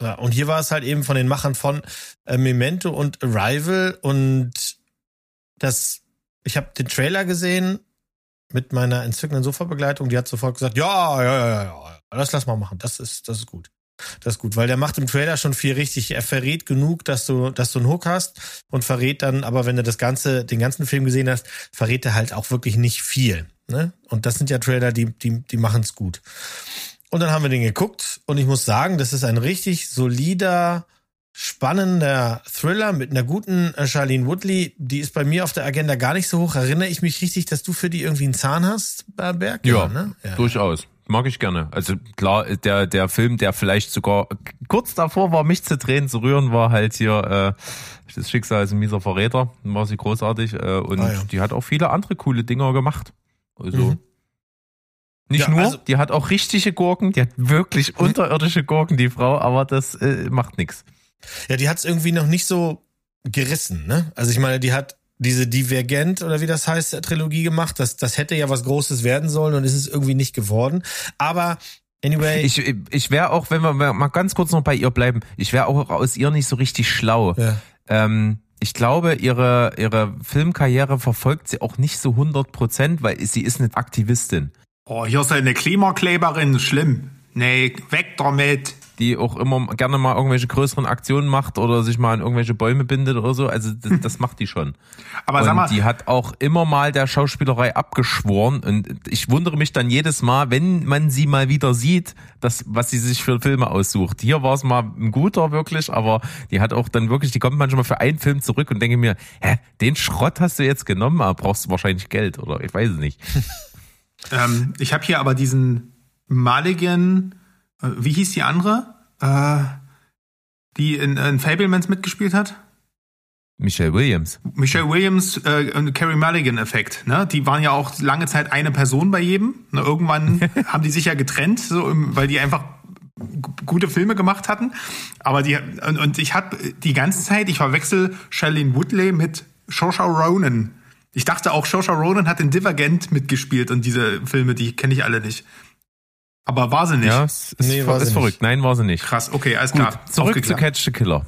Ja, und hier war es halt eben von den Machern von äh, Memento und Arrival und das, ich habe den Trailer gesehen mit meiner entzückenden Sofabegleitung, die hat sofort gesagt, ja, ja, ja, ja, das lass mal machen. Das ist, das ist gut. Das ist gut, weil der macht im Trailer schon viel richtig. Er verrät genug, dass du, dass du einen Hook hast und verrät dann, aber wenn du das ganze, den ganzen Film gesehen hast, verrät er halt auch wirklich nicht viel. Ne? Und das sind ja Trailer, die, die, die machen es gut. Und dann haben wir den geguckt und ich muss sagen, das ist ein richtig solider, spannender Thriller mit einer guten äh, Charlene Woodley. Die ist bei mir auf der Agenda gar nicht so hoch. Erinnere ich mich richtig, dass du für die irgendwie einen Zahn hast, Berg? Ja, ne? ja. durchaus. Mag ich gerne. Also klar, der, der Film, der vielleicht sogar kurz davor war, mich zu Tränen zu rühren, war halt hier äh, das Schicksal ist ein mieser Verräter. War sie großartig. Äh, und ah, ja. die hat auch viele andere coole Dinger gemacht. Also mhm. nicht ja, nur, also, die hat auch richtige Gurken, die hat wirklich unterirdische Gurken, die Frau, aber das äh, macht nichts. Ja, die hat es irgendwie noch nicht so gerissen, ne? Also ich meine, die hat diese Divergent oder wie das heißt, Trilogie gemacht. Das, das hätte ja was Großes werden sollen und ist es irgendwie nicht geworden. Aber Anyway. Ich, ich wäre auch, wenn wir mal ganz kurz noch bei ihr bleiben, ich wäre auch aus ihr nicht so richtig schlau. Ja. Ähm, ich glaube, ihre, ihre Filmkarriere verfolgt sie auch nicht so 100 Prozent, weil sie ist eine Aktivistin. Oh, hier ist eine Klimakleberin, schlimm. Nee, weg damit die auch immer gerne mal irgendwelche größeren Aktionen macht oder sich mal an irgendwelche Bäume bindet oder so. Also das, das macht die schon. Aber und sag mal, die hat auch immer mal der Schauspielerei abgeschworen und ich wundere mich dann jedes Mal, wenn man sie mal wieder sieht, das, was sie sich für Filme aussucht. Hier war es mal ein guter wirklich, aber die hat auch dann wirklich, die kommt manchmal für einen Film zurück und denke mir, hä, den Schrott hast du jetzt genommen, aber brauchst du wahrscheinlich Geld oder ich weiß es nicht. ähm, ich habe hier aber diesen maligen äh, wie hieß die andere, äh, die in, in Fablemans mitgespielt hat? Michelle Williams. Michelle Williams äh, und Carrie Mulligan-Effekt. Ne? Die waren ja auch lange Zeit eine Person bei jedem. Ne? Irgendwann haben die sich ja getrennt, so, weil die einfach gute Filme gemacht hatten. Aber die und, und ich habe die ganze Zeit, ich verwechsel Shailene Woodley mit Saoirse Ronan. Ich dachte auch, Saoirse Ronan hat in Divergent mitgespielt und diese Filme, die kenne ich alle nicht. Aber war sie nicht. Ja, ist, nee, war ist verrückt. Nicht. Nein, war sie nicht. Krass, okay, alles klar. Gut, zurück zu Catch the Killer.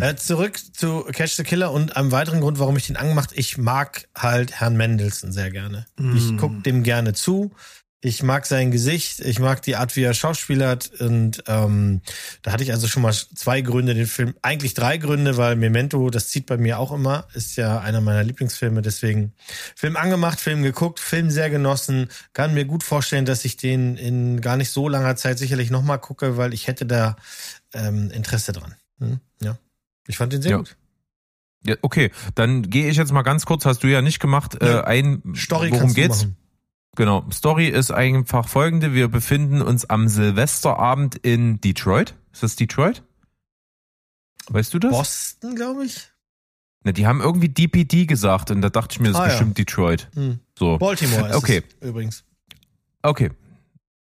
Äh, zurück zu Catch the Killer und einem weiteren Grund, warum ich den angemacht, ich mag halt Herrn Mendelssohn sehr gerne. Mm. Ich guck dem gerne zu ich mag sein Gesicht, ich mag die Art, wie er schauspielert und ähm, da hatte ich also schon mal zwei Gründe, den Film, eigentlich drei Gründe, weil Memento, das zieht bei mir auch immer, ist ja einer meiner Lieblingsfilme, deswegen Film angemacht, Film geguckt, Film sehr genossen, kann mir gut vorstellen, dass ich den in gar nicht so langer Zeit sicherlich nochmal gucke, weil ich hätte da ähm, Interesse dran. Hm? Ja, ich fand den sehr ja. gut. Ja, okay, dann gehe ich jetzt mal ganz kurz, hast du ja nicht gemacht, ja. äh, ein, Story worum geht's? Machen. Genau. Story ist einfach folgende. Wir befinden uns am Silvesterabend in Detroit. Ist das Detroit? Weißt du das? Boston, glaube ich. Na, die haben irgendwie DPD gesagt und da dachte ich mir, das ist ah, bestimmt ja. Detroit. Hm. So. Baltimore ist okay. es übrigens. Okay.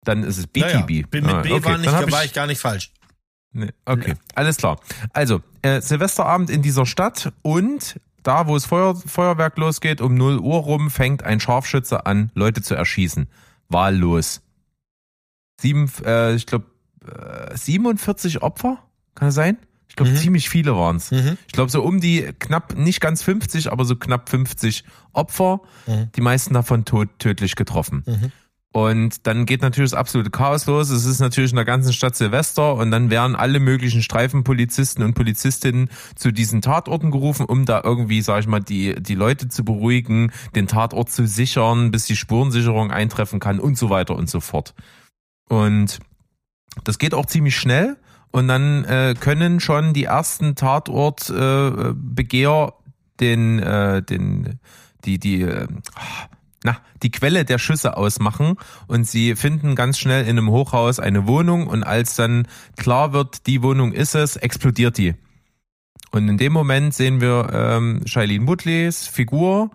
Dann ist es BTB. Ja, ja. Bin mit ah, B okay. war, nicht, war ich, ich gar nicht falsch. Nee, okay, alles klar. Also, äh, Silvesterabend in dieser Stadt und da, wo es Feuer, Feuerwerk losgeht, um 0 Uhr rum, fängt ein Scharfschütze an, Leute zu erschießen. Wahllos. Sieben, äh, ich glaube, äh, 47 Opfer? Kann das sein? Ich glaube, mhm. ziemlich viele waren es. Mhm. Ich glaube, so um die knapp, nicht ganz 50, aber so knapp 50 Opfer. Mhm. Die meisten davon tot, tödlich getroffen. Und dann geht natürlich das absolute Chaos los. Es ist natürlich in der ganzen Stadt Silvester und dann werden alle möglichen Streifenpolizisten und Polizistinnen zu diesen Tatorten gerufen, um da irgendwie, sag ich mal, die, die Leute zu beruhigen, den Tatort zu sichern, bis die Spurensicherung eintreffen kann und so weiter und so fort. Und das geht auch ziemlich schnell. Und dann äh, können schon die ersten Tatortbegehr äh, den, äh, den, die, die, äh, na, die Quelle der Schüsse ausmachen und sie finden ganz schnell in einem Hochhaus eine Wohnung und als dann klar wird, die Wohnung ist es, explodiert die. Und in dem Moment sehen wir ähm, Shailene Woodleys Figur,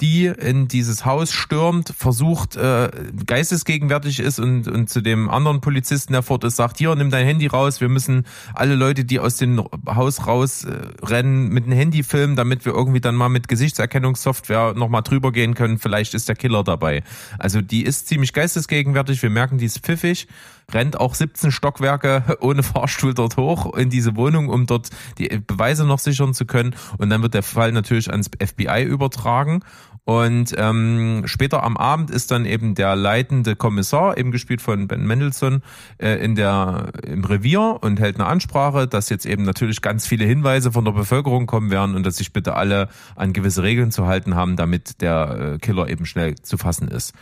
die in dieses Haus stürmt, versucht, äh, geistesgegenwärtig ist und, und zu dem anderen Polizisten, der fort ist, sagt, hier, nimm dein Handy raus, wir müssen alle Leute, die aus dem Haus rausrennen, äh, mit dem Handy filmen, damit wir irgendwie dann mal mit Gesichtserkennungssoftware nochmal drüber gehen können, vielleicht ist der Killer dabei. Also die ist ziemlich geistesgegenwärtig, wir merken, die ist pfiffig rennt auch 17 Stockwerke ohne Fahrstuhl dort hoch in diese Wohnung, um dort die Beweise noch sichern zu können. Und dann wird der Fall natürlich ans FBI übertragen. Und ähm, später am Abend ist dann eben der leitende Kommissar, eben gespielt von Ben Mendelssohn, äh, in der im Revier und hält eine Ansprache, dass jetzt eben natürlich ganz viele Hinweise von der Bevölkerung kommen werden und dass sich bitte alle an gewisse Regeln zu halten haben, damit der äh, Killer eben schnell zu fassen ist.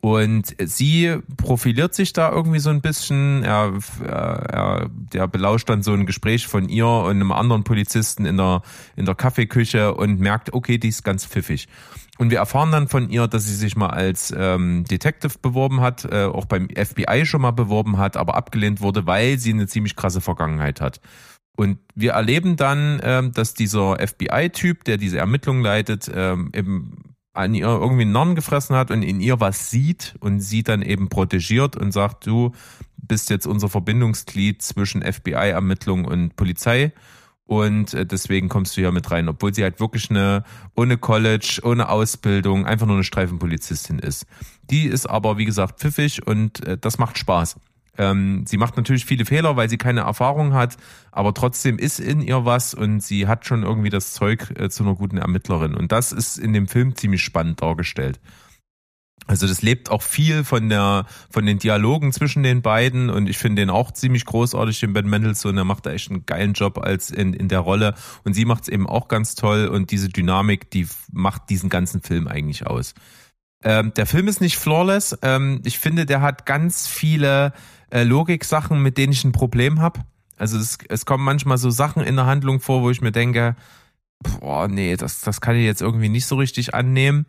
Und sie profiliert sich da irgendwie so ein bisschen. Er, er, der belauscht dann so ein Gespräch von ihr und einem anderen Polizisten in der, in der Kaffeeküche und merkt, okay, die ist ganz pfiffig. Und wir erfahren dann von ihr, dass sie sich mal als ähm, Detective beworben hat, äh, auch beim FBI schon mal beworben hat, aber abgelehnt wurde, weil sie eine ziemlich krasse Vergangenheit hat. Und wir erleben dann, ähm, dass dieser FBI-Typ, der diese Ermittlungen leitet, ähm, eben an ihr irgendwie einen Norn gefressen hat und in ihr was sieht und sie dann eben protegiert und sagt, du bist jetzt unser Verbindungsglied zwischen FBI-Ermittlung und Polizei und äh, deswegen kommst du hier mit rein, obwohl sie halt wirklich eine ohne College, ohne Ausbildung, einfach nur eine Streifenpolizistin ist. Die ist aber wie gesagt pfiffig und äh, das macht Spaß. Ähm, sie macht natürlich viele Fehler, weil sie keine Erfahrung hat, aber trotzdem ist in ihr was und sie hat schon irgendwie das Zeug äh, zu einer guten Ermittlerin. Und das ist in dem Film ziemlich spannend dargestellt. Also das lebt auch viel von der von den Dialogen zwischen den beiden und ich finde den auch ziemlich großartig, den Ben Mendelssohn. Er macht da echt einen geilen Job als in, in der Rolle und sie macht es eben auch ganz toll und diese Dynamik, die macht diesen ganzen Film eigentlich aus. Ähm, der Film ist nicht flawless. Ähm, ich finde, der hat ganz viele äh, Logik-Sachen, mit denen ich ein Problem habe. Also es, es kommen manchmal so Sachen in der Handlung vor, wo ich mir denke, boah, nee, das, das kann ich jetzt irgendwie nicht so richtig annehmen.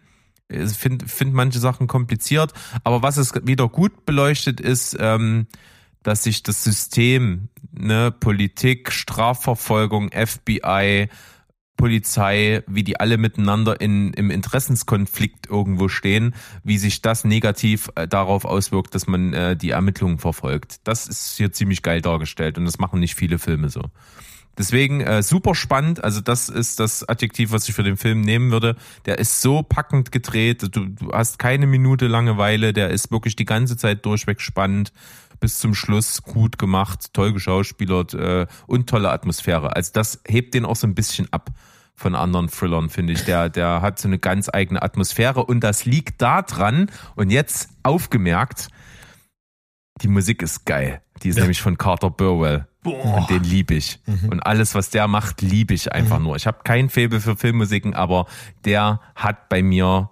Finde find manche Sachen kompliziert, aber was es wieder gut beleuchtet ist, ähm, dass sich das System, ne, Politik, Strafverfolgung, FBI, Polizei, wie die alle miteinander in, im Interessenskonflikt irgendwo stehen, wie sich das negativ äh, darauf auswirkt, dass man äh, die Ermittlungen verfolgt. Das ist hier ziemlich geil dargestellt und das machen nicht viele Filme so. Deswegen äh, super spannend. Also das ist das Adjektiv, was ich für den Film nehmen würde. Der ist so packend gedreht. Du, du hast keine Minute Langeweile. Der ist wirklich die ganze Zeit durchweg spannend bis zum Schluss gut gemacht, toll geschauspielert äh, und tolle Atmosphäre. Also das hebt den auch so ein bisschen ab von anderen Thrillern, finde ich. Der, der hat so eine ganz eigene Atmosphäre und das liegt da dran. Und jetzt aufgemerkt, die Musik ist geil. Die ist ja. nämlich von Carter Burwell. Boah. Und den liebe ich. Mhm. Und alles, was der macht, liebe ich einfach mhm. nur. Ich habe kein Faible für Filmmusiken, aber der hat bei mir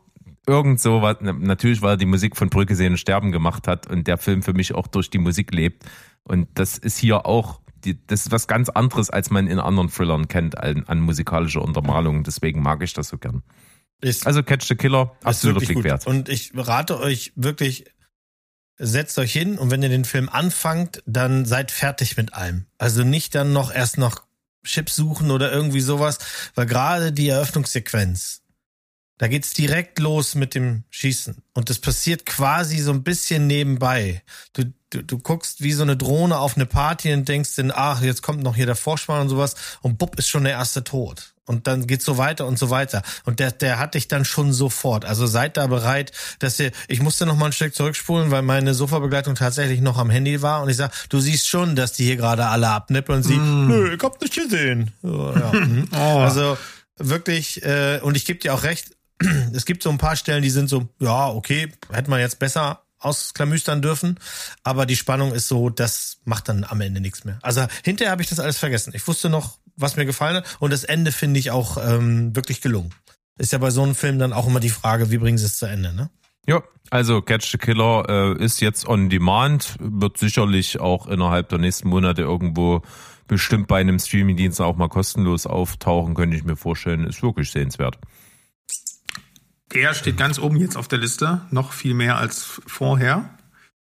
irgend so was, natürlich, weil er die Musik von Brücke sehen und sterben gemacht hat und der Film für mich auch durch die Musik lebt. Und das ist hier auch, die, das ist was ganz anderes, als man in anderen Thrillern kennt, an, an musikalischer Untermalung. Deswegen mag ich das so gern. Ist, also Catch the Killer, absoluter Blick wert. Und ich rate euch wirklich, setzt euch hin und wenn ihr den Film anfangt, dann seid fertig mit allem. Also nicht dann noch erst noch Chips suchen oder irgendwie sowas, weil gerade die Eröffnungssequenz, da geht's direkt los mit dem Schießen. Und das passiert quasi so ein bisschen nebenbei. Du, du, du guckst wie so eine Drohne auf eine Party und denkst dann, ach, jetzt kommt noch hier der Vorspann und sowas. Und bupp, ist schon der erste tot. Und dann geht's so weiter und so weiter. Und der, der hat dich dann schon sofort. Also seid da bereit, dass ihr, ich musste noch mal ein Stück zurückspulen, weil meine Sofabegleitung tatsächlich noch am Handy war. Und ich sag, du siehst schon, dass die hier gerade alle abnippeln. Und sie, mm. nö, ich hab nicht gesehen. So, ja. Oh. Also wirklich, äh, und ich gebe dir auch recht, es gibt so ein paar Stellen, die sind so, ja, okay, hätte man jetzt besser ausklamüstern dürfen, aber die Spannung ist so, das macht dann am Ende nichts mehr. Also hinterher habe ich das alles vergessen. Ich wusste noch, was mir gefallen hat und das Ende finde ich auch ähm, wirklich gelungen. Ist ja bei so einem Film dann auch immer die Frage, wie bringen sie es zu Ende, ne? Ja, also Catch the Killer äh, ist jetzt on demand, wird sicherlich auch innerhalb der nächsten Monate irgendwo bestimmt bei einem Streamingdienst auch mal kostenlos auftauchen, könnte ich mir vorstellen. Ist wirklich sehenswert. Der steht ganz oben jetzt auf der Liste, noch viel mehr als vorher.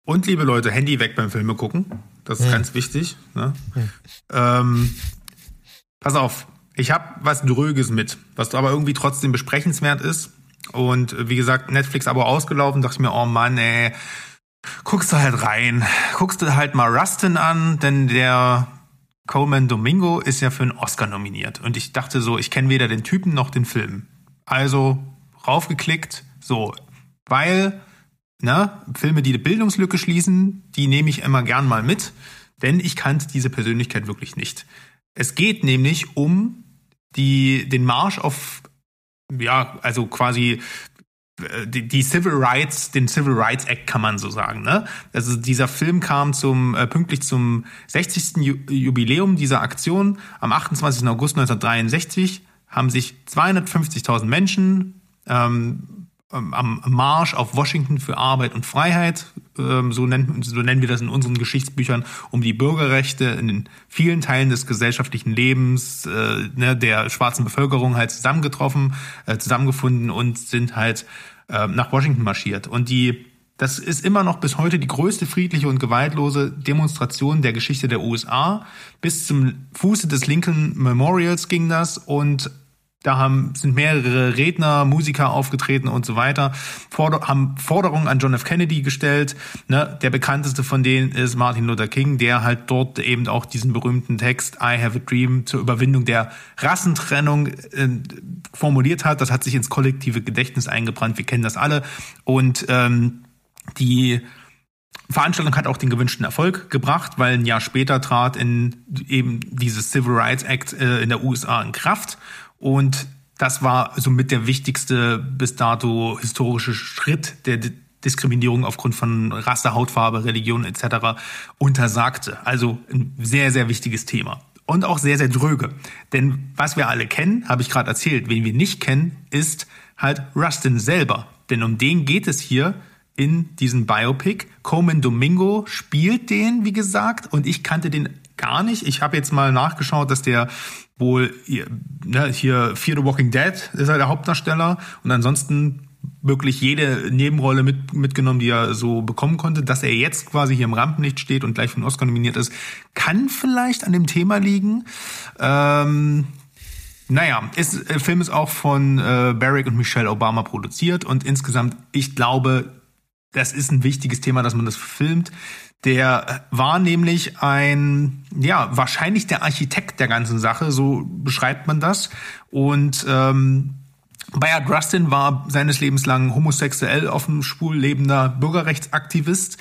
Und liebe Leute, Handy weg beim Filme gucken. Das ist Hm. ganz wichtig. Ne? Ähm, pass auf, ich habe was Dröges mit, was aber irgendwie trotzdem besprechenswert ist. Und äh, wie gesagt, Netflix aber ausgelaufen, dachte ich mir, oh Mann, ey, guckst du halt rein. Guckst du halt mal Rustin an, denn der Coleman Domingo ist ja für einen Oscar nominiert. Und ich dachte so, ich kenne weder den Typen noch den Film. Also raufgeklickt, so, weil, ne, Filme, die die Bildungslücke schließen, die nehme ich immer gern mal mit, denn ich kannte diese Persönlichkeit wirklich nicht. Es geht nämlich um die, den Marsch auf, ja, also quasi äh, die, die Civil Rights, den Civil Rights Act kann man so sagen. Ne? Also dieser Film kam zum äh, pünktlich zum 60. Ju Jubiläum dieser Aktion am 28. August 1963 haben sich 250.000 Menschen ähm, ähm, am Marsch auf Washington für Arbeit und Freiheit, ähm, so, nennen, so nennen wir das in unseren Geschichtsbüchern, um die Bürgerrechte in den vielen Teilen des gesellschaftlichen Lebens äh, ne, der schwarzen Bevölkerung halt zusammengetroffen, äh, zusammengefunden und sind halt äh, nach Washington marschiert. Und die das ist immer noch bis heute die größte friedliche und gewaltlose Demonstration der Geschichte der USA. Bis zum Fuße des Lincoln Memorials ging das und da haben, sind mehrere Redner, Musiker aufgetreten und so weiter, Forder haben Forderungen an John F. Kennedy gestellt. Ne? Der bekannteste von denen ist Martin Luther King, der halt dort eben auch diesen berühmten Text I have a dream zur Überwindung der Rassentrennung äh, formuliert hat. Das hat sich ins kollektive Gedächtnis eingebrannt. Wir kennen das alle. Und ähm, die Veranstaltung hat auch den gewünschten Erfolg gebracht, weil ein Jahr später trat in eben dieses Civil Rights Act äh, in der USA in Kraft und das war somit der wichtigste bis dato historische Schritt, der Diskriminierung aufgrund von Rasse, Hautfarbe, Religion etc. untersagte. Also ein sehr, sehr wichtiges Thema. Und auch sehr, sehr dröge. Denn was wir alle kennen, habe ich gerade erzählt, wen wir nicht kennen, ist halt Rustin selber. Denn um den geht es hier in diesem Biopic. Coleman Domingo spielt den, wie gesagt, und ich kannte den gar nicht. Ich habe jetzt mal nachgeschaut, dass der wohl ne, hier Fear the Walking Dead ist er der Hauptdarsteller und ansonsten wirklich jede Nebenrolle mit, mitgenommen, die er so bekommen konnte. Dass er jetzt quasi hier im Rampenlicht steht und gleich für den Oscar nominiert ist, kann vielleicht an dem Thema liegen. Ähm, naja, ist, der Film ist auch von äh, Barack und Michelle Obama produziert und insgesamt, ich glaube, das ist ein wichtiges Thema, dass man das filmt. Der war nämlich ein, ja, wahrscheinlich der Architekt der ganzen Sache, so beschreibt man das. Und ähm, Bayard Rustin war seines Lebens lang homosexuell offen schwul lebender Bürgerrechtsaktivist,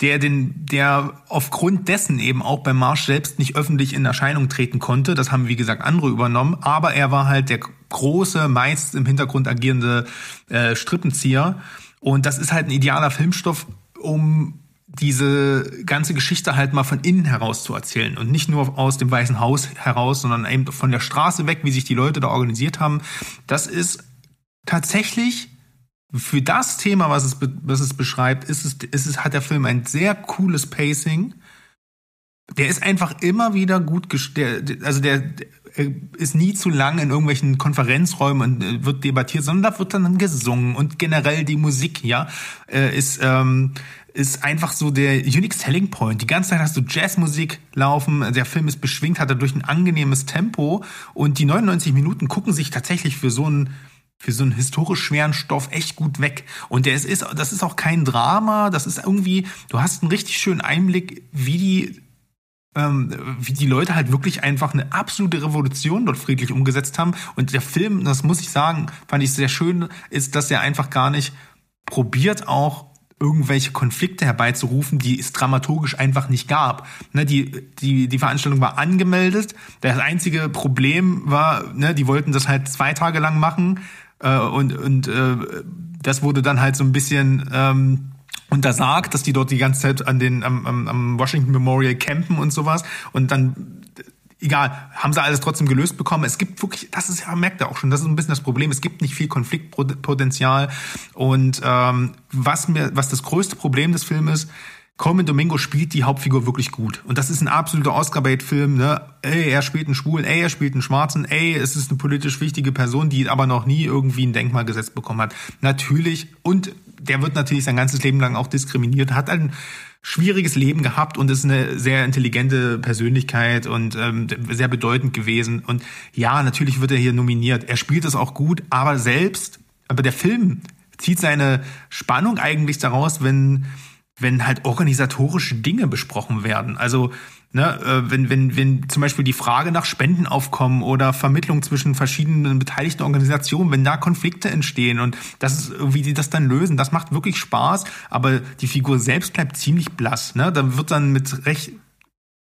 der den, der aufgrund dessen eben auch beim Marsch selbst nicht öffentlich in Erscheinung treten konnte. Das haben wie gesagt andere übernommen, aber er war halt der große, meist im Hintergrund agierende äh, Strippenzieher. Und das ist halt ein idealer Filmstoff, um diese ganze Geschichte halt mal von innen heraus zu erzählen und nicht nur aus dem Weißen Haus heraus, sondern eben von der Straße weg, wie sich die Leute da organisiert haben. Das ist tatsächlich für das Thema, was es, was es beschreibt, ist es, ist es, hat der Film ein sehr cooles Pacing. Der ist einfach immer wieder gut, der, also der, der ist nie zu lang in irgendwelchen Konferenzräumen und wird debattiert, sondern da wird dann gesungen und generell die Musik, ja, ist, ähm, ist einfach so der unique selling point. Die ganze Zeit hast du Jazzmusik laufen, der Film ist beschwingt, hat dadurch ein angenehmes Tempo und die 99 Minuten gucken sich tatsächlich für so einen für so einen historisch schweren Stoff echt gut weg. Und der ist, das ist auch kein Drama, das ist irgendwie, du hast einen richtig schönen Einblick, wie die ähm, wie die Leute halt wirklich einfach eine absolute Revolution dort friedlich umgesetzt haben. Und der Film, das muss ich sagen, fand ich sehr schön, ist, dass er einfach gar nicht probiert auch irgendwelche Konflikte herbeizurufen, die es dramaturgisch einfach nicht gab. Ne, die, die, die Veranstaltung war angemeldet. Das einzige Problem war, ne, die wollten das halt zwei Tage lang machen äh, und, und äh, das wurde dann halt so ein bisschen ähm, untersagt, dass die dort die ganze Zeit an den am, am, am Washington Memorial campen und sowas. Und dann egal, haben sie alles trotzdem gelöst bekommen. Es gibt wirklich, das ist ja, merkt ihr auch schon, das ist ein bisschen das Problem. Es gibt nicht viel Konfliktpotenzial. Und ähm, was mir, was das größte Problem des Films ist, Coleman Domingo spielt die Hauptfigur wirklich gut. Und das ist ein absoluter Oscar-Bait-Film, ne? Ey, er spielt einen Schwulen, ey, er spielt einen Schwarzen, ey, es ist eine politisch wichtige Person, die aber noch nie irgendwie ein Denkmal gesetzt bekommen hat. Natürlich, und der wird natürlich sein ganzes Leben lang auch diskriminiert, hat ein schwieriges Leben gehabt und ist eine sehr intelligente Persönlichkeit und ähm, sehr bedeutend gewesen. Und ja, natürlich wird er hier nominiert. Er spielt es auch gut, aber selbst, aber der Film zieht seine Spannung eigentlich daraus, wenn wenn halt organisatorische Dinge besprochen werden. Also ne, äh, wenn, wenn, wenn zum Beispiel die Frage nach Spenden aufkommen oder Vermittlung zwischen verschiedenen beteiligten Organisationen, wenn da Konflikte entstehen und das ist, wie die das dann lösen, das macht wirklich Spaß, aber die Figur selbst bleibt ziemlich blass. Ne? Da wird dann mit recht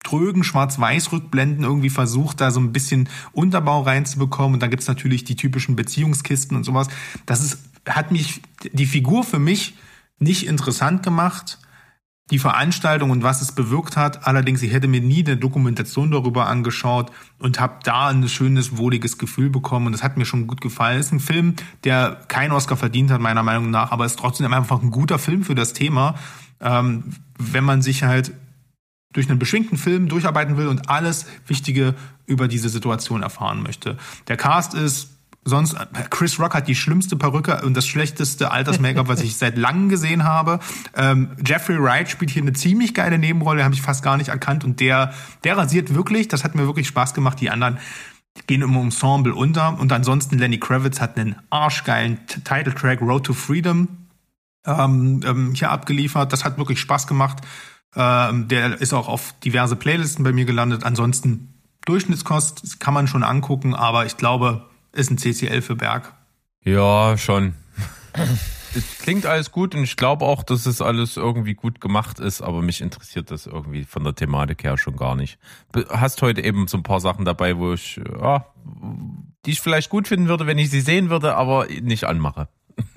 trögen Schwarz-Weiß-Rückblenden irgendwie versucht, da so ein bisschen Unterbau reinzubekommen. Und dann gibt's natürlich die typischen Beziehungskisten und sowas. Das ist, hat mich, die Figur für mich nicht interessant gemacht, die Veranstaltung und was es bewirkt hat. Allerdings, ich hätte mir nie eine Dokumentation darüber angeschaut und habe da ein schönes, wohliges Gefühl bekommen. Und das hat mir schon gut gefallen. Es ist ein Film, der keinen Oscar verdient hat, meiner Meinung nach, aber ist trotzdem einfach ein guter Film für das Thema. Ähm, wenn man sich halt durch einen beschwingten Film durcharbeiten will und alles Wichtige über diese Situation erfahren möchte. Der Cast ist Sonst, Chris Rock hat die schlimmste Perücke und das schlechteste Alters-Make-up, was ich seit langem gesehen habe. Ähm, Jeffrey Wright spielt hier eine ziemlich geile Nebenrolle, habe ich fast gar nicht erkannt. Und der, der rasiert wirklich, das hat mir wirklich Spaß gemacht. Die anderen gehen im Ensemble unter. Und ansonsten Lenny Kravitz hat einen arschgeilen Title-Track, Road to Freedom, ähm, ähm, hier abgeliefert. Das hat wirklich Spaß gemacht. Ähm, der ist auch auf diverse Playlisten bei mir gelandet. Ansonsten Durchschnittskost kann man schon angucken, aber ich glaube, ist ein CCL für Berg. Ja, schon. es klingt alles gut und ich glaube auch, dass es alles irgendwie gut gemacht ist, aber mich interessiert das irgendwie von der Thematik her schon gar nicht. Hast heute eben so ein paar Sachen dabei, wo ich, ja, die ich vielleicht gut finden würde, wenn ich sie sehen würde, aber nicht anmache.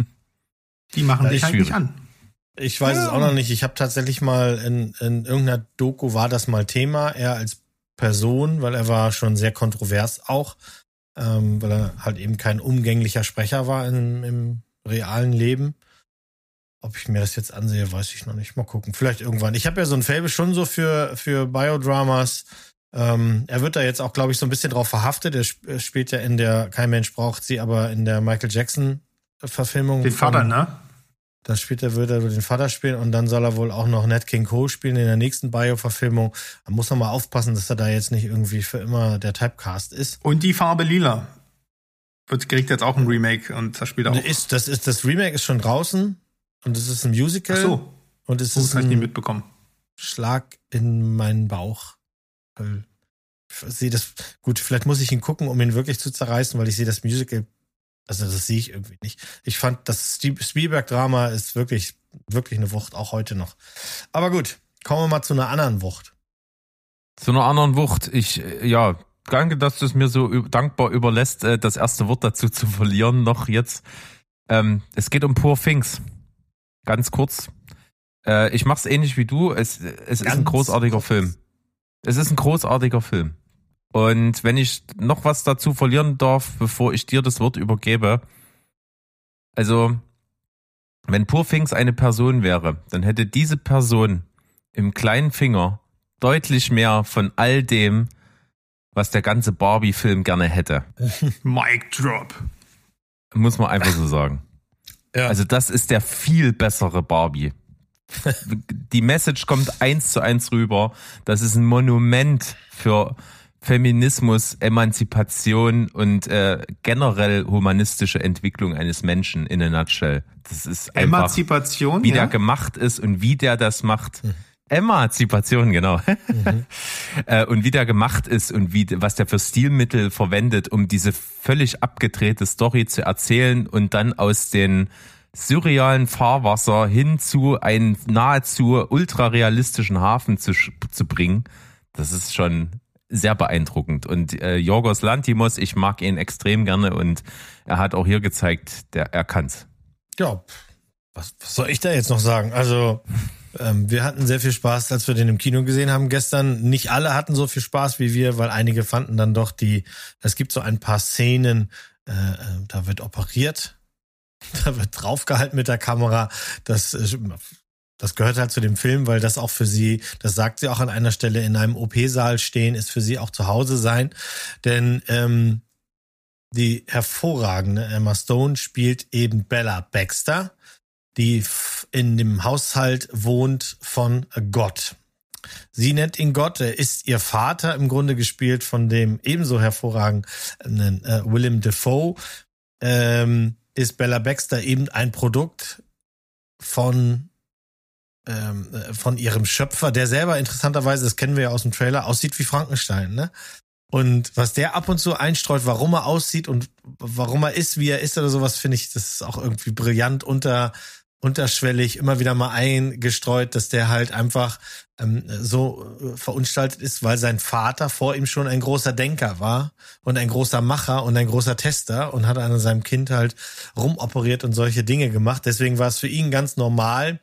Die machen dich halt nicht an. Ich weiß ja. es auch noch nicht. Ich habe tatsächlich mal in, in irgendeiner Doku war das mal Thema, er als Person, weil er war schon sehr kontrovers auch ähm, weil er halt eben kein umgänglicher Sprecher war in, im realen Leben. Ob ich mir das jetzt ansehe, weiß ich noch nicht. Mal gucken. Vielleicht irgendwann. Ich habe ja so ein Fable schon so für, für Biodramas. Ähm, er wird da jetzt auch, glaube ich, so ein bisschen drauf verhaftet. Er sp spielt ja in der, kein Mensch braucht sie, aber in der Michael Jackson Verfilmung. Den Vater, ne? Da spielt er, wird er den Vater spielen und dann soll er wohl auch noch Nat King Cole spielen in der nächsten Bio-Verfilmung. Da muss man mal aufpassen, dass er da jetzt nicht irgendwie für immer der Typecast ist. Und die Farbe lila. Wird, kriegt jetzt auch ein Remake und das spielt auch. Ist, das, ist, das Remake ist schon draußen und es ist ein Musical. Ach so. Und es ist ein mitbekommen. Schlag in meinen Bauch. Ich sehe das, gut, vielleicht muss ich ihn gucken, um ihn wirklich zu zerreißen, weil ich sehe das Musical also das sehe ich irgendwie nicht. Ich fand, das Spielberg-Drama ist wirklich, wirklich eine Wucht, auch heute noch. Aber gut, kommen wir mal zu einer anderen Wucht. Zu einer anderen Wucht. Ich, ja, danke, dass du es mir so dankbar überlässt, äh, das erste Wort dazu zu verlieren noch jetzt. Ähm, es geht um Poor Things. Ganz kurz. Äh, ich mach's ähnlich wie du. Es, es ist ein großartiger kurz. Film. Es ist ein großartiger Film. Und wenn ich noch was dazu verlieren darf, bevor ich dir das Wort übergebe, also wenn Purfings eine Person wäre, dann hätte diese Person im kleinen Finger deutlich mehr von all dem, was der ganze Barbie-Film gerne hätte. Mic Drop. Muss man einfach so sagen. Ja. Also das ist der viel bessere Barbie. Die Message kommt eins zu eins rüber. Das ist ein Monument für Feminismus, Emanzipation und äh, generell humanistische Entwicklung eines Menschen in a nutshell. Das ist einfach, Emanzipation, wie ja? der gemacht ist und wie der das macht. Mhm. Emanzipation, genau. Mhm. Äh, und wie der gemacht ist und wie, was der für Stilmittel verwendet, um diese völlig abgedrehte Story zu erzählen und dann aus den surrealen Fahrwasser hin zu einem nahezu ultrarealistischen Hafen zu, zu bringen. Das ist schon sehr beeindruckend. Und äh, Jorgos Lantimos, ich mag ihn extrem gerne und er hat auch hier gezeigt, der, er kann's. Ja, was, was soll ich da jetzt noch sagen? Also Ähm, wir hatten sehr viel Spaß, als wir den im Kino gesehen haben gestern. Nicht alle hatten so viel Spaß wie wir, weil einige fanden dann doch die, es gibt so ein paar Szenen, äh, äh da wird operiert, da wird draufgehalten mit der Kamera. Das, das gehört halt zu dem Film, weil das auch für sie, das sagt sie auch an einer Stelle, in einem OP-Saal stehen, ist für sie auch zu Hause sein. Denn ähm, die hervorragende Emma Stone spielt eben Bella Baxter, die in dem Haushalt wohnt von Gott. Sie nennt ihn Gott, er ist ihr Vater, im Grunde gespielt von dem ebenso hervorragenden äh, Willem Dafoe. Ähm, ist Bella Baxter eben ein Produkt von ähm, äh, von ihrem Schöpfer, der selber interessanterweise, das kennen wir ja aus dem Trailer, aussieht wie Frankenstein, ne? Und was der ab und zu einstreut, warum er aussieht und warum er ist, wie er ist oder sowas, finde ich, das ist auch irgendwie brillant unter, unterschwellig immer wieder mal eingestreut, dass der halt einfach ähm, so äh, verunstaltet ist, weil sein Vater vor ihm schon ein großer Denker war und ein großer Macher und ein großer Tester und hat an seinem Kind halt rumoperiert und solche Dinge gemacht. Deswegen war es für ihn ganz normal,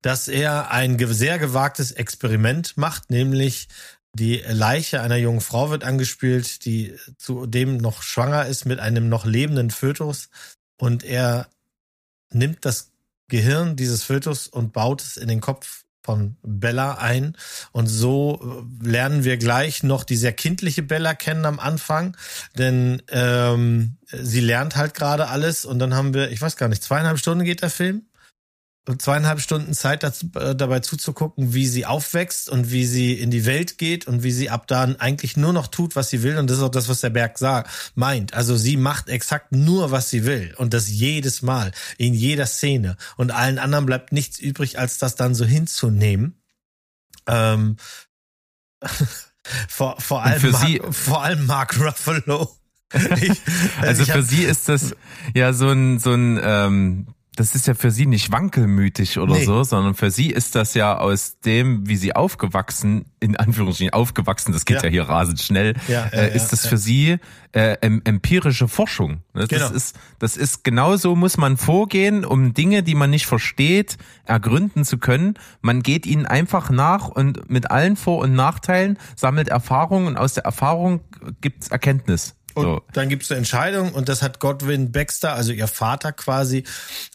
dass er ein sehr gewagtes Experiment macht, nämlich die Leiche einer jungen Frau wird angespielt, die zudem noch schwanger ist mit einem noch lebenden Fötus. Und er nimmt das Gehirn dieses Fötus und baut es in den Kopf von Bella ein. Und so äh, lernen wir gleich noch die sehr kindliche Bella kennen am Anfang. Denn ähm, sie lernt halt gerade alles. Und dann haben wir, ich weiß gar nicht, zweieinhalb Stunden geht der Film zweieinhalb Stunden Zeit dazu, äh, dabei zuzugucken, wie sie aufwächst und wie sie in die Welt geht und wie sie ab dann eigentlich nur noch tut, was sie will. Und das ist auch das, was der Berg sagt, meint. Also sie macht exakt nur, was sie will. Und das jedes Mal, in jeder Szene. Und allen anderen bleibt nichts übrig, als das dann so hinzunehmen. Ähm, vor, vor, allem für Mark, sie, vor allem Mark Ruffalo. Ich, also ich für hab, sie ist das ja so ein so ein ähm, das ist ja für sie nicht wankelmütig oder Nee. so, sondern für sie ist das ja aus dem, wie sie aufgewachsen, in Anführungsstrichen aufgewachsen, das geht ja, Ja. hier rasend schnell, Ja, ja, äh, ist das für sie äh, em empirische Forschung. Ne? Das Genau. ist, das ist genauso muss man vorgehen, um Dinge, die man nicht versteht, ergründen zu können. Man geht ihnen einfach nach und mit allen Vor- und Nachteilen sammelt Erfahrung und aus der Erfahrung gibt's Erkenntnis. Und So. dann gibt's eine Entscheidung und das hat Godwin Baxter, also ihr Vater quasi,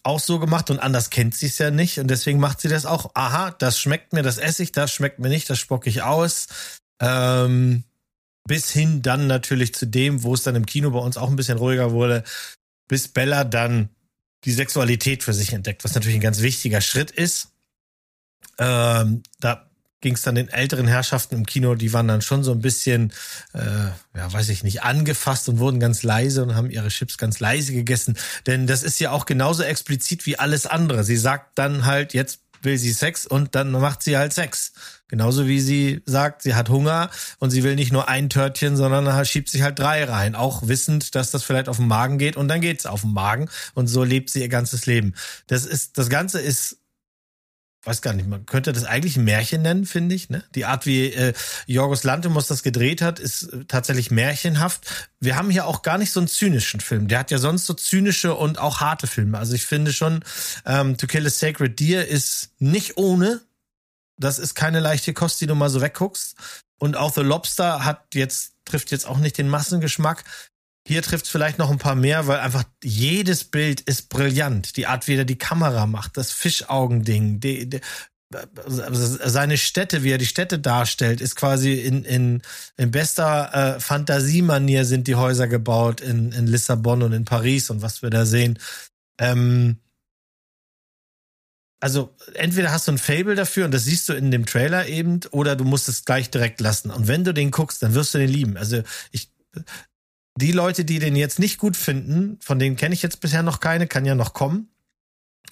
auch so gemacht und anders kennt sie es ja nicht und deswegen macht sie das auch. Aha, das schmeckt mir, das esse ich, das schmeckt mir nicht, das spucke ich aus. Ähm, bis hin dann natürlich zu dem, wo es dann im Kino bei uns auch ein bisschen ruhiger wurde, bis Bella dann die Sexualität für sich entdeckt, was natürlich ein ganz wichtiger Schritt ist. Ähm, da ging es dann den älteren Herrschaften im Kino, die waren dann schon so ein bisschen, äh, ja, weiß ich nicht, angefasst und wurden ganz leise und haben ihre Chips ganz leise gegessen. Denn das ist ja auch genauso explizit wie alles andere. Sie sagt dann halt, jetzt will sie Sex und dann macht sie halt Sex. Genauso wie sie sagt, sie hat Hunger und sie will nicht nur ein Törtchen, sondern schiebt sich halt drei rein. Auch wissend, dass das vielleicht auf den Magen geht und dann geht's auf den Magen und so lebt sie ihr ganzes Leben. Das ist, das Ganze ist weiß gar nicht, man könnte das eigentlich ein Märchen nennen, finde ich. Ne? Die Art, wie äh, Jorgos Lanthimos das gedreht hat, ist äh, tatsächlich märchenhaft. Wir haben hier auch gar nicht so einen zynischen Film. Der hat ja sonst so zynische und auch harte Filme. Also ich finde schon, ähm, To Kill a Sacred Deer ist nicht ohne. Das ist keine leichte Kost, die du mal so wegguckst. Und auch The Lobster hat jetzt, trifft jetzt auch nicht den Massengeschmack. Hier trifft es vielleicht noch ein paar mehr, weil einfach jedes Bild ist brillant. Die Art, wie er die Kamera macht, das Fischaugending, die, die, seine Städte, wie er die Städte darstellt, ist quasi in, in, in bester äh, Fantasiemanier sind die Häuser gebaut in, in Lissabon und in Paris und was wir da sehen. Ähm, also entweder hast du ein Fable dafür und das siehst du in dem Trailer eben, oder du musst es gleich direkt lassen. Und wenn du den guckst, dann wirst du den lieben. Also ich, die Leute, die den jetzt nicht gut finden, von denen kenne ich jetzt bisher noch keine, kann ja noch kommen.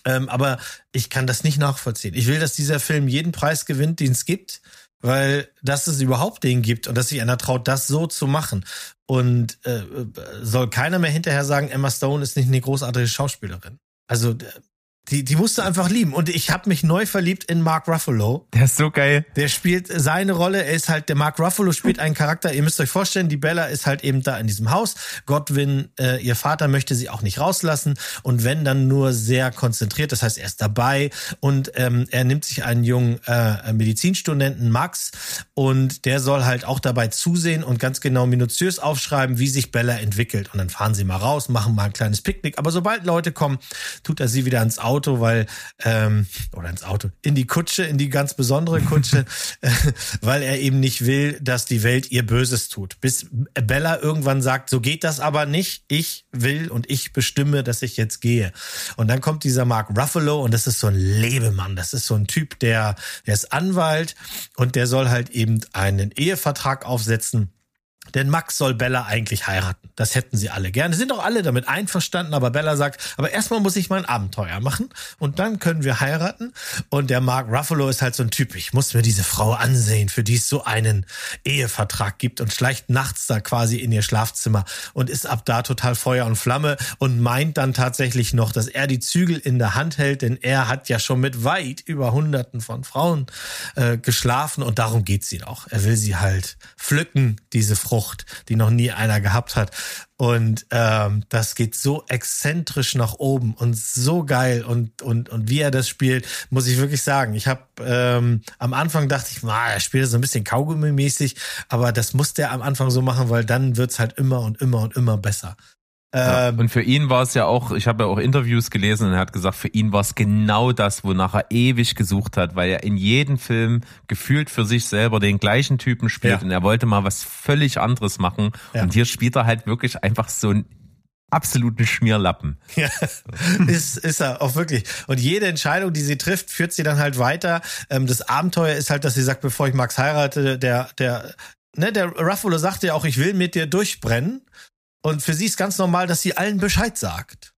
Ähm, aber ich kann das nicht nachvollziehen. Ich will, dass dieser Film jeden Preis gewinnt, den es gibt, weil dass es überhaupt den gibt und dass sich einer traut, das so zu machen. Und äh, soll keiner mehr hinterher sagen, Emma Stone ist nicht eine großartige Schauspielerin. Also Die, die musst du einfach lieben. Und ich habe mich neu verliebt in Mark Ruffalo. Der ist so geil. Der spielt seine Rolle. Er ist halt, der Mark Ruffalo spielt einen Charakter. Ihr müsst euch vorstellen, die Bella ist halt eben da in diesem Haus. Godwin, äh, ihr Vater möchte sie auch nicht rauslassen. Und wenn, dann nur sehr konzentriert. Das heißt, er ist dabei und ähm, er nimmt sich einen jungen äh, Medizinstudenten, Max, und der soll halt auch dabei zusehen und ganz genau minutiös aufschreiben, wie sich Bella entwickelt. Und dann fahren sie mal raus, machen mal ein kleines Picknick. Aber sobald Leute kommen, tut er sie wieder ans Auto Auto, weil ähm, oder ins Auto, in die Kutsche, in die ganz besondere Kutsche, äh, weil er eben nicht will, dass die Welt ihr Böses tut. Bis Bella irgendwann sagt, so geht das aber nicht. Ich will und ich bestimme, dass ich jetzt gehe. Und dann kommt dieser Mark Ruffalo und das ist so ein Lebemann. Das ist so ein Typ, der, der ist Anwalt und der soll halt eben einen Ehevertrag aufsetzen denn Max soll Bella eigentlich heiraten. Das hätten sie alle gerne. Sind auch alle damit einverstanden, aber Bella sagt, aber erstmal muss ich mein Abenteuer machen und dann können wir heiraten. Und der Mark Ruffalo ist halt so ein Typ, ich muss mir diese Frau ansehen, für die es so einen Ehevertrag gibt und schleicht nachts da quasi in ihr Schlafzimmer und ist ab da total Feuer und Flamme und meint dann tatsächlich noch, dass er die Zügel in der Hand hält, denn er hat ja schon mit weit über Hunderten von Frauen äh, geschlafen und darum geht's ihn auch. Er will sie halt pflücken, diese Frucht Frucht, die noch nie einer gehabt hat. Und ähm, das geht so exzentrisch nach oben und so geil und und und wie er das spielt, muss ich wirklich sagen. Ich habe ähm, am Anfang dachte ich, na, er spielt so ein bisschen Kaugummi-mäßig, aber das musste er am Anfang so machen, weil dann wird's halt immer und immer und immer besser. Ja, ähm, und für ihn war es ja auch, ich habe ja auch Interviews gelesen und er hat gesagt, für ihn war es genau das, wonach er ewig gesucht hat, weil er in jedem Film gefühlt für sich selber den gleichen Typen spielt ja. und er wollte mal was völlig anderes machen. Ja. Und hier spielt er halt wirklich einfach so ein absoluten Schmierlappen. Ja, ist, ist er auch wirklich. Und jede Entscheidung, die sie trifft, führt sie dann halt weiter. Ähm, das Abenteuer ist halt, dass sie sagt, bevor ich Max heirate, der, der, ne, der Ruffalo sagte ja auch, ich will mit dir durchbrennen. Und für sie ist ganz normal, dass sie allen Bescheid sagt.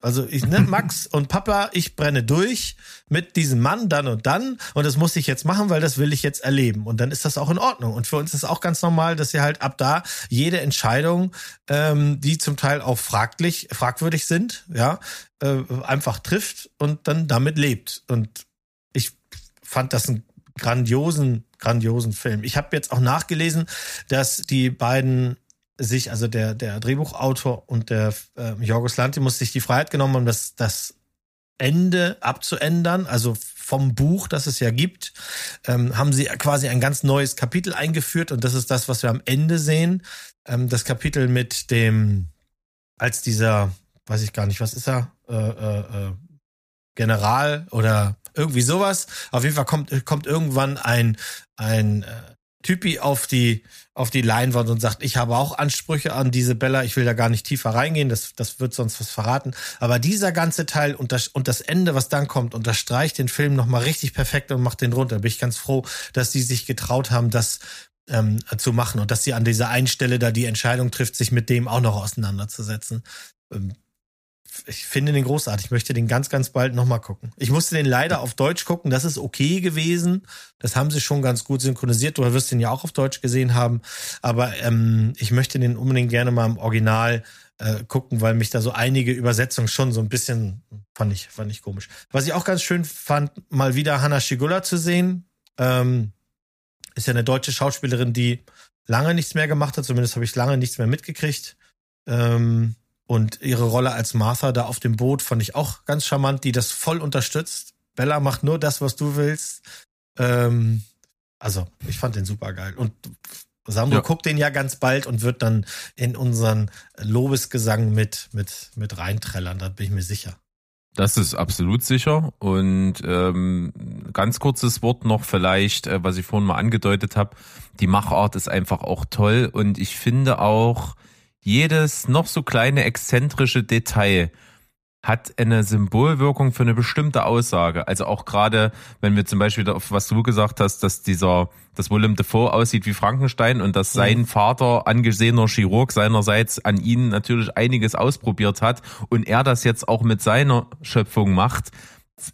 Also ich ne, Max und Papa, ich brenne durch mit diesem Mann dann und dann und das muss ich jetzt machen, weil das will ich jetzt erleben und dann ist das auch in Ordnung und für uns ist auch ganz normal, dass sie halt ab da jede Entscheidung, ähm, die zum Teil auch fraglich, fragwürdig sind, ja, äh, einfach trifft und dann damit lebt und ich fand das einen grandiosen, grandiosen Film. Ich habe jetzt auch nachgelesen, dass die beiden sich, also der, der Drehbuchautor und der äh, Jorgos Lantimos sich die Freiheit genommen haben, das, das Ende abzuändern, also vom Buch, das es ja gibt, ähm, haben sie quasi ein ganz neues Kapitel eingeführt und das ist das, was wir am Ende sehen. Ähm, das Kapitel mit dem, als dieser, weiß ich gar nicht, was ist er, äh, äh, äh General oder irgendwie sowas. Auf jeden Fall kommt, kommt irgendwann ein, ein äh, Typi auf die, auf die Leinwand und sagt, ich habe auch Ansprüche an diese Bella, ich will da gar nicht tiefer reingehen, das, das wird sonst was verraten. Aber dieser ganze Teil und das, und das Ende, was dann kommt, unterstreicht den Film nochmal richtig perfekt und macht den runter. Bin ich ganz froh, dass die sich getraut haben, das ähm, zu machen und dass sie an dieser einen Stelle da die Entscheidung trifft, sich mit dem auch noch auseinanderzusetzen. Ähm, ich finde den großartig. Ich möchte den ganz, ganz bald nochmal gucken. Ich musste den leider auf Deutsch gucken. Das ist okay gewesen. Das haben sie schon ganz gut synchronisiert. Du wirst den ja auch auf Deutsch gesehen haben. Aber ähm, ich möchte den unbedingt gerne mal im Original äh, gucken, weil mich da so einige Übersetzungen schon so ein bisschen fand ich, fand ich komisch. Was ich auch ganz schön fand, mal wieder Hannah Shigula zu sehen. Ähm, ist ja eine deutsche Schauspielerin, die lange nichts mehr gemacht hat. Zumindest habe ich lange nichts mehr mitgekriegt. Ähm, und ihre Rolle als Martha da auf dem Boot fand ich auch ganz charmant, die das voll unterstützt. Bella macht nur das, was du willst. Ähm, also, ich fand den super geil. Und Sandro ja. guckt den ja ganz bald und wird dann in unseren Lobesgesang mit, mit, mit reinträllern, da bin ich mir sicher. Das ist absolut sicher. Und ähm, ganz kurzes Wort noch vielleicht, äh, was ich vorhin mal angedeutet habe. Die Machart ist einfach auch toll. Und ich finde auch, jedes noch so kleine exzentrische Detail hat eine Symbolwirkung für eine bestimmte Aussage. Also auch gerade, wenn wir zum Beispiel auf was du gesagt hast, dass dieser, dass Willem Dafoe aussieht wie Frankenstein und dass sein mhm. Vater, angesehener Chirurg seinerseits, an ihn natürlich einiges ausprobiert hat und er das jetzt auch mit seiner Schöpfung macht,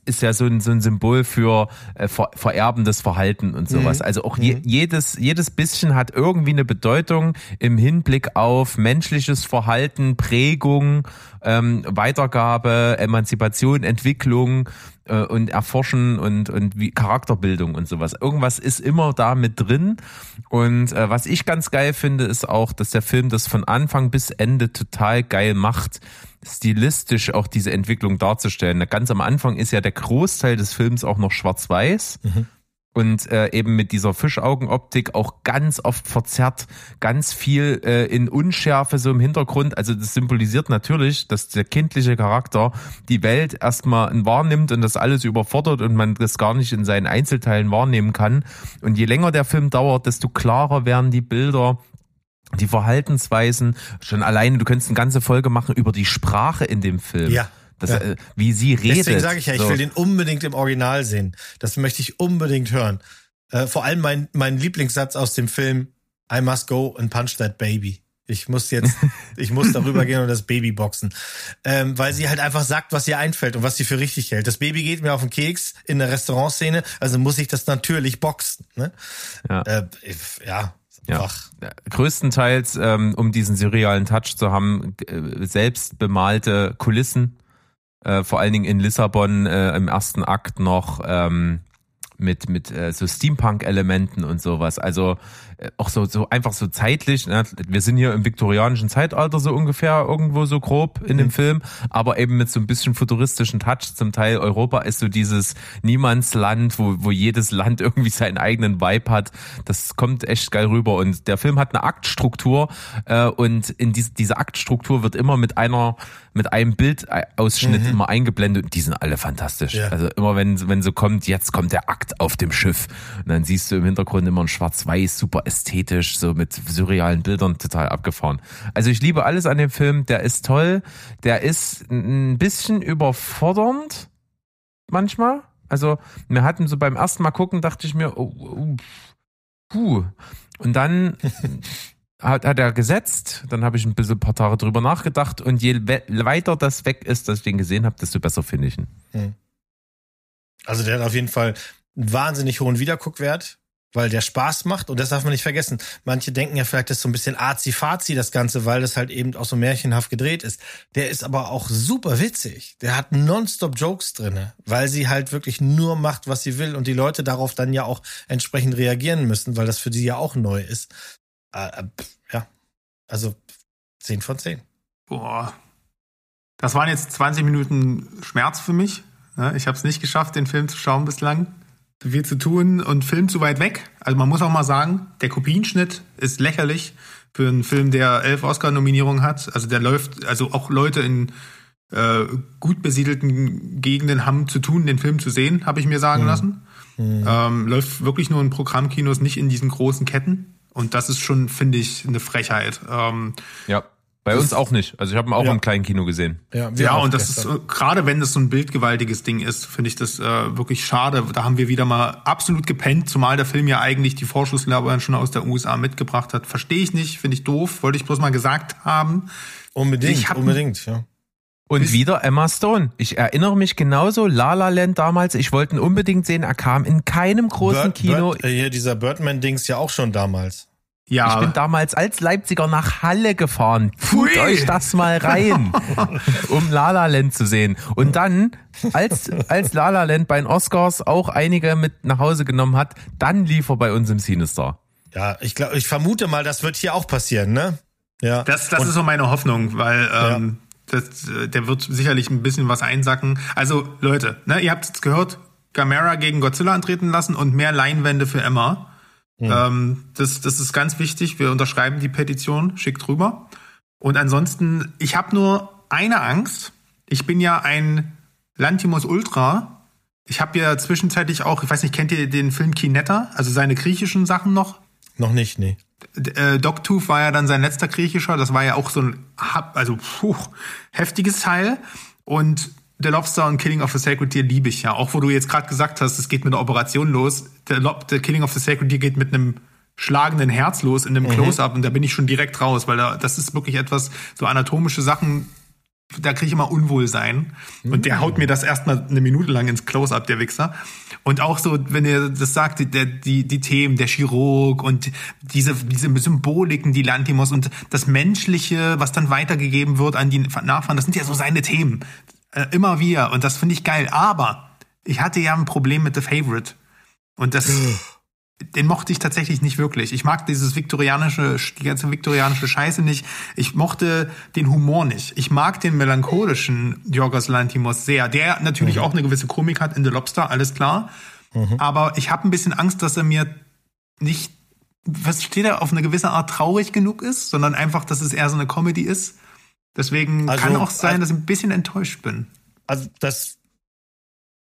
ist ja so ein, so ein Symbol für äh, ver vererbendes Verhalten und sowas. Mhm. Also auch je, jedes, jedes bisschen hat irgendwie eine Bedeutung im Hinblick auf menschliches Verhalten, Prägung, ähm, Weitergabe, Emanzipation, Entwicklung äh, und Erforschen und, und wie Charakterbildung und sowas. Irgendwas ist immer da mit drin. Und äh, was ich ganz geil finde, ist auch, dass der Film das von Anfang bis Ende total geil macht stilistisch auch diese Entwicklung darzustellen. Ganz am Anfang ist ja der Großteil des Films auch noch schwarz-weiß. Und äh, eben mit dieser Fischaugenoptik auch ganz oft verzerrt, ganz viel äh, in Unschärfe so im Hintergrund. Also das symbolisiert natürlich, dass der kindliche Charakter die Welt erstmal wahrnimmt und das alles überfordert und man das gar nicht in seinen Einzelteilen wahrnehmen kann. Und je länger der Film dauert, desto klarer werden die Bilder, die Verhaltensweisen, schon alleine, du könntest eine ganze Folge machen über die Sprache in dem Film. Ja. Das, Ja. äh, wie sie redet. Deswegen sage ich ja, ich So. will den unbedingt im Original sehen. Das möchte ich unbedingt hören. Äh, vor allem mein, mein Lieblingssatz aus dem Film I must go and punch that baby. Ich muss jetzt, ich muss darüber gehen und das Baby boxen. Ähm, weil sie halt einfach sagt, was ihr einfällt und was sie für richtig hält. Das Baby geht mir auf den Keks in der Restaurantszene, also muss ich das natürlich boxen. Ne? Ja. Äh, ich- ja, Ja. einfach. größtenteils, ähm, um diesen surrealen Touch zu haben, äh, selbst bemalte Kulissen, äh, vor allen Dingen in Lissabon äh, im ersten Akt noch ähm, mit mit äh, so Steampunk-Elementen und sowas. Also auch so so einfach so zeitlich. Ne? Wir sind hier im viktorianischen Zeitalter so ungefähr irgendwo so grob in dem Film, aber eben mit so ein bisschen futuristischen Touch. Zum Teil Europa ist so dieses Niemandsland, wo wo jedes Land irgendwie seinen eigenen Vibe hat. Das kommt echt geil rüber und der Film hat eine Aktstruktur äh, und in diese diese Aktstruktur wird immer mit einer mit einem Bildausschnitt immer eingeblendet und die sind alle fantastisch. Ja. Also immer wenn wenn so kommt, jetzt kommt der Akt auf dem Schiff und dann siehst du im Hintergrund immer ein Schwarz-Weiß, super ästhetisch, so mit surrealen Bildern, total abgefahren. Also ich liebe alles an dem Film, der ist toll, der ist ein bisschen überfordernd manchmal. Also wir hatten so beim ersten Mal gucken, dachte ich mir, oh, oh, puh. Und dann hat, hat er gesetzt, dann habe ich ein bisschen ein paar Tage drüber nachgedacht und je we weiter das weg ist, dass ich den gesehen habe, desto besser finde ich ihn. Also der hat auf jeden Fall einen wahnsinnig hohen Wiederguckwert, weil der Spaß macht und das darf man nicht vergessen. Manche denken ja vielleicht, das ist so ein bisschen arzi-fazi das Ganze, weil das halt eben auch so märchenhaft gedreht ist. Der ist aber auch super witzig. Der hat nonstop Jokes drinne, weil sie halt wirklich nur macht, was sie will und die Leute darauf dann ja auch entsprechend reagieren müssen, weil das für sie ja auch neu ist. Äh, äh, ja, also 10 von 10. Boah. Das waren jetzt 20 Minuten Schmerz für mich. Ja, Ich habe es nicht geschafft, den Film zu schauen bislang. Viel zu tun und Film zu weit weg. Also man muss auch mal sagen, der Kopienschnitt ist lächerlich für einen Film, der elf Oscar-Nominierungen hat. Also der läuft, also auch Leute in äh, gut besiedelten Gegenden haben zu tun, den Film zu sehen, habe ich mir sagen lassen. Ähm, läuft wirklich nur in Programmkinos, nicht in diesen großen Ketten. Und das ist schon, finde ich, eine Frechheit. Ähm, Ja. Bei uns auch nicht. Also ich habe ihn auch Ja. im kleinen Kino gesehen. wir Ja, auch und das ist gestern. äh, gerade wenn das so ein bildgewaltiges Ding ist, finde ich das äh, wirklich schade. Da haben wir wieder mal absolut gepennt, zumal der Film ja eigentlich die Vorschusslorbeeren schon aus der USA mitgebracht hat. Verstehe ich nicht, finde ich doof, wollte ich bloß mal gesagt haben. unbedingt, ich hab- unbedingt, ja. Und Bis- wieder Emma Stone. Ich erinnere mich genauso, La La Land damals, ich wollte ihn unbedingt sehen, er kam in keinem großen Bird- Kino. Bird, hier dieser Birdman-Dings ja auch schon damals. Ja, Ich bin damals als Leipziger nach Halle gefahren. Tut Pfui. euch das mal rein, um La La Land zu sehen. Und dann, als, als La La Land bei den Oscars auch einige mit nach Hause genommen hat, dann lief er bei uns im Cinestar. Ja, ich glaube, ich vermute mal, das wird hier auch passieren, ne? Ja. das, das ist so meine Hoffnung, weil ähm, das, der wird sicherlich ein bisschen was einsacken. Also Leute, ne, ihr habt jetzt gehört, Gamera gegen Godzilla antreten lassen und mehr Leinwände für Emma. Ähm, das, das ist ganz wichtig. Wir unterschreiben die Petition, schickt rüber. Und ansonsten, ich habe nur eine Angst. Ich bin ja ein Lantimos Ultra. Ich habe ja zwischenzeitlich auch, ich weiß nicht, kennt ihr den Film Kinetta? Also seine griechischen Sachen noch? Noch nicht, nee. Äh, Dogtooth war ja dann sein letzter griechischer. Das war ja auch so ein, also puh, heftiges Teil. Und The Lobster und Killing of the Sacred Deer liebe ich ja. Auch wo du jetzt gerade gesagt hast, es geht mit einer Operation los. The, Lob The Killing of the Sacred Deer geht mit einem schlagenden Herz los in einem Close-Up und da bin ich schon direkt raus, weil da, das ist wirklich etwas, so anatomische Sachen da kriege ich immer Unwohlsein. Und der haut mir das erstmal eine Minute lang ins Close-Up, der Wichser. Und auch so, wenn er das sagt, die, die, die Themen, der Chirurg und diese, diese Symboliken, die Lantimos und das Menschliche, was dann weitergegeben wird an die Nachfahren, das sind ja so seine Themen. Äh, immer wieder. Und das finde ich geil. Aber ich hatte ja ein Problem mit The Favorite. Und das, den mochte ich tatsächlich nicht wirklich. Ich mag dieses viktorianische, die ganze viktorianische Scheiße nicht. Ich mochte den Humor nicht. Ich mag den melancholischen Yorgos Lantimos sehr, der natürlich auch eine gewisse Komik hat in The Lobster, alles klar. Aber ich habe ein bisschen Angst, dass er mir nicht, was steht da, auf eine gewisse Art traurig genug ist, sondern einfach, dass es eher so eine Comedy ist. Deswegen Also, kann auch sein, also- dass ich ein bisschen enttäuscht bin. Also das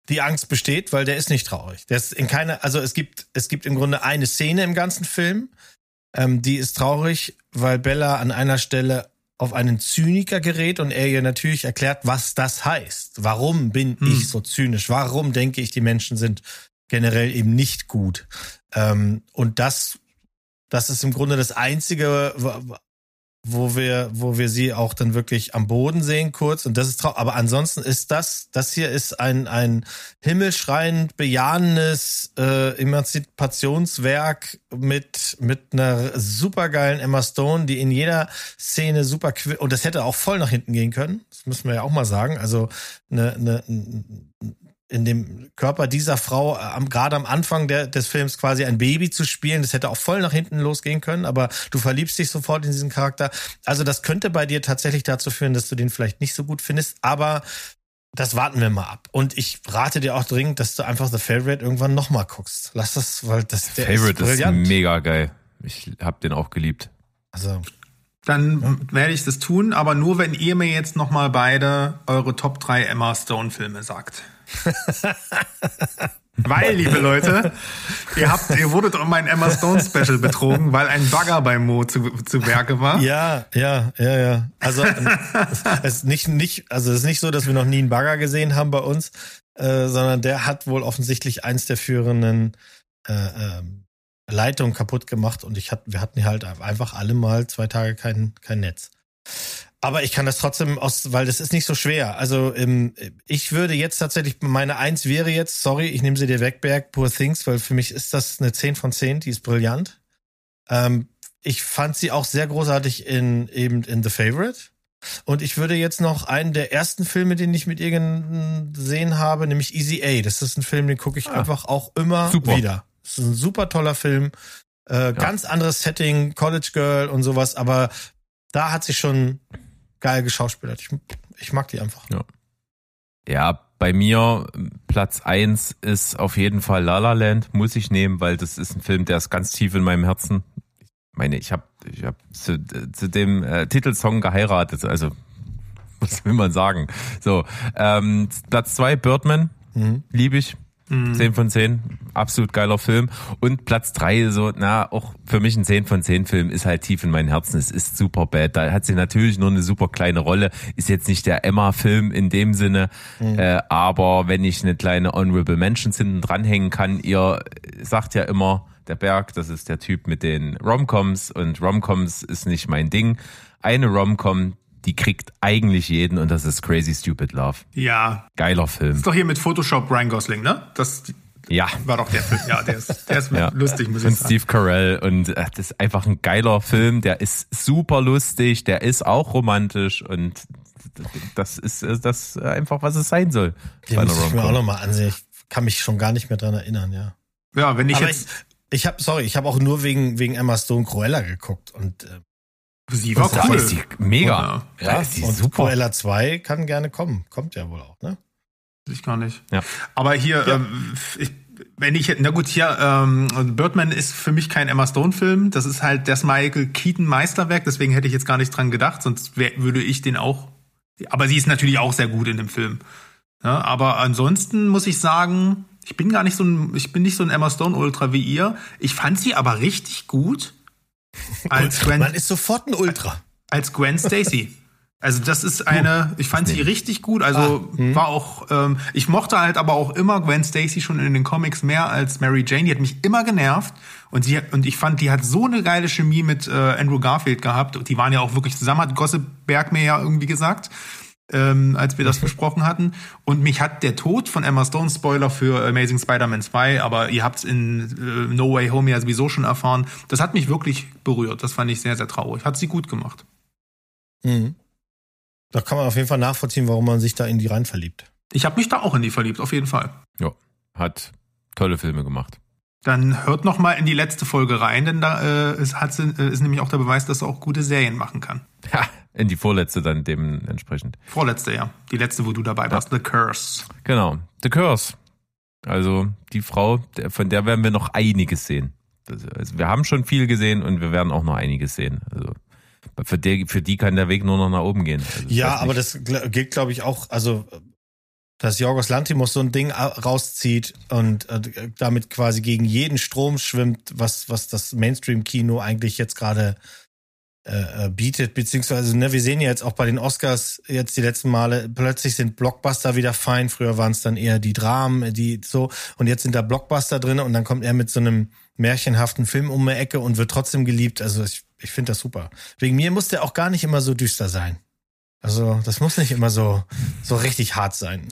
die Angst besteht, weil der ist nicht traurig. Der ist in keiner, also es gibt, es gibt im Grunde eine Szene im ganzen Film, ähm, die ist traurig, weil Bella an einer Stelle auf einen Zyniker gerät und er ihr natürlich erklärt, was das heißt. Warum bin Hm. ich so zynisch? Warum denke ich, die Menschen sind generell eben nicht gut? Ähm, und das, das ist im Grunde das einzige, wo wir, wo wir sie auch dann wirklich am Boden sehen kurz. Und das ist traurig. Aber ansonsten ist das, das hier ist ein, ein himmelschreiend bejahendes äh, Emanzipationswerk mit, mit einer supergeilen Emma Stone, die in jeder Szene super und das hätte auch voll nach hinten gehen können. Das müssen wir ja auch mal sagen. Also eine, eine, in dem Körper dieser Frau äh, am, gerade am Anfang der, des Films quasi ein Baby zu spielen, das hätte auch voll nach hinten losgehen können, aber du verliebst dich sofort in diesen Charakter. Also das könnte bei dir tatsächlich dazu führen, dass du den vielleicht nicht so gut findest, aber das warten wir mal ab. Und ich rate dir auch dringend, dass du einfach The Favorite irgendwann nochmal guckst. Lass das, weil das der Favorite ist ist, brillant. mega geil. Ich hab den auch geliebt. also, Dann werde ich das tun, aber nur wenn ihr mir jetzt noch mal beide eure Top 3 Emma Stone Filme sagt. weil, liebe Leute, ihr habt, ihr wurdet um mein Emma Stone Special betrogen, weil ein Bagger bei Mo zu, zu Werke war. ja, ja, ja, ja. Also es ist nicht, nicht, also es ist nicht so, dass wir noch nie einen Bagger gesehen haben bei uns, äh, sondern der hat wohl offensichtlich eins der führenden äh, ähm, Leitungen kaputt gemacht und ich hat, wir hatten halt einfach alle mal zwei Tage kein, kein Netz. Aber ich kann das trotzdem aus, weil das ist nicht so schwer. Also ähm, ich würde jetzt tatsächlich, meine Eins wäre jetzt, sorry, ich nehme sie dir weg, Berg, Poor Things, weil für mich ist das eine 10 von 10, die ist brillant. Ähm, ich fand sie auch sehr großartig in eben in The Favorite. Und ich würde jetzt noch einen der ersten Filme, den ich mit ihr gesehen habe, nämlich Easy A. Das ist ein Film, den gucke ich einfach auch immer Super. wieder. Das ist ein super toller Film. Äh, Ganz anderes Setting, College Girl und sowas, aber da hat sie schon geil geschauspielert. Ich, ich mag die einfach. Ja, bei mir Platz eins ist auf jeden Fall La La Land, muss ich nehmen, weil das ist ein Film, der ist ganz tief in meinem Herzen. Ich meine, ich habe ich hab zu, zu dem äh, Titelsong geheiratet, also was will man sagen? So, ähm, Platz zwei Birdman, Mhm. liebe ich. 10 von 10, absolut geiler Film. Und Platz drei so, na, auch für mich ein 10 von 10 Film, ist halt tief in meinem Herzen. Es ist super bad. Da hat sie natürlich nur eine super kleine Rolle. Ist jetzt nicht der Emma-Film in dem Sinne. Äh, aber wenn ich eine kleine Honorable Mentions hinten dranhängen kann, ihr sagt ja immer, der Berg, das ist der Typ mit den Romcoms und Romcoms ist nicht mein Ding. Eine Romcom, die kriegt eigentlich jeden und das ist Crazy Stupid Love. Ja, Geiler Film. ist doch hier mit Photoshop Ryan Gosling, ne? Das Ja. war doch der Film. Ja, der ist, der ist Ja. lustig, muss Und ich sagen. Steve Carell und äh, das ist einfach ein geiler Film, der ist super lustig, der ist auch romantisch und das ist äh, das einfach, was es sein soll. Den muss ich mir auch nochmal ansehen. Ich kann mich schon gar nicht mehr dran erinnern, ja. Ja, wenn ich Aber jetzt, ich, ich habe, sorry, ich habe auch nur wegen, wegen Emma Stone Cruella geguckt und äh, sie war cool. ist die mega. Ja. Ja, ist die und super. Cruella 2 kann gerne kommen. Kommt ja wohl auch, ne? Ich gar nicht. Ja. Aber hier, Ja. ähm, ich, wenn ich, na gut, hier, ähm, Birdman ist für mich kein Emma Stone-Film. Das ist halt das Michael Keaton-Meisterwerk. Deswegen hätte ich jetzt gar nicht dran gedacht. Sonst wär, würde ich den auch. Aber sie ist natürlich auch sehr gut in dem Film. Ja, aber ansonsten muss ich sagen, ich bin gar nicht so ein, ich bin nicht so ein Emma Stone-Ultra wie ihr. Ich fand sie aber richtig gut als Gwen, Man ist sofort ein Ultra. als Gwen Stacy. Also das ist eine, ich fand sie richtig gut. Also war auch, ähm, ich mochte halt aber auch immer Gwen Stacy schon in den Comics mehr als Mary Jane. Die hat mich immer genervt und sie und ich fand, die hat so eine geile Chemie mit äh, Andrew Garfield gehabt. Und die waren ja auch wirklich zusammen, hat Gossip Berg mir ja irgendwie gesagt. Ähm, als wir das besprochen hatten. Und mich hat der Tod von Emma Stone, Spoiler für Amazing Spider-Man 2, aber ihr habt es in äh, No Way Home ja sowieso schon erfahren, das hat mich wirklich berührt. Das fand ich sehr, sehr traurig. Hat sie gut gemacht. Mhm. Da kann man auf jeden Fall nachvollziehen, warum man sich da in die rein verliebt. Ich habe mich da auch in die verliebt, auf jeden Fall. Ja, hat tolle Filme gemacht. Dann hört noch mal in die letzte Folge rein, denn da äh, ist, hat sie, äh, ist nämlich auch der Beweis, dass sie auch gute Serien machen kann. Ja, in die vorletzte dann dementsprechend. Vorletzte, ja. Die letzte, wo du dabei warst, The Curse. Genau, The Curse. Also die Frau, von der werden wir noch einiges sehen. Also wir haben schon viel gesehen und wir werden auch noch einiges sehen. Also für die, für die kann der Weg nur noch nach oben gehen. Also Ja, aber das gilt, glaube ich, auch, also dass Jorgos Lantimos so ein Ding au- rauszieht und äh, damit quasi gegen jeden Strom schwimmt, was, was das Mainstream-Kino eigentlich jetzt gerade äh, äh, bietet, beziehungsweise, ne, wir sehen ja jetzt auch bei den Oscars jetzt die letzten Male, plötzlich sind Blockbuster wieder fein, früher waren es dann eher die Dramen, die so, und jetzt sind da Blockbuster drin und dann kommt er mit so einem märchenhaften Film um die Ecke und wird trotzdem geliebt, also ich, ich finde das super. Wegen mir muss der auch gar nicht immer so düster sein. Also, das muss nicht immer so, so richtig hart sein.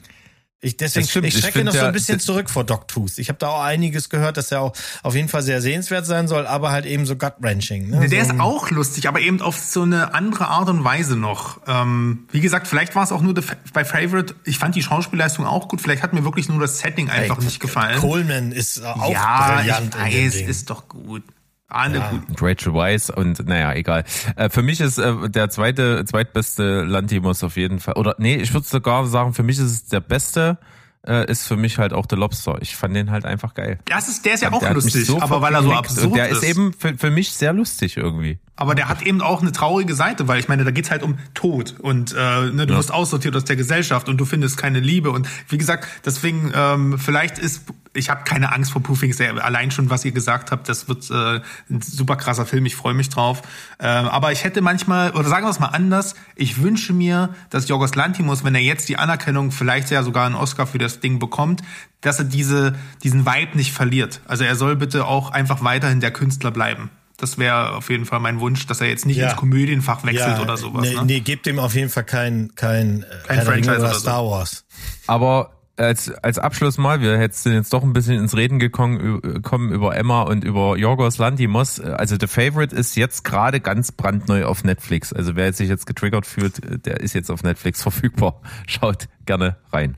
Ich, deswegen, stimmt. ich Ich schrecke find noch so ja, ein bisschen das- zurück vor Dog Tooth. Ich habe da auch einiges gehört, dass er auch auf jeden Fall sehr sehenswert sein soll, aber halt eben so gut-wrenching. Ne? Der so, ist auch lustig, aber eben auf so eine andere Art und Weise noch. Ähm, wie gesagt, vielleicht war es auch nur bei Favorite. Ich fand die Schauspielleistung auch gut. Vielleicht hat mir wirklich nur das Setting einfach Ey, nicht gefallen. Coleman ist auch ja, brillant ich weiß, Ding. ist doch gut. Alle Ja. gut. Rachel Weisz und naja, egal. Äh, für mich ist äh, der zweite, zweitbeste Lantimos auf jeden Fall. Oder nee, ich würde sogar sagen, für mich ist es der beste, äh, ist für mich halt auch The Lobster. Ich fand den halt einfach geil. Das ist, der ist ja auch Der lustig, so aber weil er so absurd Und der ist. ist eben für, für mich sehr lustig irgendwie. Aber der hat eben auch eine traurige Seite, weil ich meine, da geht's halt um Tod und äh, ne, du Ja. wirst aussortiert aus der Gesellschaft und du findest keine Liebe und wie gesagt, deswegen ähm, vielleicht ist ich habe keine Angst vor Poofings, der- allein schon was ihr gesagt habt, das wird äh, ein super krasser Film, ich freue mich drauf. Äh, aber ich hätte manchmal oder sagen wir es mal anders, ich wünsche mir, dass Jorgos Lantimos, wenn er jetzt die Anerkennung, vielleicht ja sogar einen Oscar für das Ding bekommt, dass er diese diesen Vibe nicht verliert. Also er soll bitte auch einfach weiterhin der Künstler bleiben. Das wäre auf jeden Fall mein Wunsch, dass er jetzt nicht Ja. ins Komödienfach wechselt oder sowas. Nee, ne? nee, gebt dem auf jeden Fall kein, kein, äh, Kein Franchise oder oder so. Star Wars. Aber als, als Abschluss mal, wir sind jetzt doch ein bisschen ins Reden gekommen, kommen über Emma und über Yorgos Lantimos. Also The Favorite ist jetzt gerade ganz brandneu auf Netflix. Also wer sich jetzt getriggert fühlt, der ist jetzt auf Netflix verfügbar. Schaut gerne rein.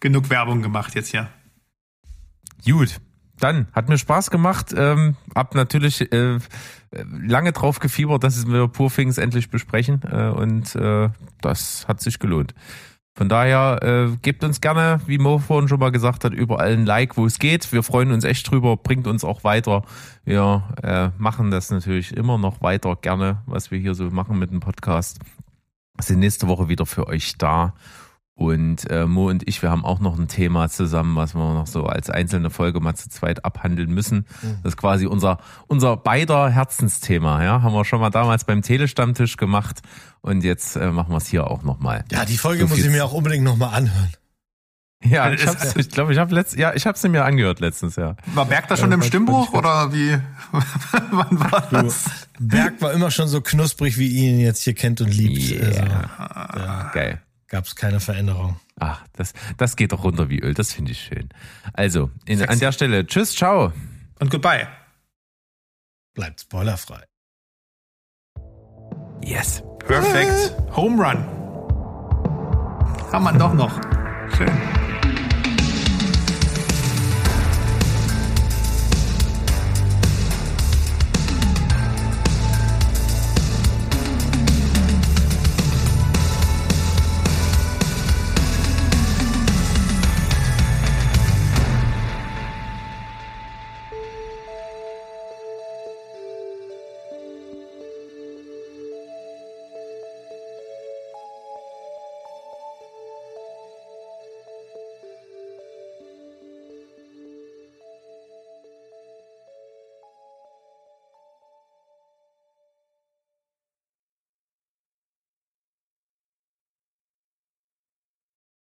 Genug Werbung gemacht jetzt ja. Gut, dann hat mir Spaß gemacht. Ähm, hab natürlich äh, lange drauf gefiebert, dass wir Poor Things endlich besprechen äh, und äh, das hat sich gelohnt. Von daher äh, gebt uns gerne, wie Mo vorhin schon mal gesagt hat, überall ein Like, wo es geht. Wir freuen uns echt drüber, bringt uns auch weiter. Wir äh, machen das natürlich immer noch weiter gerne, was wir hier so machen mit dem Podcast. Sind nächste Woche wieder für euch da. Und äh, Mo und ich, wir haben auch noch ein Thema zusammen, was wir noch so als einzelne Folge mal zu zweit abhandeln müssen. Das ist quasi unser, unser beider Herzensthema. Ja, haben wir schon mal damals beim Telestammtisch gemacht und jetzt äh, machen wir es hier auch nochmal. Ja, die Folge So muss ich mir auch unbedingt nochmal anhören. Ja, Es- ich, hab's, ich glaube, ich habe letzt, ja, ich habe sie mir angehört letztens, ja. War Berg da schon im Stimmbruch fand ich oder wie? Wann war das? Berg war immer schon so knusprig, wie ihr ihn jetzt hier kennt und liebt. Also, Yeah. Geil. Gab es keine Veränderung. Ach, das, das geht doch runter wie Öl. Das finde ich schön. Also, in, an der Stelle, tschüss, ciao. Und goodbye. Bleibt spoilerfrei. Yes. Perfekt. Home Run. Kann man doch noch. Schön.